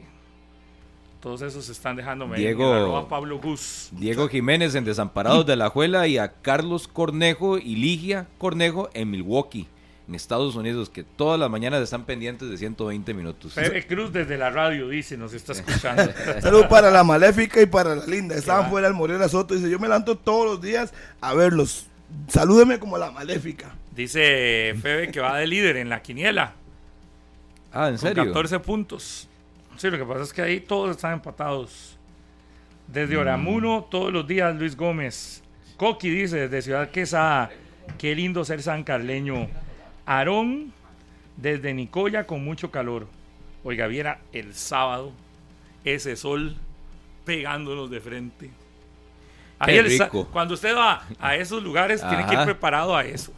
Todos esos se están dejándome. Diego- Arroba Pablo Gus. Diego Jiménez en Desamparados de la Juela y a Carlos Cornejo y Ligia Cornejo en Milwaukee, en Estados Unidos, que todas las mañanas están pendientes de 120 minutos. Pepe Cruz desde la radio dice, nos está escuchando. Saludos para la maléfica y para la linda. Estaban fuera del Morera Soto. Dice: Yo me levanto todos los días a verlos. Salúdeme como la maléfica. Dice Febe que va de líder en la quiniela. Ah, ¿en Con serio? 14 puntos. Sí, lo que pasa es que ahí todos están empatados. Desde Oramuno, todos los días, Luis Gómez. Coqui dice, desde Ciudad Quesada, qué lindo ser sancarleño. Aarón, desde Nicoya, con mucho calor. Oiga, viera el sábado ese sol pegándonos de frente. Ahí el cuando usted va a esos lugares, tiene que ir preparado a eso.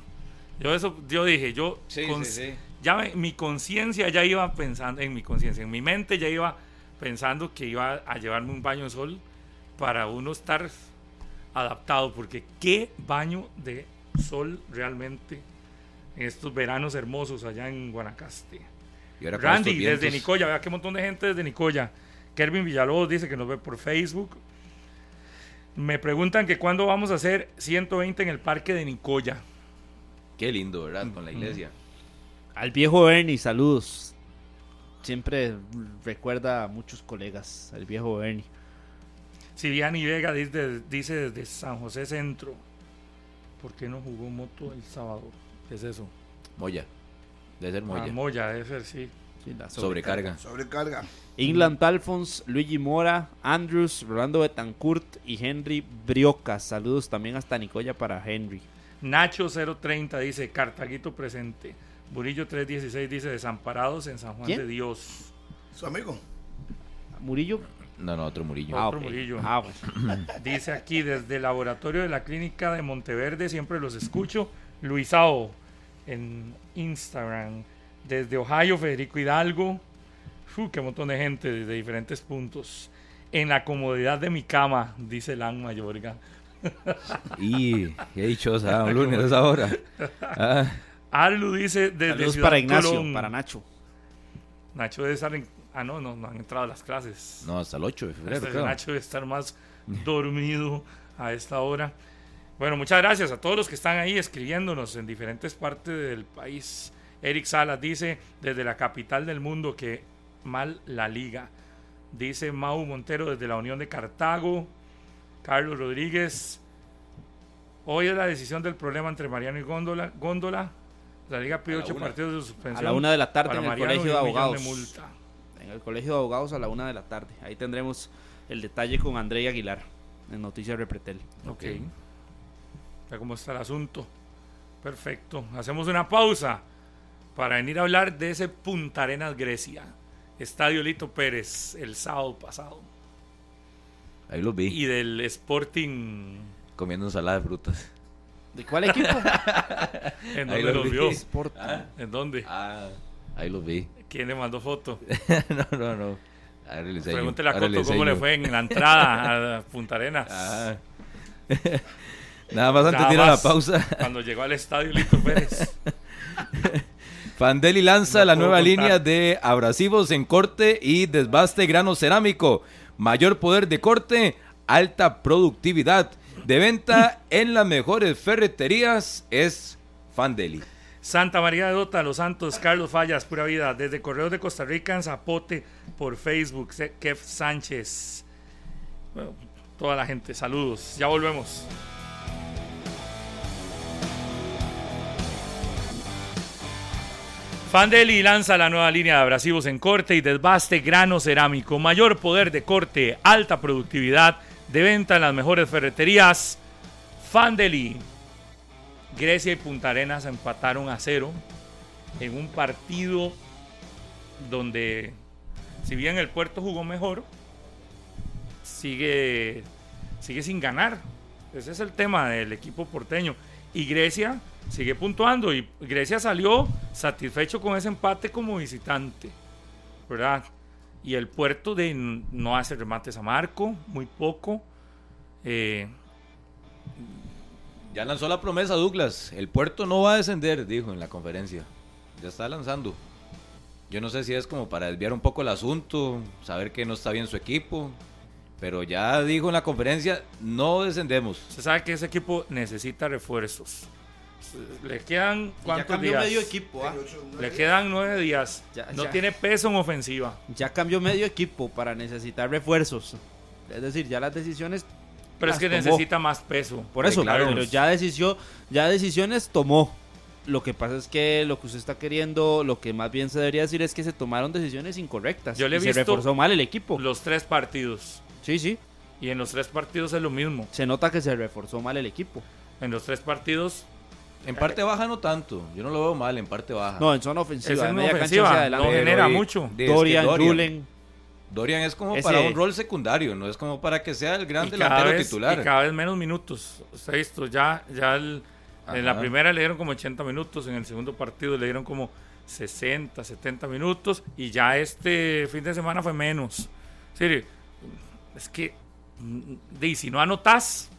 Yo eso, yo dije, yo Sí, con- sí, sí. Ya me- mi conciencia ya iba pensando, en mi conciencia, en mi mente ya iba pensando que iba a llevarme un baño de sol para uno estar adaptado, porque qué baño de sol realmente en estos veranos hermosos allá en Guanacaste. Y ahora Randy, desde Nicoya, vea qué montón de gente desde Nicoya. Kervin Villalobos dice que nos ve por Facebook. Me preguntan que cuándo vamos a hacer 120 en el parque de Nicoya. Qué lindo, ¿verdad? Con la iglesia. Al viejo Bernie, saludos. Siempre recuerda a muchos colegas, al viejo Bernie. Viviani Vega dice, dice desde San José Centro. ¿Por qué no jugó moto el sábado? ¿Qué es eso? Moya. Debe ser Moya. Ah, Moya, debe ser, sí. Sí, la Sobrecarga. Sobrecarga. England Alphonse, Luigi Mora, Andrews, Rolando Betancourt y Henry Brioca. Saludos también hasta Nicoya para Henry. Nacho 030 dice Cartaguito presente. Burillo 316 dice Desamparados en San Juan ¿Quién? de Dios. Su amigo. Murillo. No, no, otro Murillo. Ah, Otro ok. Murillo. Ah, bueno. Dice aquí desde el laboratorio de la clínica de Monteverde, siempre los escucho. Luisao en Instagram. Desde Ohio, Federico Hidalgo. Uf, qué montón de gente desde diferentes puntos. En la comodidad de mi cama, dice Lan Mayorga. Y qué dichosa, un lunes a esa hora. Ah, Arlu dice desde Saludos Ciudad para Ignacio, Colón. para Nacho. Nacho debe estar en... Ah, no, no, no han entrado a las clases. no, hasta el 8 de febrero, Este. Nacho debe estar más dormido a esta hora. Bueno, muchas gracias a todos los que están ahí escribiéndonos en diferentes partes del país. Eric Salas dice desde la capital del mundo que mal la liga. Dice Mau Montero desde la Unión de Cartago. Carlos Rodríguez. Hoy es la decisión del problema entre Mariano y Góndola. Góndola. La liga la ocho una. partidos de suspensión. A la una de la tarde en el Mariano colegio de abogados. multa. En el colegio de abogados a la una de la tarde. Ahí tendremos el detalle con André Aguilar en Noticias Repretel. Ok. Ya cómo está el asunto. Perfecto. Hacemos una pausa para venir a hablar de ese Punta Arenas Grecia. Estadio Lito Pérez el sábado pasado. Ahí los vi, Y del Sporting. comiendo ensalada de frutas. ¿De cuál equipo? ¿En Ahí dónde lo los vi. vio? Sport. ¿En dónde? Ah, ahí los vi. ¿Quién le mandó foto? no, no, no. Pregúntele a Coto cómo le fue en la entrada a Punta Arenas. Ah. Nada más antes de ir a la pausa. Cuando llegó al Estadio Lito Pérez. Fandeli lanza No la nueva contar. línea de abrasivos en corte y desbaste grano cerámico. Mayor poder de corte, alta productividad. De venta en las mejores ferreterías es Fandeli. Santa María de Dota, Los Santos, Carlos Fallas, Pura Vida, desde Correos de Costa Rica en Zapote, por Facebook, Kev Sánchez. Toda la gente, saludos. Ya volvemos. Fandeli lanza la nueva línea de abrasivos en corte y desbaste grano cerámico. Mayor poder de corte, alta productividad, de venta en las mejores ferreterías. Fandeli. Grecia y Punta Arenas empataron a cero en un partido donde, si bien el puerto jugó mejor, sigue, sigue sin ganar. Ese es el tema del equipo porteño. Y Grecia sigue puntuando y Grecia salió satisfecho con ese empate como visitante, ¿verdad? Y el puerto de no hace remates a marco, muy poco. Eh, Ya lanzó la promesa Douglas. El puerto no va a descender, dijo en la conferencia. Ya está lanzando. Yo no sé si es como para desviar un poco el asunto, saber que no está bien su equipo. Pero ya dijo en la conferencia, no descendemos. Se sabe que ese equipo necesita refuerzos. Le quedan Ya cuántos cambió días. medio equipo. ah. Le quedan nueve días. Ya- no ya. tiene peso en ofensiva. Ya cambió medio equipo para necesitar refuerzos. Es decir, ya las decisiones. Pero es que tomó. necesita más peso. Por eso, claro. pero ya, decisió, ya decisiones tomó. Lo que pasa es que lo que usted está queriendo, lo que más bien se debería decir es que se tomaron decisiones incorrectas. Yo le he y se visto reforzó mal el equipo. Los tres partidos. Sí, sí. Y en los tres partidos es lo mismo. Se nota que se reforzó mal el equipo. En los tres partidos En parte baja no tanto. Yo no lo veo mal, en parte baja. No, en zona ofensiva. en media cancha ofensiva, hacia adelante. no genera y- mucho. Dorian, Dorian- Rulen. Dorian es como Ese- para un rol secundario, no es como para que sea el gran y cada, delantero vez, titular. y cada vez menos minutos. Usted ha visto, ya, ya el- en la primera le dieron como 80 minutos, en el segundo partido le dieron como 60, 70 minutos y ya este fin de semana fue menos. Sí, es que mm, di, si no anotás,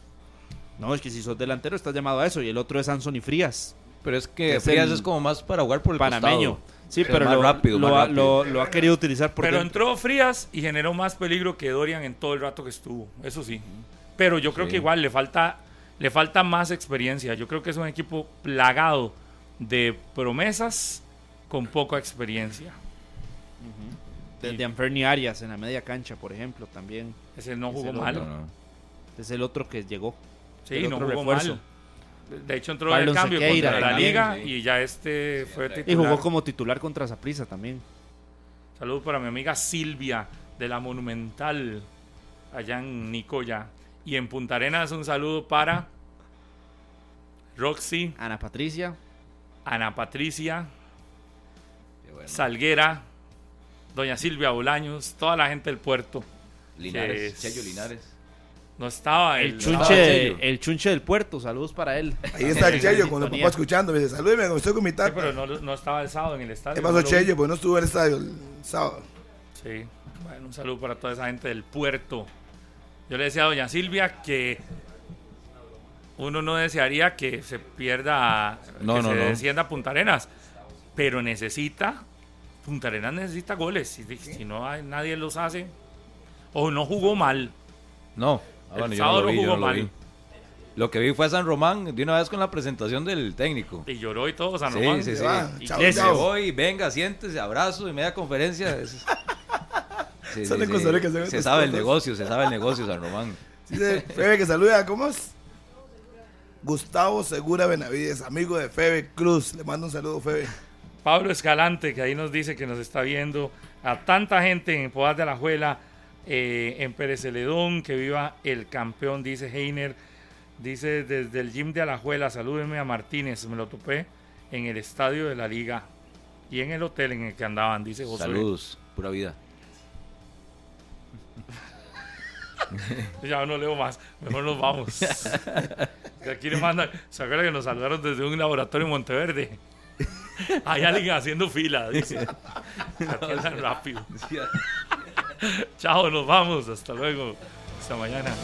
No, es que si sos delantero estás llamado a eso. Y el otro es Anthony Frías, Pero es que Es Frías es como más para jugar por el panameño. costado. Sí, pero más lo, rápido, lo más ha- rápido. lo- lo ha querido utilizar por pero dentro. entró Frías y generó más peligro que Dorian en todo el rato que estuvo, eso sí. Pero yo creo Sí. que igual le falta, le falta más experiencia. Yo creo que es un equipo plagado de promesas con poca experiencia. Desde Anferni Arias en la media cancha, por ejemplo, también. Ese no jugó lo- mal. No, no. Es el otro que llegó. Sí, el no jugó refuerzo. mal. De hecho, entró de cambio Sequeira contra la también, liga sí. y ya este fue titular. Y jugó como titular contra Zaprisa también. Saludos para mi amiga Silvia de la Monumental, allá en Nicoya. Y en Punta Arenas, un saludo para Roxy, Ana Patricia. Ana Patricia, bueno. Salguera, Doña Silvia Bolaños, toda la gente del puerto. Linares, es- Chello Linares. No estaba El chunche, el chunche del puerto. Saludos para él. Ahí está el Sí, Chello sí, con el sintonía. papá escuchando. Me dice, salúdeme, estoy con mi Sí, tata. pero no, no estaba el sábado en el estadio. ¿Qué no pasó, vi. Chello? Pues no estuvo en el estadio el sábado. Sí, bueno, un saludo para toda esa gente del puerto. Yo le decía a doña Silvia que uno no desearía que se pierda, No, que no, se no. descienda a Punta Arenas, pero necesita, Punta Arenas necesita goles. Si, si no hay, nadie los hace, o no jugó mal. No, ah, El bueno, yo no sábado lo vi, jugó yo no lo mal. vi. Lo que vi fue a San Román de una vez con la presentación del técnico. Y lloró y todo, San Sí, Román. sí, Se sí. Y Chao, que Se chao. voy, venga, siéntese, abrazo y media conferencia. es- Sí, sí, sí. Rica, se sabe el cosas. negocio, se sabe el negocio, San Román. Sí, de Febe que saluda, ¿cómo es? Gustavo Segura Benavides, amigo de Febe Cruz. Le mando un saludo, Febe. Pablo Escalante, que ahí nos dice que nos está viendo. A tanta gente en Podas de Alajuela, eh, en Pérez Celedón, que viva el campeón, dice Heiner. Dice desde el gym de Alajuela, salúdenme a Martínez, me lo topé en el estadio de la liga y en el hotel en el que andaban, dice José. Saludos, pura vida. Ya no leo más, mejor nos vamos. Aquí le mandan, ¿se acuerdan que nos saludaron desde un laboratorio en Monteverde? Hay alguien haciendo fila, dice. Rápido. Chao, nos vamos. Hasta luego. Hasta mañana.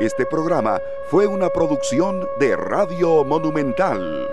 Este programa fue una producción de Radio Monumental.